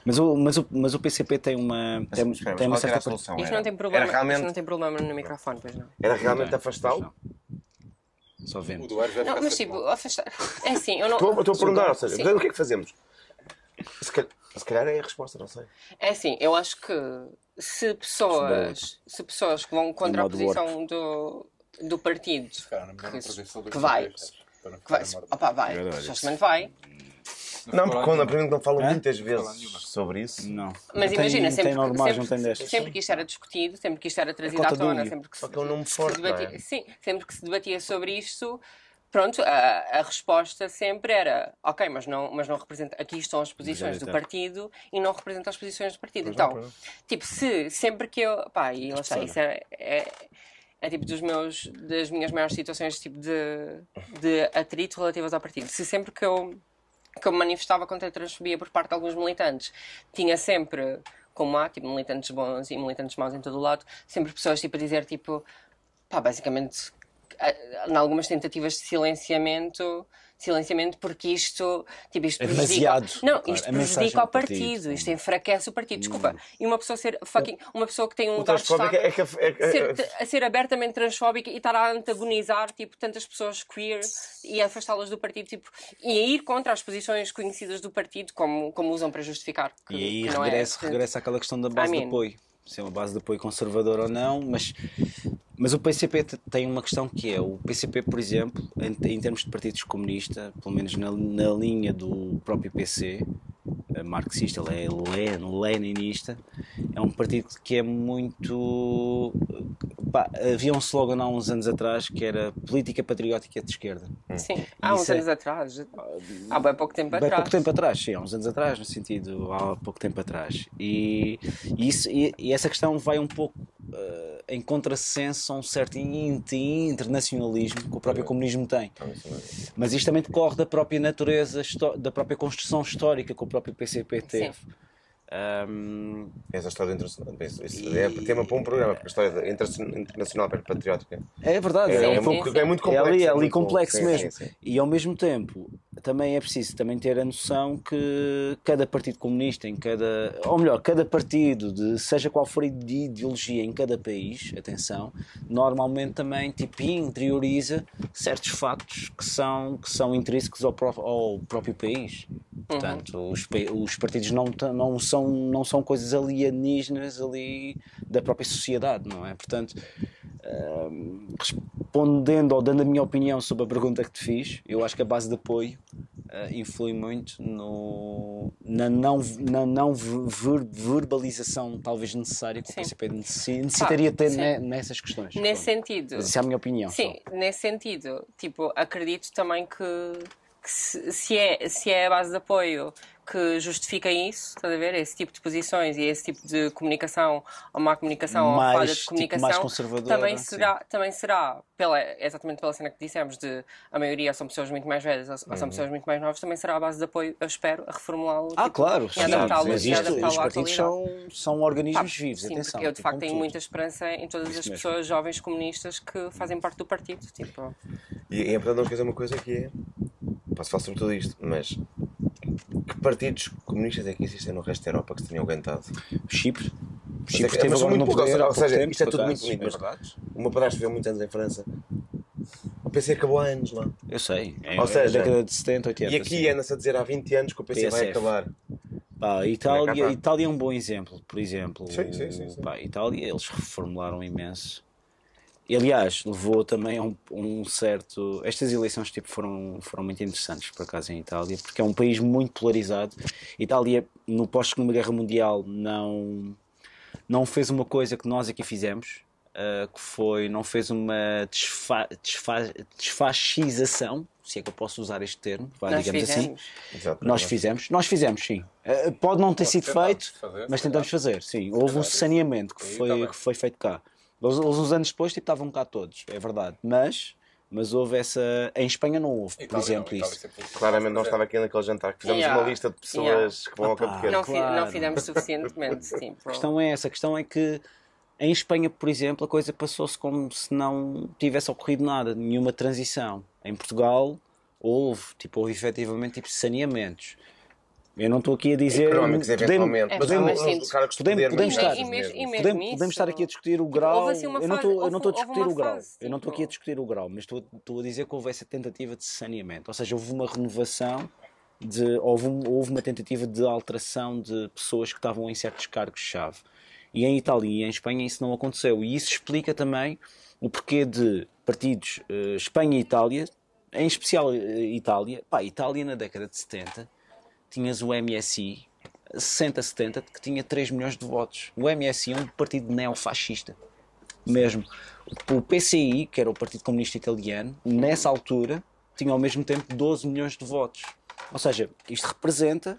Mas o, mas, o, mas o PCP tem uma, Mas, tem, espera, tem uma mas certa. solução? Isto não tem problema, Era realmente, não tem problema no microfone, pois não. era realmente afastá-lo? Só O vento. Duarte vai Não, mas tipo, mal. afastar. É assim, eu não. Estou, estou a perguntar, ou seja, Sim. o que é que fazemos? Se calhar, se calhar é a resposta, não sei. É assim, eu acho que se pessoas, se pessoas que vão contra a posição do, do partido, Se calhar, que, que vai, não que vai, opa, vai, supostamente vai, Não, porque quando aprendem não falam Hã? muitas vezes sobre isso. Não. mas Não imagina, tem, sempre, tem normais, sempre, não tem destas. sempre que isto era discutido, sempre que isto era trazido à do tona, sempre que Só se, que é um nome se forte, não debatia, é? sim, sempre que se debatia sobre isto, pronto, a, a resposta sempre era, ok, mas não, mas não representa, aqui estão as posições do Majoritário. partido e não representa as posições do partido. Pois então, não, tipo, se sempre que eu, pá, e lá está, isso é, é, é tipo dos meus, das minhas maiores situações tipo de, de atrito relativas ao partido. Se sempre que eu que eu manifestava contra a transfobia por parte de alguns militantes. Tinha sempre, como há, tipo, militantes bons e militantes maus em todo o lado, sempre pessoas tipo, a dizer, tipo, pá, basicamente, em algumas tentativas de silenciamento, silenciamento porque isto, tipo, isto É prejudica, demasiado, não, claro, isto prejudica do partido. partido, isto enfraquece o partido, desculpa, e uma pessoa ser fucking, uma pessoa que tem um O lugar de transfóbico destaque, é que. é é- ser, a ser abertamente transfóbica e estar a antagonizar tipo, tantas pessoas queer e afastá-las do partido tipo, e a ir contra as posições conhecidas do partido como, como usam para justificar que, E aí não regressa, é regressa àquela questão da base I de mean. apoio. Se é uma base de apoio conservadora ou não, mas, mas o PCP te- tem uma questão que é, o PCP, por exemplo, em, em termos de partidos comunistas, pelo menos na, na linha do próprio PC, marxista, ele é len, leninista, é um partido que é muito... pá, havia um slogan há uns anos atrás que era política patriótica de esquerda. sim, há uns é- anos atrás há bem pouco tempo Bem atrás pouco tempo atrás, sim, há uns anos atrás, no sentido, há pouco tempo atrás. E, e isso, e, e essa questão vai um pouco eh, em contrassenso a um certo internacionalismo que o próprio comunismo tem. Mas isto também decorre da própria natureza, da própria construção histórica que o próprio PCP teve. Ahm, Essa história internacional. É tema para um programa, porque a história internacional patriótica é verdade, é, é, é um muito, é muito é complexo. ali, é ali complexo sim, mesmo. sim, sim. E ao mesmo tempo, também é preciso também ter a noção que cada partido comunista, em cada, ou melhor, cada partido, de, seja qual for a ide- ideologia em cada país, atenção, normalmente também tipo, interioriza certos factos que são, que são intrínsecos ao, pró- ao próprio país. Portanto, os, pa- os partidos não, não, são, não são coisas alienígenas ali da própria sociedade, não é? Portanto, Respondendo ou dando a minha opinião sobre a pergunta que te fiz, eu acho que a base de apoio ah, influi muito no, na não, na não ver- verbalização talvez necessária que o Sim. PCP necessi- necessitaria ter ne- nessas questões. nesse Pronto. sentido Mas isso é a minha opinião. Sim, só. nesse sentido, tipo, acredito também que, que se, se é, se é a base de apoio que justifica isso, estás a ver? Esse tipo de posições e esse tipo de comunicação, ou má comunicação, ou Mais, falha de tipo, comunicação, mais conservadora, também sim. será, também será pela, exatamente pela cena que dissemos, de a maioria são pessoas muito mais velhas ou ou são pessoas muito mais novas, também será a base de apoio, eu espero, a reformulá-lo. Uhum. Ah, tipo, claro, e adaptá-lo os à partidos são, são organismos Pá, vivos, sim, atenção. porque eu de tipo, facto tenho tudo. muita esperança em todas Isso as mesmo. pessoas jovens comunistas que fazem parte do partido. Tipo, E é importante não esquecer uma coisa que é. Posso falar sobre tudo isto, mas. Que partidos comunistas é que existem no resto da Europa que se tenham aguentado? Chipre. Chipre é teve mas agora muito pouco, poder ou seja, tempo, isto é tudo muito bonito, é mas- verdade. O meu padrasto viveu muitos anos em França. O PC acabou há anos lá. Eu sei. É, Ou é seja, década de 70, 80. E aqui sim. anda-se a dizer há 20 anos que o PC vai acabar. Pá, Itália. Itália é um bom exemplo, por exemplo. Sim, sim, sim, sim. Pá, a Itália, eles reformularam imenso. E, aliás, levou também a um, um certo. Estas eleições tipo, foram, foram muito interessantes, por acaso, em Itália, porque é um país muito polarizado. Itália, no pós-Segunda Guerra Mundial, não, não fez uma coisa que nós aqui fizemos, ah, que foi. não fez uma desfa, desfa, desfascização, se é que eu posso usar este termo, vá, nós digamos assim. fizemos. Exato. Nós fizemos, nós fizemos sim. Eh, Pode não ter Nós sido feito, fazer, mas tentamos fazer, sim. Houve um saneamento que foi, que foi feito cá. Eles, eles uns anos depois tipo, estavam cá todos, é verdade. Mas, mas houve essa. Em Espanha não houve, por Itália exemplo, não, isso. sempre- Claramente não estava aqui naquele jantar que fizemos Yeah. uma lista de pessoas Yeah. que vão ao Opa. Campo Pequeno. Não, claro. não fizemos suficientemente. <laughs> Tipo, A questão é essa, a questão é que em Espanha, por exemplo, a coisa passou-se como se não tivesse ocorrido nada, nenhuma transição. Em Portugal houve, tipo, houve efetivamente tipo, saneamentos. Eu não estou aqui a dizer. Económicos, podemos- eventualmente. É, Mas Podemos- podemos estar. E mesmo- e mesmo Podemos, isso, podemos estar aqui a discutir o tipo, grau. houve assim eu não estou eu não estou a discutir o grau. fase, Eu não estou tipo- aqui a discutir o grau, mas estou, estou a dizer que houve essa tentativa de saneamento. Ou seja, houve uma renovação, de, houve, um- houve uma tentativa de alteração de pessoas que estavam em certos cargos-chave. E em Itália e em Espanha isso não aconteceu. E isso explica também o porquê de partidos eh, Espanha e Itália, em especial eh, Itália. Pá, Itália na década de 70 tinhas o MSI, 60-70, que tinha 3 milhões de votos. O MSI é um partido neofascista. Mesmo. O PCI, que era o Partido Comunista Italiano, nessa altura tinha ao mesmo tempo 12 milhões de votos. Ou seja, isto representa,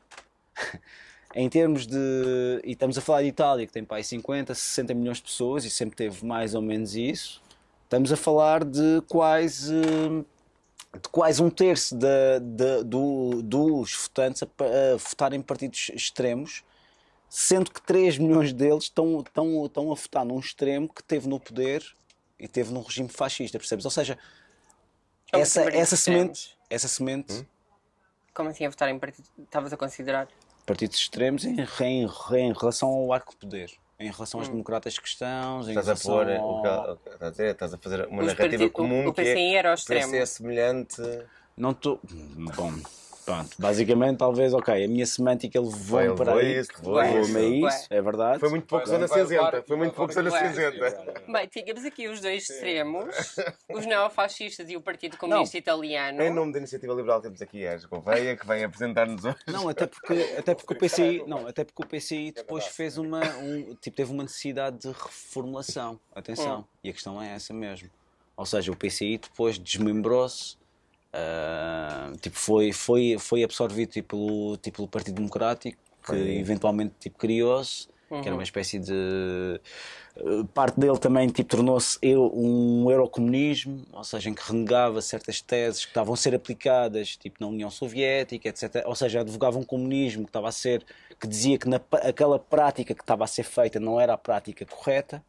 <laughs> em termos de. E estamos a falar de Itália, que tem pai 50, 60 milhões de pessoas e sempre teve mais ou menos isso. Estamos a falar de quase de quase um terço da- da- do- dos votantes a, a votar em partidos extremos, sendo que 3 milhões deles estão, estão, estão a votar num extremo que teve no poder e teve num regime fascista, percebes? Ou seja, Como essa, partidos essa semente, essa semente, Como assim a votar em partido? Estavas a considerar? partidos extremos em, em, em relação ao arco poder, em relação aos Hum. democratas cristãos, em Estás a pôr, o que ao... estás a dizer, estás a fazer uma Os narrativa partidos- comum o, o que é era ao o PC extremo. é semelhante. Não estou. Bom, pronto. Basicamente, talvez, ok, a minha semântica levou-me para aí. isso, levou Ué. Levou-me a Ué. isso, é verdade. Foi muito pouco zona cinzenta. Foi muito pouco zona cinzenta. Bem, tínhamos aqui os dois extremos, <laughs> os neofascistas e o Partido Comunista Italiano. Em nome da Iniciativa Liberal temos aqui a Gouveia que vem apresentar-nos hoje. Não, até porque, até porque o PCI, não, até porque o PCI depois fez uma, um, tipo, teve uma necessidade de reformulação. Atenção. E a questão é essa mesmo. Ou seja, o PCI depois desmembrou-se, ah, tipo, foi, foi, foi absorvido tipo, pelo, tipo, pelo Partido Democrático, que eventualmente tipo, criou-se, que era uma espécie de. eh, Parte dele também tipo, tornou-se um eurocomunismo, ou seja, em que renegava certas teses que estavam a ser aplicadas tipo, na União Soviética, etc. Ou seja, advogava um comunismo que estava a ser, que dizia que na, aquela prática que estava a ser feita não era a prática correta,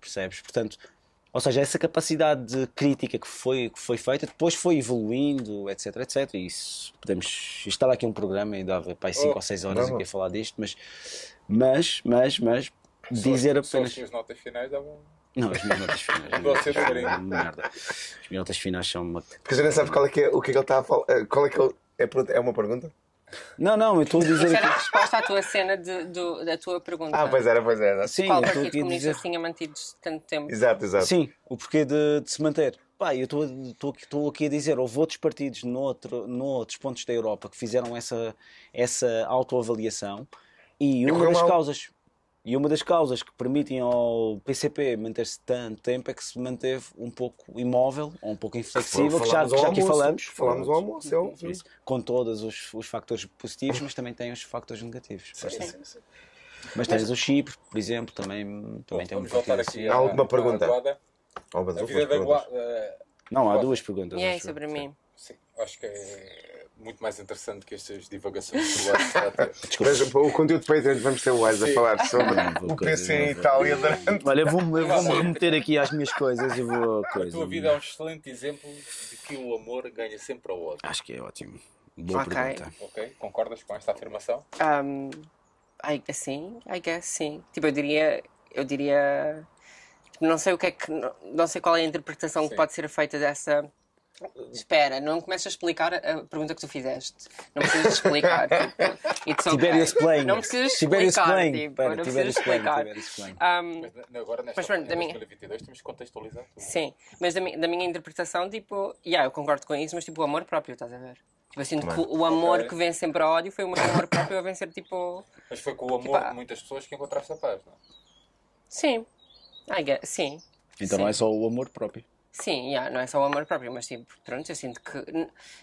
percebes? Portanto, ou seja, essa capacidade de crítica que foi, que foi feita depois foi evoluindo, etc, etc. E isso podemos. Estava aqui um programa e dava para 5 ou 6 horas aqui a falar disto, mas, mas, mas, mas, dizer Só apenas. as suas notas finais davam. Não, as minhas notas finais. <laughs> Você uma merda. As minhas notas finais são uma. Porque gente nem sabe qual é que é, o que é que ele está a falar. eh, Qual é que ele. É, é uma pergunta? Não, não, eu estou a dizer Isso era a resposta à tua cena de- do- da tua pergunta. Ah, pois era, pois era. Sim, Qual Partido Comunista dizer. se tinha mantido tanto tempo? Exato, exato. Sim, o porquê de, de se manter. Pá, eu estou- aqui- a dizer, houve outros partidos noutro, noutros pontos da Europa que fizeram essa, essa autoavaliação e uma das mal. causas e uma das causas que permitem ao PCP manter-se tanto tempo é que se manteve um pouco imóvel ou um pouco inflexível, que já, ao já aqui almoço. falamos. Falámos ao almoço, é óbvio. Isso, com todos os, os factores positivos, mas também tem os factores negativos. Mas tens o Chipre, por exemplo, também, também tem um Vamos voltar partido aqui assim. à- Há alguma pergunta? Mas A vida da perguntas. Guada. Não, há duas perguntas. E é eu. sobre mim. Sim, acho que é muito mais interessante que estas divagações <laughs> a o conteúdo de Patreon vamos ter o Wise a falar sobre vou o PC em vou. Itália durante. Olha, eu vou-me vou-me remeter aqui às minhas coisas e vou. A Coisa. tua vida é um excelente exemplo de que o amor ganha sempre ao ódio. Acho que é ótimo. Boa Ok. pergunta. Ok? Concordas com esta afirmação? Um, I guess sim, I guess sim. Tipo, eu diria, eu diria, não sei o que é que, não, não sei qual é a interpretação Sim. que pode ser feita dessa. Espera, não começas a explicar a pergunta que tu fizeste. Não precisas explicar. <laughs> tipo, it's okay. Tiberius Plain. Não precisas Tiberius explicar. Plain. Tipo, Espera, não Tiberius precisas Plain. explicar. Um, Mas agora, nesta Mas pronto, em da minha- 2022, temos que contextualizar tudo. Sim, mas da, mi- da minha interpretação, tipo, yeah, eu concordo com isso, mas tipo, o amor próprio, estás a ver? Tipo, eu sinto que o amor Ok. que vence sempre ao ódio foi o meu amor próprio a vencer, tipo. Mas foi com o amor Tipo, de muitas pessoas que encontraste a paz, não é? Sim. I guess, sim. Então Sim. não é só o amor próprio. Sim, yeah, não é só o amor próprio, mas tipo, pronto, eu sinto que.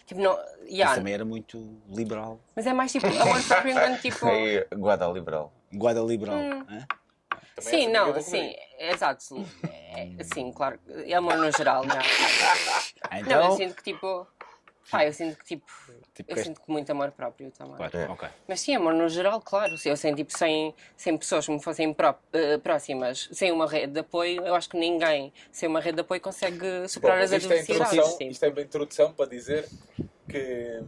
Tipo, não. Mas Yeah, também era muito liberal. mas é mais tipo amor próprio enquanto <laughs> tipo. Aí, Guada liberal. Guarda liberal. Hum. Sim, não, sim, é, exato. <laughs> É, sim, claro. É amor no geral, não. Ah, Não, eu Então. sinto que tipo. Pá, eu sinto que tipo. Tipo, Eu este- sinto que muito amor próprio também. Claro, É. ok. Mas sim, amor no geral, claro. Se eu sem, tipo, sem, sem pessoas que me fossem pró- eh, próximas, sem uma rede de apoio, eu acho que ninguém sem uma rede de apoio consegue Bom, superar mas as é, adversidades. tipo. isto é uma introdução para dizer que,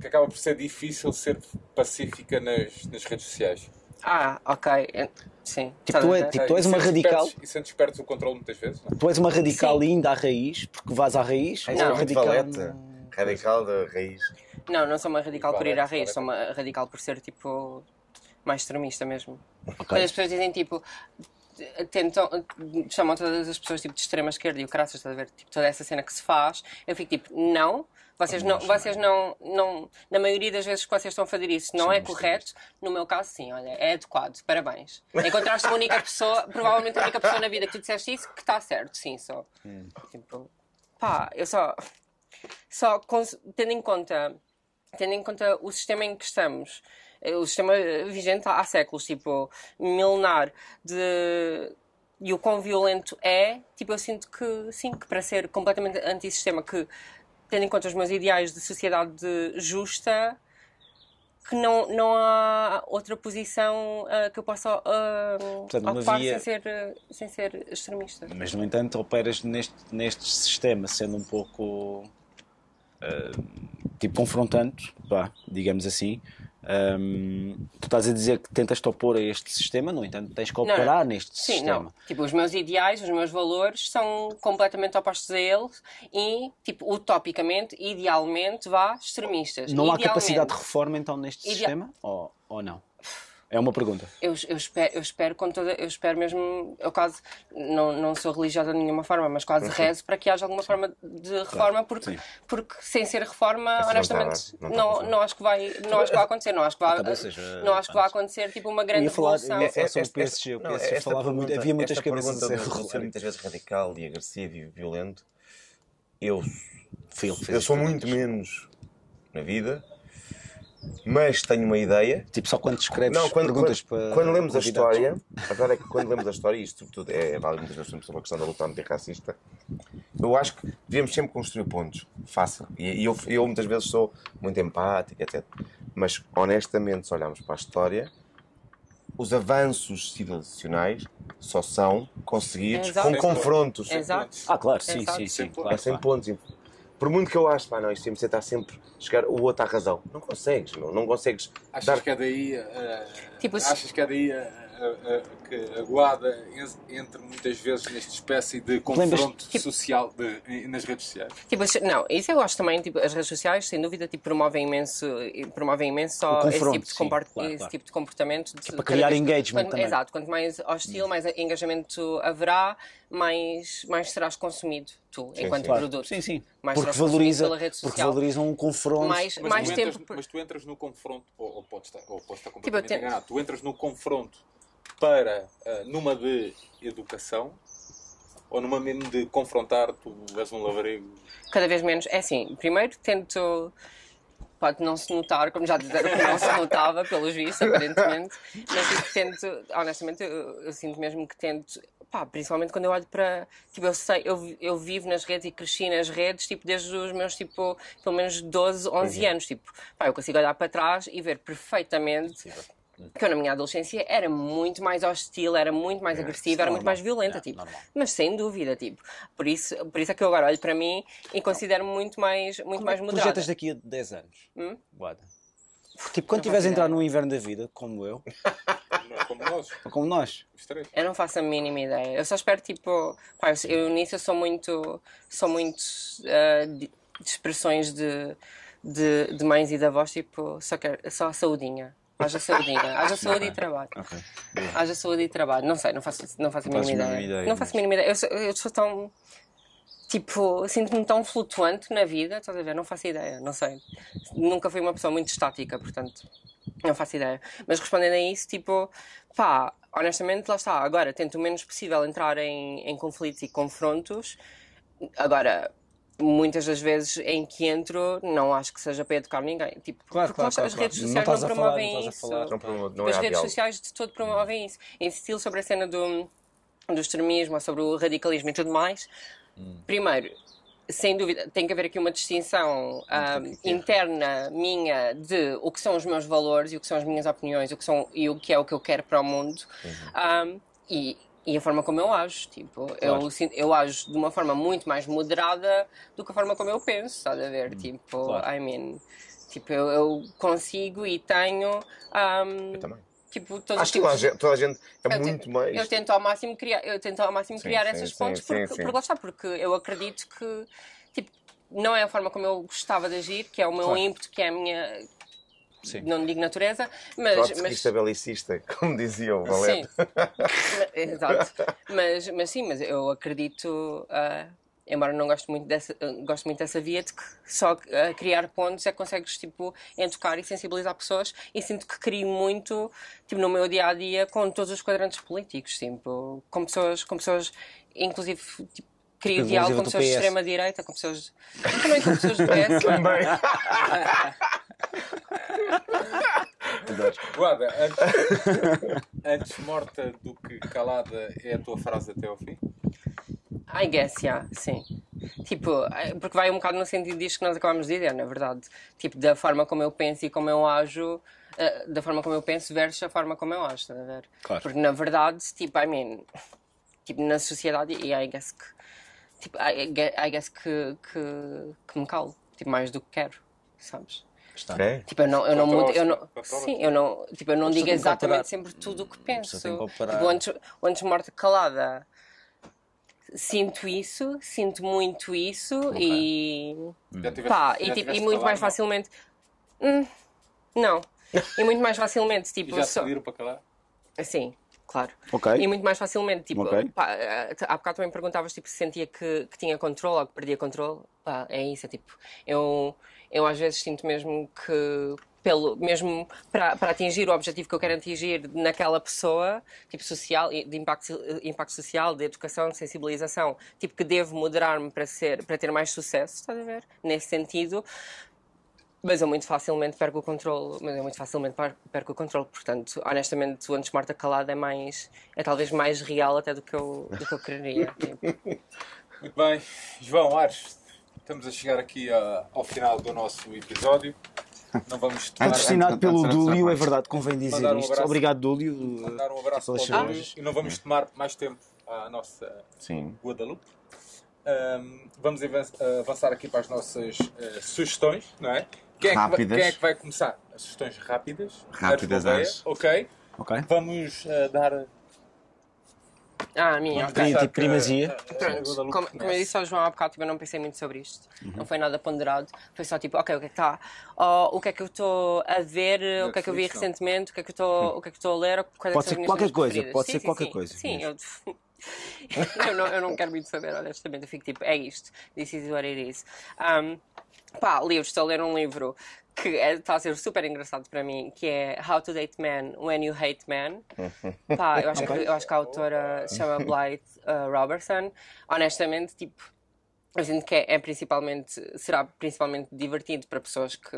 que acaba por ser difícil ser pacífica nas, nas redes sociais. Ah, ok. Eh, Sim. Tipo, tu, é, tipo, tu és E uma sentes radical. perdes- E sentes perdes o controle muitas vezes, não é? Tu és uma radical Sim. ainda à raiz, porque vais à raiz. É ou Não. muito radical. valete. Radical da raiz. Não, não sou uma radical por ir à Valete, raiz, sou valete. uma radical por ser tipo mais extremista mesmo. Ok. Quando as pessoas dizem tipo. Tentam, chamam todas as pessoas tipo, de extrema esquerda e o caraças, estás a ver? Tipo, toda essa cena que se faz, eu fico tipo, não, vocês não, vocês não, não, na maioria das vezes que vocês estão a fazer isso, não é correto. No meu caso, sim, olha, é adequado, parabéns. Encontraste a única pessoa, provavelmente a única pessoa na vida que tu disseste isso que está certo, sim, só. Tipo, pá, eu só, só tendo em conta tendo em conta o sistema em que estamos, eh, o sistema vigente há séculos, tipo, milenar, de... e o quão violento é, tipo, eu sinto que, sim, que para ser completamente antissistema, que, tendo em conta os meus ideais de sociedade justa, que não, não há outra posição ah, que eu possa ah, não ocupar havia- sem, ser, sem ser extremista. Mas, no entanto, operas neste, neste sistema, sendo um pouco tipo confrontante, vá, digamos assim. Ahm, tu estás a dizer que tentas te opor a este sistema, no entanto, tens que Não, não. operar neste Sim, sistema. não. Tipo, os meus ideais, os meus valores são completamente opostos a eles e, tipo, utopicamente, idealmente, vá, extremistas. Não há capacidade de reforma então neste Idea- sistema? Ou, ou não? É uma pergunta. Eu, eu, espero, eu espero com toda, eu espero mesmo, eu quase, não, não sou religiosa de nenhuma forma, mas quase rezo para que haja alguma forma de reforma, porque, sim. porque sem ser reforma, Essa não honestamente, está, não não, está a não, funcionar. acho que vai, não acho que vai acontecer, não acho que vai, não acho que vai acontecer tipo uma grande falar, revolução. eu ia falar sobre o Esta- PSG. O não, PSG esta falava muito, havia muitas cabeças a ser muitas vezes radical e agressivo e violento. Eu, eu sou muito menos na vida, mas tenho uma ideia. Tipo, só quando escreves Não, quando, perguntas quando, para. quando lemos a convidados. história, a verdade é que quando lemos a história, e isto tudo é válido muitas vezes sobre a questão da luta antirracista, eu acho que devíamos sempre construir pontos. Fácil. E, e eu, eu muitas vezes sou muito empático, etc. Mas honestamente, se olharmos para a história, os avanços civilizacionais só são conseguidos Exato. com confrontos. Exato. Ah, claro, sim, Exato. sim, sim. Claro, É sem claro. pontos. Por muito que eu acho, pá, não, isto tem de tentar sempre chegar o outro à razão. Não consegues, não, não consegues Achas dar que é daí, eh, Tipo, se- achas que é daí eh, que a guarda en- entre muitas vezes nesta espécie de confronto Tipo- social de- nas redes sociais? Tipo, não, isso eu acho também, tipo, as redes sociais, sem dúvida, tipo, promovem imenso, promovem imenso só esse, tipo de, sim, comport- claro, esse claro. tipo de comportamento. de- para cada criar engagement quanto- também. Exato, quanto mais hostil, mais engajamento haverá, mais, mais serás consumido tu, enquanto sim. produto. Sim, sim. Mais Porque valoriza, pela rede porque social. valoriza um confronto. Mais, Mas, mais tu tempo. entras, mas tu entras no confronto, ou, ou podes estar, ou podes estar Tipo, completamente tento- enganado, tu entras no confronto para, ah, numa de educação, ou numa mesmo de confrontar, tu és um lavarego. Cada vez menos. É assim, primeiro tento. Pode não se notar, como já disseram que não se <laughs> notava, pelos vistos, aparentemente. Mas tipo, tento, honestamente, eu, eu sinto mesmo que tento. Pá, principalmente quando eu olho para. Tipo, eu sei, eu, eu vivo nas redes e cresci nas redes, tipo, desde os meus, tipo, pelo menos 12, 11 anos. Tipo, pá, eu consigo olhar para trás e ver perfeitamente que eu na minha adolescência era muito mais hostil, era muito mais agressiva, era muito mais violenta, tipo. Mas sem dúvida, tipo. Por isso, por isso é que eu agora olho para mim e considero muito mais, muito Como é mais moderada. projetas daqui a 10 anos? Hum? Guarda. Tipo, quando estiveres a entrar no inverno da vida, como eu, é <laughs> como nós, <laughs> como nós. Eu não faço a mínima ideia. Eu só espero, tipo. Pá, eu, nisso eu sou muito. Sou muito. ah, de, de expressões de, de, de mães e de avós, tipo. Só, quero, só a saudinha. Haja saudinha. Haja saúde e trabalho. Haja saúde e trabalho. Não sei, não faço, não faço a mínima ideia. ideia, Não faço a mínima ideia. Eu sou, eu sou tão. Tipo, sinto-me tão flutuante na vida, estás a ver? Não faço ideia, não sei. Nunca fui uma pessoa muito estática, portanto, não faço ideia. Mas respondendo a isso, tipo, pá, honestamente, lá está. Agora, tento o menos possível entrar em, em conflitos e confrontos. Agora, muitas das vezes em que entro, não acho que seja para educar ninguém. Tipo, Claro, porque claro, lá está, as claro, redes claro. Não sociais não, estás a falar, promovem não estás a isso. falar. Não, promo- não As é redes sociais de todo promovem isso. Insistir sobre a cena do, do extremismo, ou sobre o radicalismo e tudo mais. Primeiro, sem dúvida, tem que haver aqui uma distinção ah, interna minha de o que são os meus valores e o que são as minhas opiniões o que são, e o que é o que eu quero para o mundo. Ah, e, e a forma como eu ajo. Tipo, eu, sinto- eu ajo de uma forma muito mais moderada do que a forma como eu penso, estás a ver? Tipo, Claro. I mean. Tipo, eu, eu consigo e tenho. ahm, Eu também. Tipo, todos Acho os que toda a toda a gente é eu te- muito mais. Eu tento ao máximo criar, eu tento ao máximo Sim, criar sim, essas sim, pontes sim, porque, sim. porque lá está, porque eu acredito que tipo, não é a forma como eu gostava de agir, que é o meu Claro. ímpeto, que é a minha Sim. não digo natureza, mas, mas Trotskista belicista, <laughs> como dizia o sim, Valete. <laughs> exato. Mas, mas sim, mas eu acredito, ah, embora não goste muito dessa, ah, gosto muito dessa via, de que só ah, criar pontos é que consegues tipo, entocar e sensibilizar pessoas e sinto que crio muito tipo, no meu dia a dia com todos os quadrantes políticos, tipo, com pessoas, com pessoas inclusive tipo, crio Inclusive diálogo com pessoas de PS. extrema-direita, com pessoas. também com pessoas do <laughs> PS. Guarda, antes, antes morta do que calada é a tua frase até ao fim? I guess, yeah, sim. Tipo, eh, porque vai um bocado no sentido disto que nós acabamos de dizer, na verdade. Tipo, da forma como eu penso e como eu ajo, eh, da forma como eu penso versus a forma como eu ajo, estás a ver? Claro. Porque na verdade, tipo, I mean, tipo, na sociedade, e I guess que, tipo, I, gue- I guess que, que, que me calo, tipo, mais do que quero, sabes? Está. Tipo, eu não, eu não mudo, eu não, sim, eu não, tipo, eu não digo exatamente sempre tudo o que penso. Tipo, antes, antes morta calada, sinto isso, sinto muito isso e Já tiveste, pá, já e, tipo, e muito mais não? facilmente, Hum, não, e muito mais facilmente, E tipo, já só, pediram para calar? assim, claro. Ok. E muito mais facilmente, tipo, Ok. pá, eh, há bocado também perguntavas tipo, se sentia que, que tinha controle ou que perdia controle. Pá, é isso, é tipo, eu, eu às vezes sinto mesmo que, pelo, mesmo para, para atingir o objetivo que eu quero atingir naquela pessoa, tipo social, de impacto, impacto social, de educação, de sensibilização, tipo que devo moderar-me para, ser, para ter mais sucesso, estás a ver? Nesse sentido. Mas eu muito facilmente perco o controle, mas eu muito facilmente per- perco o controle, portanto, honestamente, o antes morta calada é mais, é talvez mais real até do que eu, do que eu quereria. <laughs> tipo. Muito bem. João Ares, estamos a chegar aqui a- ao final do nosso episódio. Não vamos tomar, Patrocinado pelo Dúlio, é verdade, convém dizer Mandar um isto. abraço. Obrigado, Dúlio. mandar um abraço para o. Dúlio e não vamos tomar mais tempo à nossa Sim. Guadalupe. Ahm, vamos avan- avançar aqui para as nossas eh, sugestões, não é? Quem é, que vai, Rápidas. quem é que vai começar? As sugestões rápidas. Rápidas, acho. Ok. Ok. Vamos eh, dar. Ah, a minha, vamos ok. Pri- deixar tipo que, primazia. Pronto, como, como eu disse ao João há bocado, tipo, eu não pensei muito sobre isto. Uhum. Não foi nada ponderado. Foi só tipo, ok, o que é que está? o que é que eu estou a ver? o que é que eu vi Netflix, não. recentemente? O que é que eu estou, o que é que eu estou a ler? Quais é Pode ser qualquer coisa, preferidas? pode Sim, ser sim, qualquer sim. coisa Sim, eu, <laughs> <laughs> eu, não, eu não quero muito saber, honestamente. Eu fico tipo, é isto. This is what it is. Um, pá, livros. Estou a ler um livro que é- está a ser super engraçado para mim, que é How to Date Man When You Hate Men. <laughs> Pá, eu acho, que, eu acho que a autora se chama Blythe uh, Robertson. Honestamente, tipo, eu sinto que é, é principalmente, será principalmente divertido para pessoas que,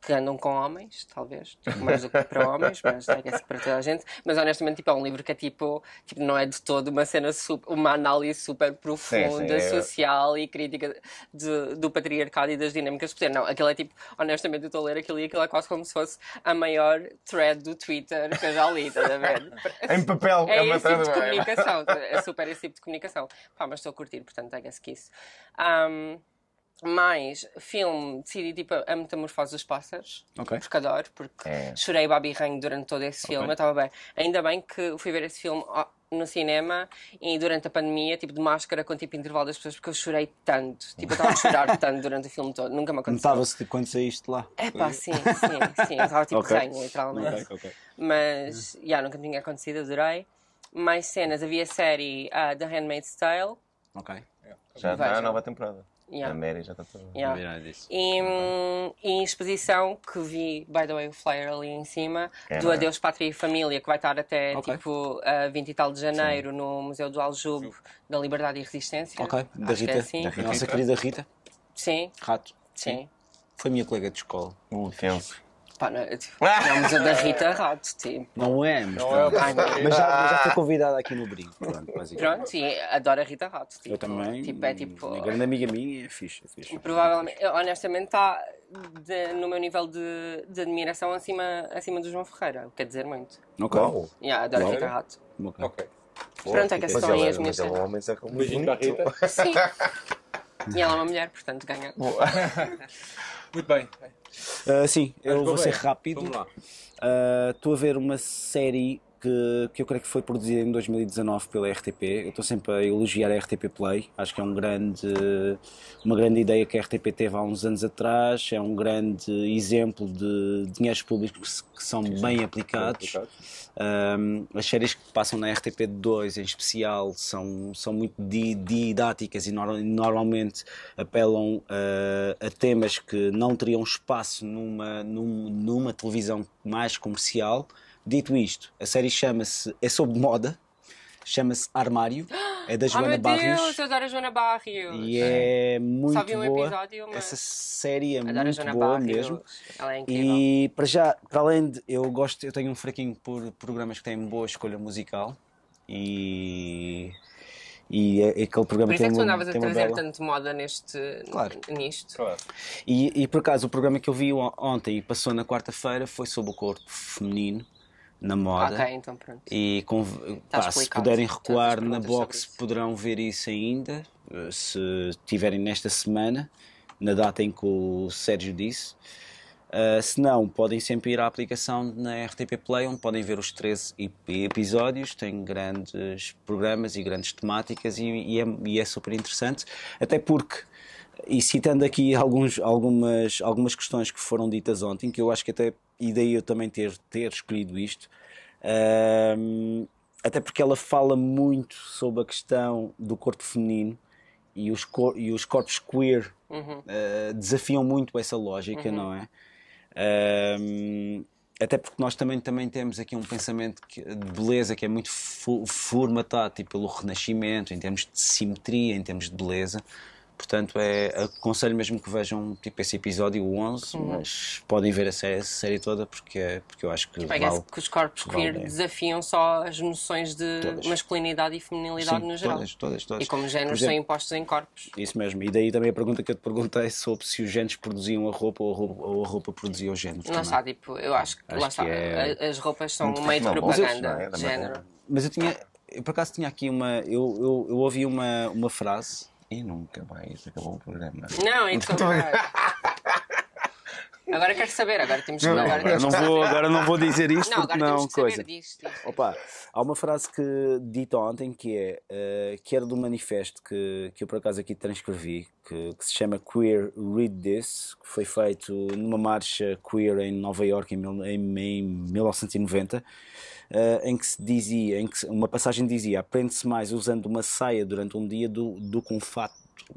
que andam com homens, talvez, tipo, mais do que para homens, mas é que é para toda a gente. Mas honestamente, tipo, é um livro que é tipo, tipo não é de todo uma cena, super, uma análise super profunda, sim, é- social e crítica de- do patriarcado e das dinâmicas de poder. Não, aquilo é tipo, honestamente, eu estou a ler aquilo e aquilo é quase como se fosse a maior thread do Twitter que eu já li, estás a ver? <laughs> Em papel, É uma esse tipo de comunicação, é super esse tipo de comunicação. Pá, mas estou a curtir, portanto, guess que isso. Um, mais filme, decidi tipo a metamorfose dos pássaros, Ok. porque adoro, porque É. chorei babi ranho durante todo esse filme, eu estava bem. Ainda bem que fui ver esse filme no cinema e durante a pandemia, tipo de máscara com tipo intervalo das pessoas, porque eu chorei tanto. Tipo, eu estava a chorar <laughs> tanto durante o filme todo, nunca me aconteceu. Notava-se tipo, quando saíste lá. É pá, sim, sim, sim, estava tipo Ok. ranho, literalmente. Ok, ok. Mas, já, nunca me tinha acontecido, adorei. Mais cenas, havia a série ah, The Handmaid's Tale. Ok. Já está a nova temporada. Yeah. A Mary já está toda. Yeah. Disso. E, hum, e em exposição que vi, by the way, o flyer ali em cima, É, do é? Adeus Pátria e Família, que vai estar até Ok. tipo a 20 e tal de janeiro no Museu do Aljube da Liberdade e Resistência. Ok, da que Rita. é assim. Da A nossa querida Rita. Sim, Rato. sim. Foi minha colega de escola. Uh, tenso. Pá, não, tipo, <laughs> é o da Rita Rato, tipo. Não é, mas, Não é Deus. mas já, já foi convidada aqui no brinco. Pronto. Pronto, e adoro a Rita Rato. Tipo, Eu também. Tipo, é tipo. Uma grande amiga minha, é fixe. É fixe. Provavelmente, honestamente, está no meu nível de, de admiração acima, acima do João Ferreira, o que quer dizer muito. Ok. Uau. Yeah, adoro a Uau. Rita Rato. Ok. Ok. Pronto, é que Mas são as minhas mas é um homem Zé Um beijinho para a. Rita. Sim. E ela é uma mulher, portanto ganha. <laughs> Muito bem. Ah, sim, eu vou ser rápido. Ah, Estou a ver uma série que, que eu creio que foi produzida em 2019 pela RTP. Eu estou sempre a elogiar a RTP Play. Acho que é um grande, uma grande ideia que a RTP teve há uns anos atrás. É um grande exemplo de dinheiros públicos que são bem aplicados. Um, as séries que passam na RTP2 em especial são, são muito di- didáticas e nor- normalmente apelam uh, a temas que não teriam espaço numa, num- numa televisão mais comercial. Dito isto, a série chama-se, é sobre moda, chama-se Armário, é da Oh <gasps> Joana meu Barrios. Deus, eu adoro a Joana Barrios. E é muito Só vi um boa. episódio, mas- Essa série é Adoro a muito Joana boa Barrios. mesmo. Ela é incrível. E para já, para além de eu gosto, eu tenho um fraquinho por programas que têm boa escolha musical e e é, é aquele programa Por isso é tem que tu andavas a trazer bela- tanto moda neste, Claro. nisto. Claro. E, e por acaso o programa que eu vi on- ontem e passou na quarta-feira foi sobre o corpo feminino na moda. Ok, então pronto. E com, pá, se puderem as recuar na box poderão ver isso ainda, eh, se tiverem nesta semana, na data em que o Sérgio disse. Uh, se não, podem sempre ir à aplicação na RTP Play, onde podem ver os 13 ep- episódios. Tem grandes programas e grandes temáticas e, e é, e é super interessante. Até porque, e citando aqui alguns, algumas, algumas questões que foram ditas ontem, que eu acho que até, e daí eu também ter, ter escolhido isto, até porque ela fala muito sobre a questão do corpo feminino e os, cor- e os corpos queer uh, desafiam muito essa lógica, não é? Até porque nós também, também temos aqui um pensamento que- de beleza que é muito formatado tipo, pelo Renascimento, em termos de simetria, em termos de beleza. Portanto, é, aconselho mesmo que vejam tipo, esse episódio, o 11, mas podem ver a série, a série toda porque, é- porque eu acho que Parece vale. que os corpos queer vale. desafiam só as noções de Todas. masculinidade e feminilidade Sim, no geral. todas, todas, todas. E como géneros são exemplo, impostos em corpos. Isso mesmo. E daí também a pergunta que eu te perguntei sobre se os géneros produziam a roupa ou a roupa, ou a roupa produzia os géneros. Não também. está, tipo, eu acho que Acho lá está. que é- As roupas são Muito um meio de não, bom, propaganda não é? Da de género. Mas eu tinha, eu por acaso tinha aqui uma, eu, eu, eu ouvi uma, uma frase E nunca mais acabou o programa. Não, então. <laughs> agora quero saber, agora temos que. Agora Agora temos não vou, agora não vou dizer isto Não, porque agora não temos que coisa. saber disto. disto. Opa, há uma frase que dita ontem que é eh, que era do manifesto que, que eu por acaso aqui transcrevi, que, que se chama Queer Read This, que foi feito numa marcha queer em Nova York em, mil- em- em 1990, eh, em que se dizia, em que uma passagem dizia aprende-se mais usando uma saia durante um dia do, do que um fato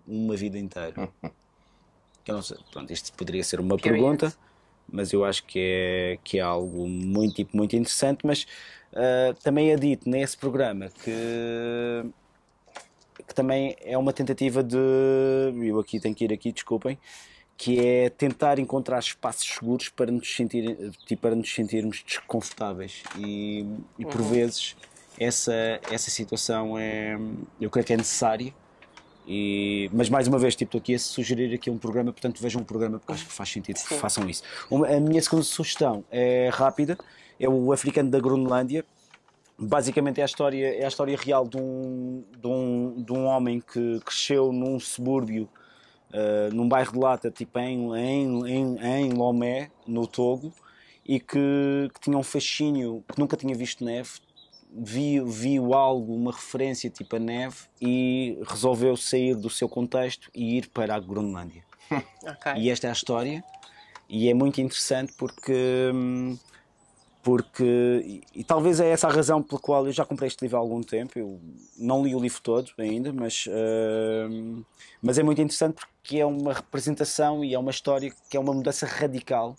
uma vida inteira. <laughs> Eu não sei, pronto, isto poderia ser uma pergunta, mas eu acho que é, que é algo muito, tipo, muito interessante. Mas ah, também é dito nesse programa que, que também é uma tentativa de. Eu aqui tenho que ir aqui, desculpem. Que é tentar encontrar espaços seguros para nos, sentir, tipo, para nos sentirmos desconfortáveis. E, e por vezes essa, essa situação é, eu creio que é necessária. E, mas mais uma vez, tipo, estou aqui a sugerir aqui um programa, portanto vejam um programa porque acho que faz sentido que façam isso. Uma- a minha segunda sugestão é rápida, é o Africano da Groenlândia. Basicamente é a história, é a história real de um, de um, de um homem que cresceu num subúrbio, eh, num bairro de Lata, tipo em, em, em, em Lomé, no Togo, e que, que tinha um fascínio, que nunca tinha visto neve, viu, viu algo, uma referência tipo a neve e resolveu sair do seu contexto e ir para a Groenlândia. <laughs> Ok. E esta é a história e é muito interessante porque porque e, talvez é essa a razão pela qual eu já comprei este livro há algum tempo eu não li o livro todo ainda mas hum, mas é muito interessante porque é uma representação e é uma história que é uma mudança radical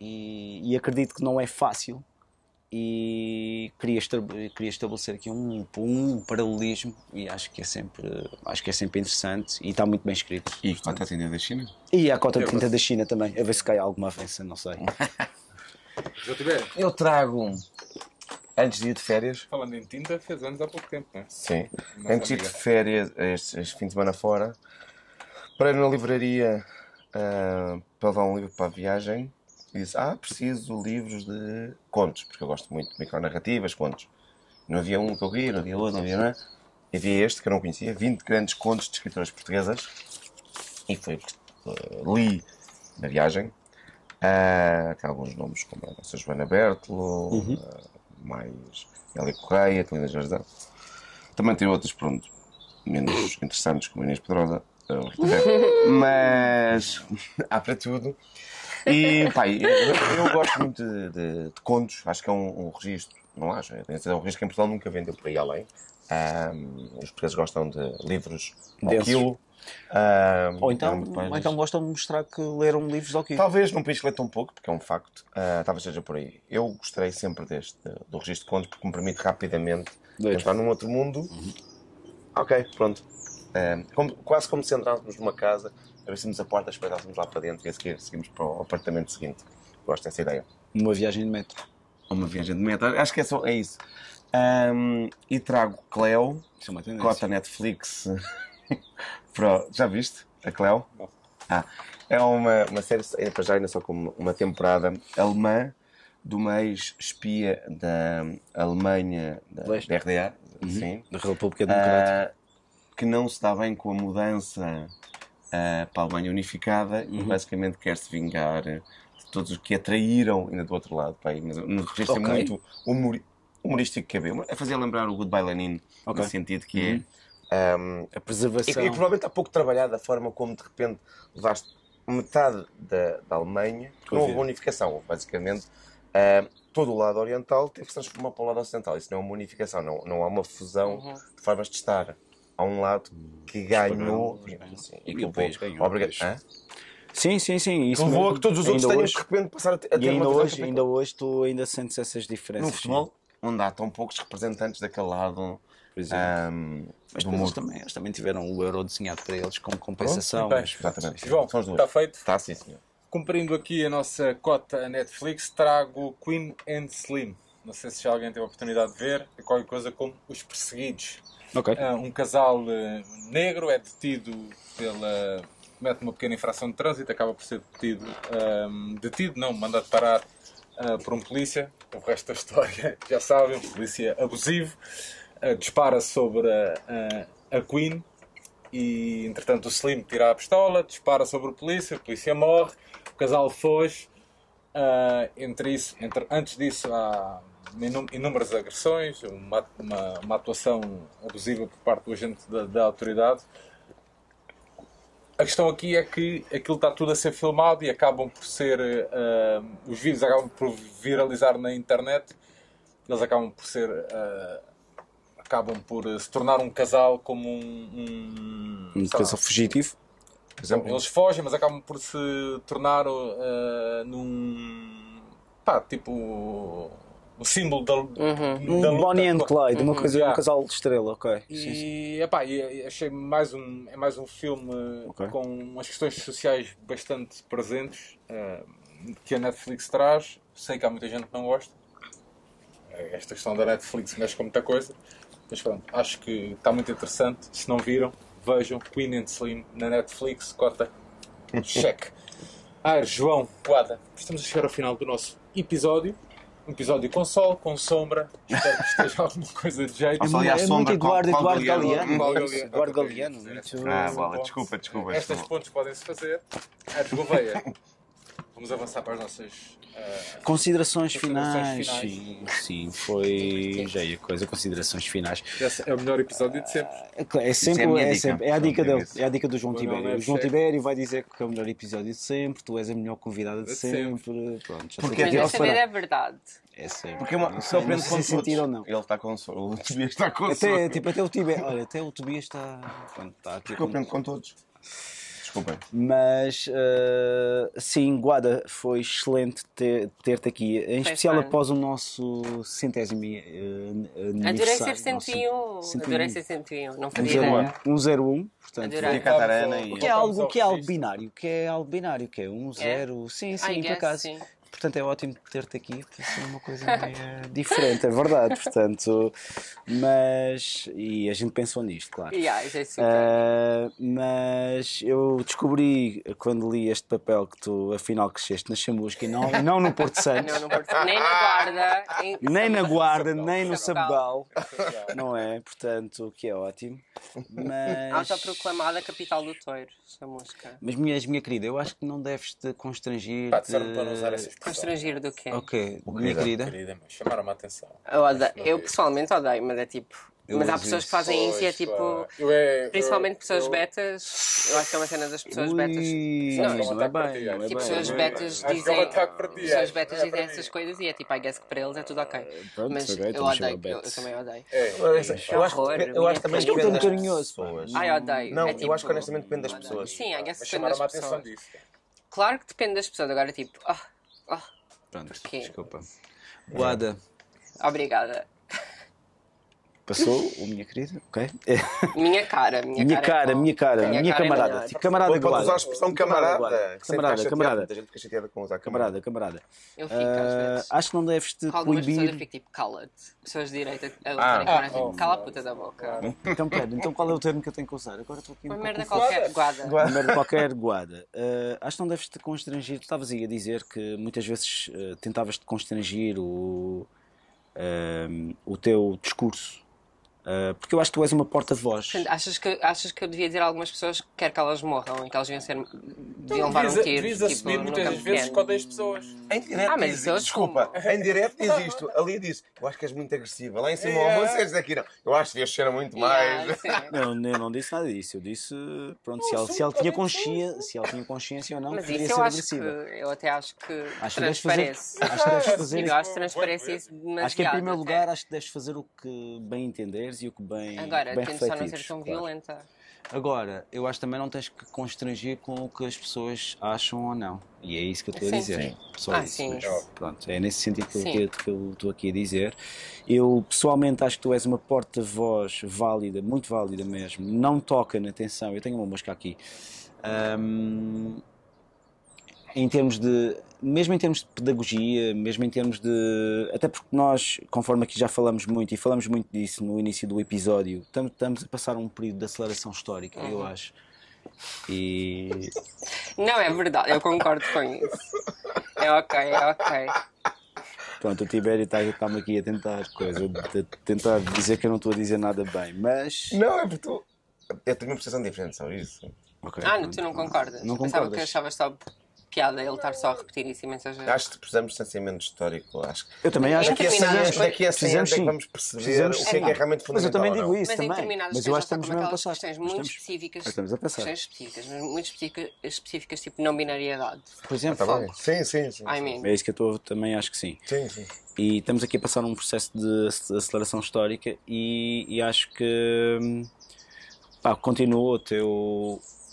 e, e acredito que não é fácil e queria, queria estabelecer aqui um, um paralelismo e acho que é sempre acho que é sempre interessante e está muito bem escrito E quanto à tenda da China? e a cota de tinta da China também, a ver se cai alguma avança, não sei. <laughs> Eu trago, antes de ir de férias, Falando em tinta, fez anos há pouco tempo, não é? sim, Nossa antes de ir de férias, este, este fim de semana fora, para ir na livraria ah, para levar um livro para a viagem. E disse: Ah, preciso de livros de contos, porque eu gosto muito de micronarrativas, contos. Não havia um que eu queria, não havia outro, não havia nada. Havia este que eu não conhecia: 20 grandes contos de escritoras portuguesas. E foi ah, li na viagem. Tem alguns nomes como a nossa Joana Bertolo, Uhum. ah, mais Elia Correia, Celina Jardão. Também tem outros, pronto, menos interessantes, como a Inês Pedrosa. Ferro. <laughs> Mas <laughs> há para tudo. E, <laughs> pá, eu, eu gosto muito de, de- de contos, acho que é um, um registro, não acho? É um registro que em Portugal nunca vendeu por aí além. Ah, os portugueses gostam de livros ao Densos. quilo. Ah, Ou então, mais- ou então gostam de mostrar que leram livros ao quê? Talvez num país que lê tão pouco, porque é um facto, ah, talvez seja por aí. Eu gostarei sempre deste, do registro de contos, porque me permite rapidamente Dois. entrar num outro mundo. Ok, pronto. Ah, como- quase como se entrássemos numa casa, abríssemos a porta, espreitássemos lá para dentro e a seguir seguimos para o apartamento seguinte. Gosto dessa ideia. Uma viagem de metro. Uma viagem de meta. Acho que é, só, é isso. Ahm, e trago Cleo, é cota Netflix. <laughs> Pro- já viste? A Cleo? Ah, é uma, uma série, ainda para já, ainda só com uma temporada alemã, de uma ex-espia da Alemanha, da, da RDA, sim, Da República Democrática. ah, que não se dá bem com a mudança ah, para a Alemanha unificada e Uhum. basicamente quer se vingar de todos os que a traíram ainda do outro lado. Pá, mas no registro é Ok. muito humor- humorístico que é bem. É fazer lembrar o Goodbye Lenin, Ok. no sentido que é. ahm, a e, preservação. e provavelmente há pouco trabalhado a forma como de repente levaste metade da, da Alemanha, porque não houve uma unificação, houve basicamente ah, todo o lado oriental teve que se transformar para o lado ocidental. Isso não é uma unificação, não, não há uma fusão de formas de estar. Há um lado que ganhou Sim, E que o país ganhou? Sim, sim, sim. Isso levou a mesmo. que todos os outros Ainda tenham hoje- de repente passar a ter, E ainda hoje, ainda hoje tu ainda sentes essas diferenças. no futebol, onde há tão poucos representantes daquele lado ahm, Mas depois eles também, eles também tiveram o euro desenhado para eles como compensação. Bem, mas- Exatamente. João, está feito? Está sim, senhor. Cumprindo aqui a nossa cota Netflix, trago Queen and Slim. Não sei se já alguém teve a oportunidade de ver. É qualquer coisa como Os Perseguidos. Ok. Ah, um casal eh, negro é detido pela. comete uma pequena infração de trânsito, acaba por ser detido. ahm, detido, não, mandado parar ah, por um polícia. O resto da história <laughs> já sabem, polícia abusivo. ah, dispara sobre a, a, a Queen e entretanto o Slim tira a pistola, dispara sobre o polícia, o polícia morre, o casal foge. Ah, entre isso, entre, antes disso há inúmeras agressões, uma, uma, uma atuação abusiva por parte do agente da, da autoridade. A questão aqui é que aquilo está tudo a ser filmado e acabam por ser. ah, os vídeos acabam por viralizar na internet. Eles acabam por ser. ah, acabam por se tornar um casal como um. um, Um casal fugitivo. Por exemplo, eles fogem, mas acabam por se tornar uh, num. pá, tipo. Um símbolo da, Um da luta. Bonnie and Clyde, uma coisa, Yeah. um casal de estrela, ok. Sim, sim. E, epá, e- e achei mais um, é mais um filme Ok. com umas questões sociais bastante presentes uh, que a Netflix traz. Sei que há muita gente que não gosta. Esta questão da Netflix mexe com muita coisa. Mas pronto, acho que está muito interessante. Se não viram, vejam Queen and Slim na Netflix. Cota. <laughs> Cheque. Ah, João, Guada, estamos a chegar ao final do nosso episódio. Um episódio com sol, com sombra. Espero que esteja alguma coisa de jeito. Ali à É muito Eduardo, qual Eduardo Galeano? Eduardo Galeano. é. muito- Ah, bola, pontos. desculpa, desculpa. Estas desculpa. pontes podem-se fazer. Aires Gouveia. <laughs> Vamos avançar para as nossas. ah, Considerações finais. finais. Sim, sim, foi. Já ia coisa, considerações finais. esse é o melhor episódio de sempre. É, claro, é sempre, é é, dica. sempre- é a dica dele, isso. é a dica do João Tibério. é O João. Tibério vai dizer que é o melhor episódio de sempre, tu és a melhor convidada de De sempre. sempre. Pronto, já Porque sei vez é verdade. É sempre. Porque é uma, Não só sei, aprende não sei com se sentido ou não. Ele está com sono. O Tobias está com Até, sono. tipo, até o Tibério. Olha, até o Tobias está. Pronto, está aqui Porque eu aprendo com todos. Desculpem. Mas eh, sim, Guada, foi excelente ter- ter-te aqui, em especial fun. após o nosso centésimo eh, Adorei aniversário. ser 101. Nosso- Adorei ser 101. Não Um fazia zero um, ideia. um zero um, portanto. Adorei. Catarana e. Que é algo, que é algo binário? Que é algo binário? Que é um zero? Sim, sim, I por acaso. sim. Portanto, é ótimo ter-te aqui, porque isso é uma coisa <laughs> meio diferente, é verdade, portanto, mas, e a gente pensou nisto, claro. Yeah, isso é super. Ah, mas eu descobri quando li este papel que tu afinal cresceste na Chamusca e não, e não no Porto <laughs> Santos, Não, Porto- nem na guarda, em- <laughs> nem na Guarda, nem no Sabugal. Não é? Portanto, o que é ótimo. Mas, autoproclamada capital do Toiro, essa música. mas minha, minha querida, eu acho que não deves te constrangir. Pá, para não usar essa Constrangir do quê? Ok, minha querida. querida. Chamaram-me a atenção. Eu, odeio- eu é. pessoalmente odeio, mas é tipo. Eu mas há pessoas que isso. fazem isso e é tipo. Eu é- Principalmente eu- pessoas eu- betas. Eu acho que é uma cena das pessoas betas. Ui, Não, não, não é bem, Tipo, não é bem. Tipo, pessoas é betas que é dizem. Pessoas betas é dizem essas coisas e é tipo, I guess que para eles é tudo ok. pronto, Mas ok, eu então odeio, eu, betas. eu também odeio. É, Eu acho, eu acho, horror, eu acho também que é depende das carinhoso, pessoas. Ai, odeio. Não, é, eu tipo, acho que honestamente depende das pessoas. Sim, I guess depende chamaram-me a das atenção pessoas. disso. Claro que depende das pessoas. Agora, tipo, ah, ah, Pronto, desculpa. Guada, obrigada. Passou, o minha querida, ok? <laughs> Minha cara, minha, Minha cara. cara, é minha cara, Minha minha cara é camarada, tipo, camarada pode Guada. usar a expressão camarada. Guada. está Camarada, chateado, camarada, gente fica chateada com usar camarada, camarada. Eu fico às Ah, vezes. acho que não deves te Com algumas pessoas eu coibir. fico tipo, cala-te. Pessoas de direita a Ah. tipo, oh, cala a puta da boca. Então, pera, então qual é o termo que eu tenho que usar? Agora estou aqui um Uma merda qualquer, guarda. Uma merda qualquer, guarda. Ah, acho que não deves te constrangir. Tu estavas aí a dizer que muitas vezes ah, tentavas te constrangir o, ah, o teu discurso. Ah, porque eu acho que tu és uma porta-voz. Portanto, Achas que, achas que eu devia dizer a algumas pessoas que quer que elas morram e que elas deviam, ser, deviam levar um tiro? devias tipo, assumir muitas vezes que odeias pessoas. Em direto Ah, mas diz, isso eu desculpa, em direto diz isto, <laughs> ali diz, eu acho que és muito agressiva. Lá em cima, Yeah. yeah. vocês aqui não. Eu acho que devias ser muito Yeah, mais. <laughs> Não, eu não disse nada disso. Eu disse, pronto, se ela, se ela tinha consciência, se ela tinha consciência ou não, Mas isso ser eu acho que, agressiva. eu até acho que Acho que deves fazer, transparece. acho que deves fazer Eu acho que transparece isso demasiado. Acho que em primeiro lugar acho que deves fazer o que bem entenderes e o que bem, Agora, bem tento só não ser tão claro. violenta. Agora, eu acho que também não tens que constrangir com o que as pessoas acham ou não. E é isso que eu estou a Sim, dizer. sim. Só Ah, isso. sim. mas pronto, é nesse sentido que eu, que, eu estou aqui a dizer. Eu pessoalmente acho que tu és uma porta-voz válida, muito válida mesmo. Não toca na atenção. Eu tenho uma mosca aqui. Ahm, em termos de mesmo em termos de pedagogia, mesmo em termos de até porque nós, conforme aqui já falamos muito e falamos muito disso no início do episódio, tam- estamos a passar um período de aceleração histórica, eu Uhum. acho. E Não, é verdade, eu concordo com isso. É ok, é ok. pronto, o Tibério está- está-me aqui a tentar coisa, a tentar dizer que eu não estou a dizer nada bem, mas Não, é porque tu. Eu tenho uma percepção diferente sobre isso. ok, Ah, pronto. tu não concordas? Não Pensava concordas. que achavas só piada ele estar só a repetir isso imensas vezes. Acho que precisamos de distanciamento histórico. Acho que Eu também acho daqui a que 100 determinadas anos, daqui a 100 anos é que vamos perceber o que é que é realmente Mas fundamental. eu também digo isso Mas em também. determinadas Mas eu acho que estamos mesmo a passar. questões muito estamos- específicas, estamos a passar. questões específicas, mas muito específicas, específicas tipo não binariedade. Por exemplo, Tá bem? Sim, sim, sim. I mean, é isso que eu estou também acho que sim. Sim, sim. E estamos aqui a passar um processo de ac- aceleração histórica e, e acho que hum, pá, continua o teu,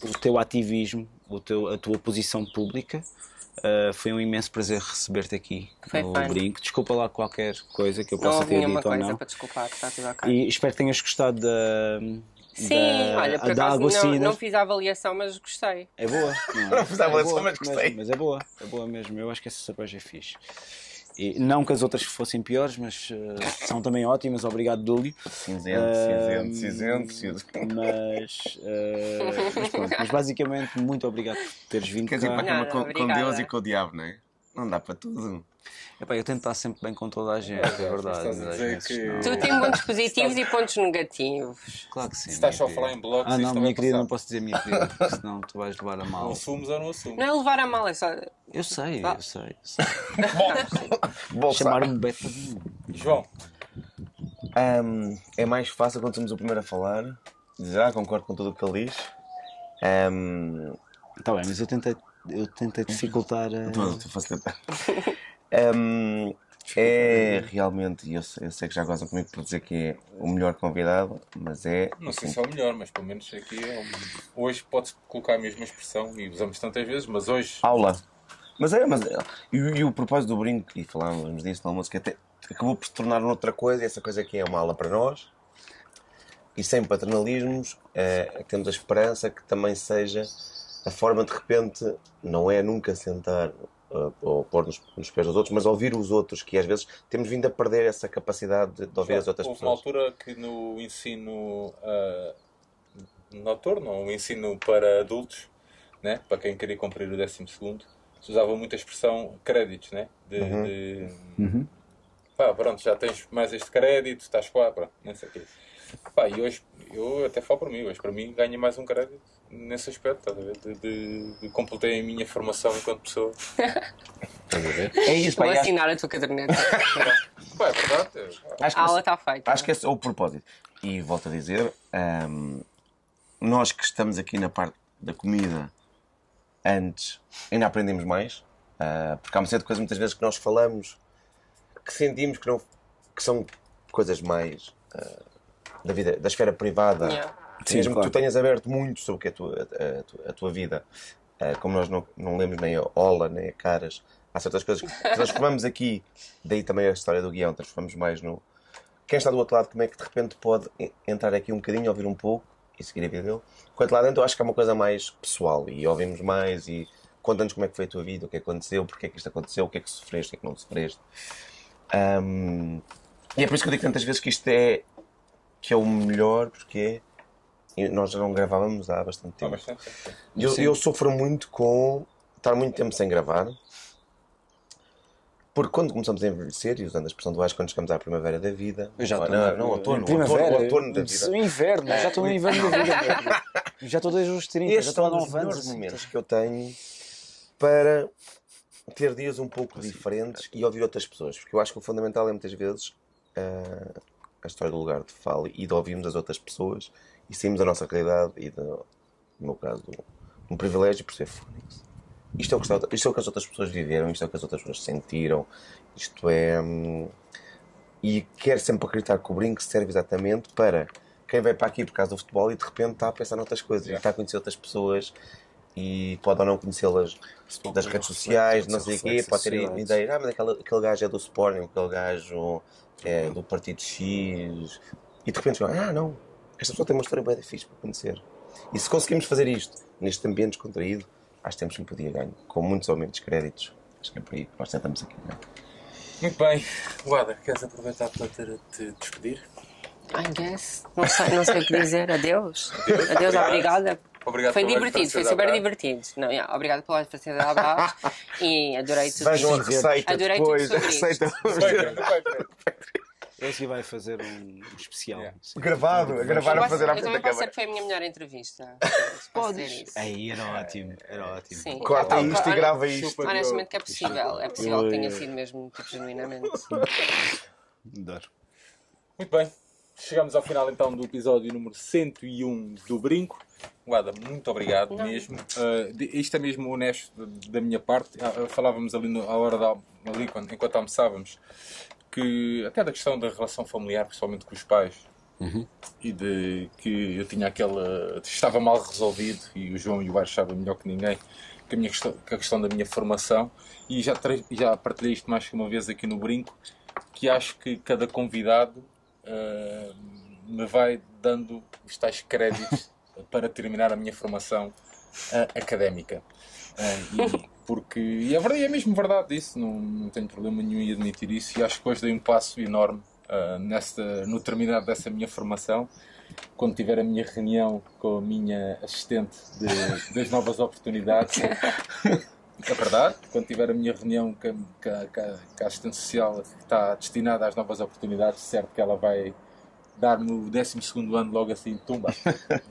o teu ativismo, o teu, a tua posição pública. Uh, foi um imenso prazer receber-te aqui Foi no fun. brinco. Desculpa lá qualquer coisa que eu não possa houve ter dito ou não. para desculpar, está tudo ok. E espero que tenhas gostado da, Sim, da, olha, por acaso não, não fiz a avaliação, mas gostei. É boa. Não, <laughs> Não fiz a é avaliação, boa, mas gostei. Mas, é boa, é boa mesmo. Eu acho que essa cerveja é fixe. E, não que as outras fossem piores, mas eh, são também ótimas. Obrigado, Dúlio. Cinzento, Ahm, cinzento, cinzento, cinzento. Mas, eh, mas pronto. Mas basicamente, muito obrigado por teres vindo Quer dizer, cá. para cama com, com. Deus e com o diabo, não é? Não dá para tudo. Epá, eu tento estar sempre bem com toda a gente, é verdade. dizer vezes que- não. Tu tens pontos positivos e pontos negativos. Claro que sim. Se estás só a falar querida. em blocos, Ah, não, minha querida, passar. não posso dizer minha querida, porque senão tu vais levar a mal. Não <laughs> assumes ou não assumes. Não é levar a mal, é só. Eu sei, Ah. eu sei. eu sei. <laughs> Bolsa. <laughs> Chamar-me Beta de João, Ahm, é mais fácil quando somos o primeiro a falar. Já concordo com tudo o que ele diz. Ahm, Tá bem, mas eu tentei, eu tentei dificultar a. Estou estou a facilitar. Ahm, é realmente, eu, sei- eu sei que já gozam comigo por dizer que é o melhor convidado, mas é. não sei se é o melhor, mas pelo menos aqui é um- hoje pode-se colocar a mesma expressão e usamos tantas vezes, mas hoje Aula. Mas é, mas é. E, o- e o propósito do brinco, e falávamos disso almoço, que até acabou por se tornar noutra coisa, e essa coisa aqui é uma aula para nós. E sem paternalismos, é, temos a esperança que também seja a forma de repente, não é nunca sentar uh, ou pôr nos, nos pés dos outros, mas ouvir os outros, que às vezes temos vindo a perder essa capacidade de, de ouvir as outras Houve uma pessoas. altura que no ensino ah, noturno, ou o ensino para adultos, né? para quem queria cumprir o 12 segundo, se usava muito a expressão créditos, né? De, Uhum. de- pá, pronto, já tens mais este crédito, estás quase, pronto, não sei o quê. Pá, e hoje, eu até falo para mim, hoje para mim ganho mais um crédito nesse aspecto, estás a ver? De, de, de completei a minha formação enquanto pessoa. Estás a ver? É isso, pá, Vou acho, assinar a tua caderneta. <laughs> Pá, é verdade. é- acho que A aula está feita. Acho que esse é o propósito. E volto a dizer, hum, nós que estamos aqui na parte da comida antes, ainda aprendemos mais. ah, porque há uma série de coisas muitas vezes que nós falamos que sentimos que, não, que são coisas mais ah, da vida, da esfera privada. Yeah. Sim, Mesmo claro. que tu tenhas aberto muito sobre o que é a tua, a, tua- a tua vida, ah, como nós não, não lemos nem a Ola, nem a Caras, há certas coisas que transformamos aqui, daí também a história do guião, transformamos mais no. Quem está do outro lado, como é que de repente pode en- entrar aqui um bocadinho, ouvir um pouco e seguir a vida dele? Enquanto lá dentro eu acho que é uma coisa mais pessoal e ouvimos mais e conta-nos como é que foi a tua vida, o que é que aconteceu, porque é que isto aconteceu, o que é que sofreste, o que é que não sofreste. Ahm, e é por isso que eu digo tantas vezes que isto é que é o melhor, porque é, nós já não gravávamos há bastante Há tempo. bastante tempo. Eu, eu sofro muito com estar muito tempo sem gravar. Porque quando começamos a envelhecer, e usando a expressão do Vasco, quando chegamos à primavera da vida. Eu já não, estou não, na- não, outono, primavera, outono, outono da vida. inverno, já estou no inverno da vida. mesmo. <laughs> já estou desde os 30, já Estes estou há são os 9 anos. melhores assim, momentos que eu tenho para ter dias um pouco diferentes e ouvir outras pessoas. Porque eu acho que o fundamental é muitas vezes ah, a história do lugar de fala e de ouvirmos as outras pessoas e sairmos da nossa realidade e, do, no meu caso, um privilégio por ser Fónix. Isto é, o que está- isto é o que as outras pessoas viveram, isto é o que as outras pessoas sentiram, isto é. hum, E quero sempre acreditar que o brinco serve exatamente para quem vai para aqui por causa do futebol e de repente está a pensar noutras coisas, e está a conhecer outras pessoas e pode ou não conhecê-las das redes sociais, não sei o quê, pode ter ideia, ah, mas aquele, aquele gajo é do Sporting, aquele gajo é do Partido X, e de repente, ah, não, esta pessoa tem uma história bem fixe para conhecer. E se conseguimos fazer isto neste ambiente descontraído, acho que temos sempre o dia ganho, com muitos ou menos créditos. Acho que é por aí que nós tentamos aqui. Não é? Muito bem. Guada, queres aproveitar para te, te despedir? I guess. Não sei, não sei o que dizer. Adeus. Adeus, obrigada. Obrigado Foi divertido, foi super da divertido. Não, yeah, obrigada pela facilidade de <laughs> abraço e adorei tudo. Vejam a isto. receita Adorei tudo depois, a sobre isto. receita Patreon, Esse vai fazer um especial. Yeah. gravado, a gravar a fazer à eu frente da também posso câmara. dizer que foi a minha melhor entrevista. <laughs> Posso dizer isso. Aí era ótimo, era ótimo. Sim. Corta Ah, isto e grava isto. Chupa. Honestamente que é possível. É possível que tenha sido mesmo tipo, genuinamente. <laughs> Adoro. Muito bem. Chegamos ao final então do episódio número 101 do Brinco. Guada, muito obrigado mesmo. Uh, de- isto é mesmo honesto da- minha parte. Ah, Falávamos ali no- à hora da, ali quando, enquanto almoçávamos que até da questão da relação familiar, principalmente com os pais, e de que eu tinha aquela. estava mal resolvido e o João e o Bar sabem melhor que ninguém que a, minha questão, que a questão da minha formação e já, já partilhei isto mais que uma vez aqui no Brinco que acho que cada convidado ah, me vai dando os tais créditos <laughs> para terminar a minha formação ah, académica. Ah, e, porque, e é, verdade, é mesmo verdade isso, não, não tenho problema nenhum em admitir isso e acho que hoje dei um passo enorme ah, nesta, no terminar dessa minha formação quando tiver a minha reunião com a minha assistente de- das novas oportunidades. <laughs> É verdade, quando tiver a minha reunião com a- com a- com a assistente social que está destinada às novas oportunidades, certo que ela vai dar-me o 12 ano logo assim, tumba.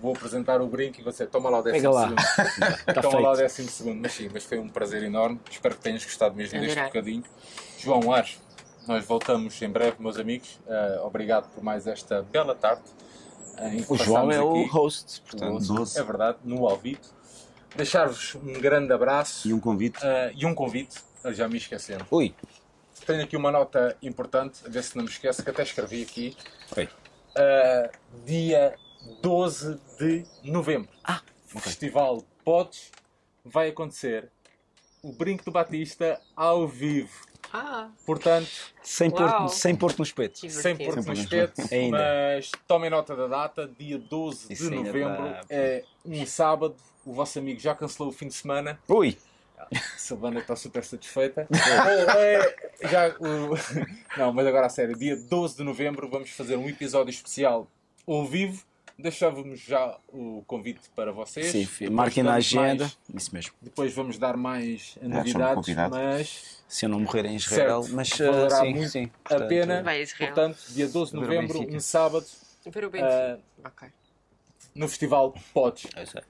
Vou apresentar o brinco e você toma lá o 12 Pega lá. <laughs> Toma feito. lá o 12 Mas sim, mas foi um prazer enorme. Espero que tenhas gostado mesmo deste Adorei. bocadinho. João Ares, nós voltamos em breve, meus amigos. Ah, obrigado por mais esta bela tarde. em que O João é o aqui. host, portanto. Doce. É verdade, no ao vivo. Deixar-vos um grande abraço E um convite. ah, e um convite. Já me esquecendo. Ui, Tenho aqui uma nota importante, a ver se não me esqueço, que até escrevi aqui. Oi. Ah, dia 12 de novembro. Ah, O Festival Podes vai acontecer. O Brinco do Batista ao vivo. Ah, Portanto, sem pôr, sem pôr no espeto. sem pôr no espeto, Ainda. mas tomem nota da data, dia 12 Isso de novembro, dá. é um sábado. O vosso amigo já cancelou o fim de semana. Ui, <laughs> Silvana está super satisfeita. <laughs> É, já, o- <laughs> Não, mas agora a sério, dia 12 de novembro vamos fazer um episódio especial ao vivo. Deixávamos já o convite para vocês. Sim, Depois marquem na agenda. mais- Isso mesmo. depois vamos dar mais novidades, convidados. mas Se eu não morrer em Israel, Certo. mas Valerá ah, sim, muito sim. a Portanto, pena. A Israel. Portanto, dia 12 de novembro, um sábado, Ver o ah, Benfica. Ok. no Festival é aí.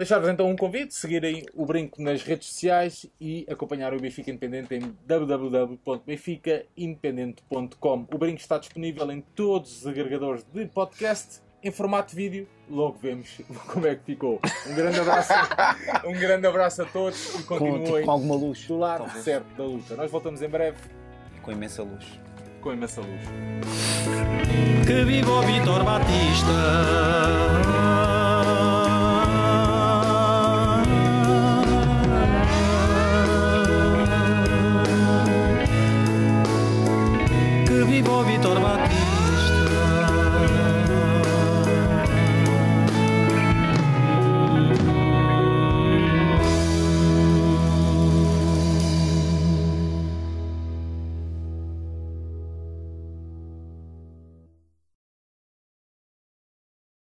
Deixar-vos então um convite, seguirem o Brinco nas redes sociais e acompanhar o Benfica Independente em www.benficaindependente.com. O Brinco está disponível em todos os agregadores de podcast em formato vídeo. Logo vemos <laughs> como é que ficou. Um grande abraço, <laughs> um grande abraço a todos e Com, continuem tipo, com alguma luz. do lado talvez. certo da luta. Nós voltamos em breve Com imensa luz. com imensa luz. Que viva o Vitor Batista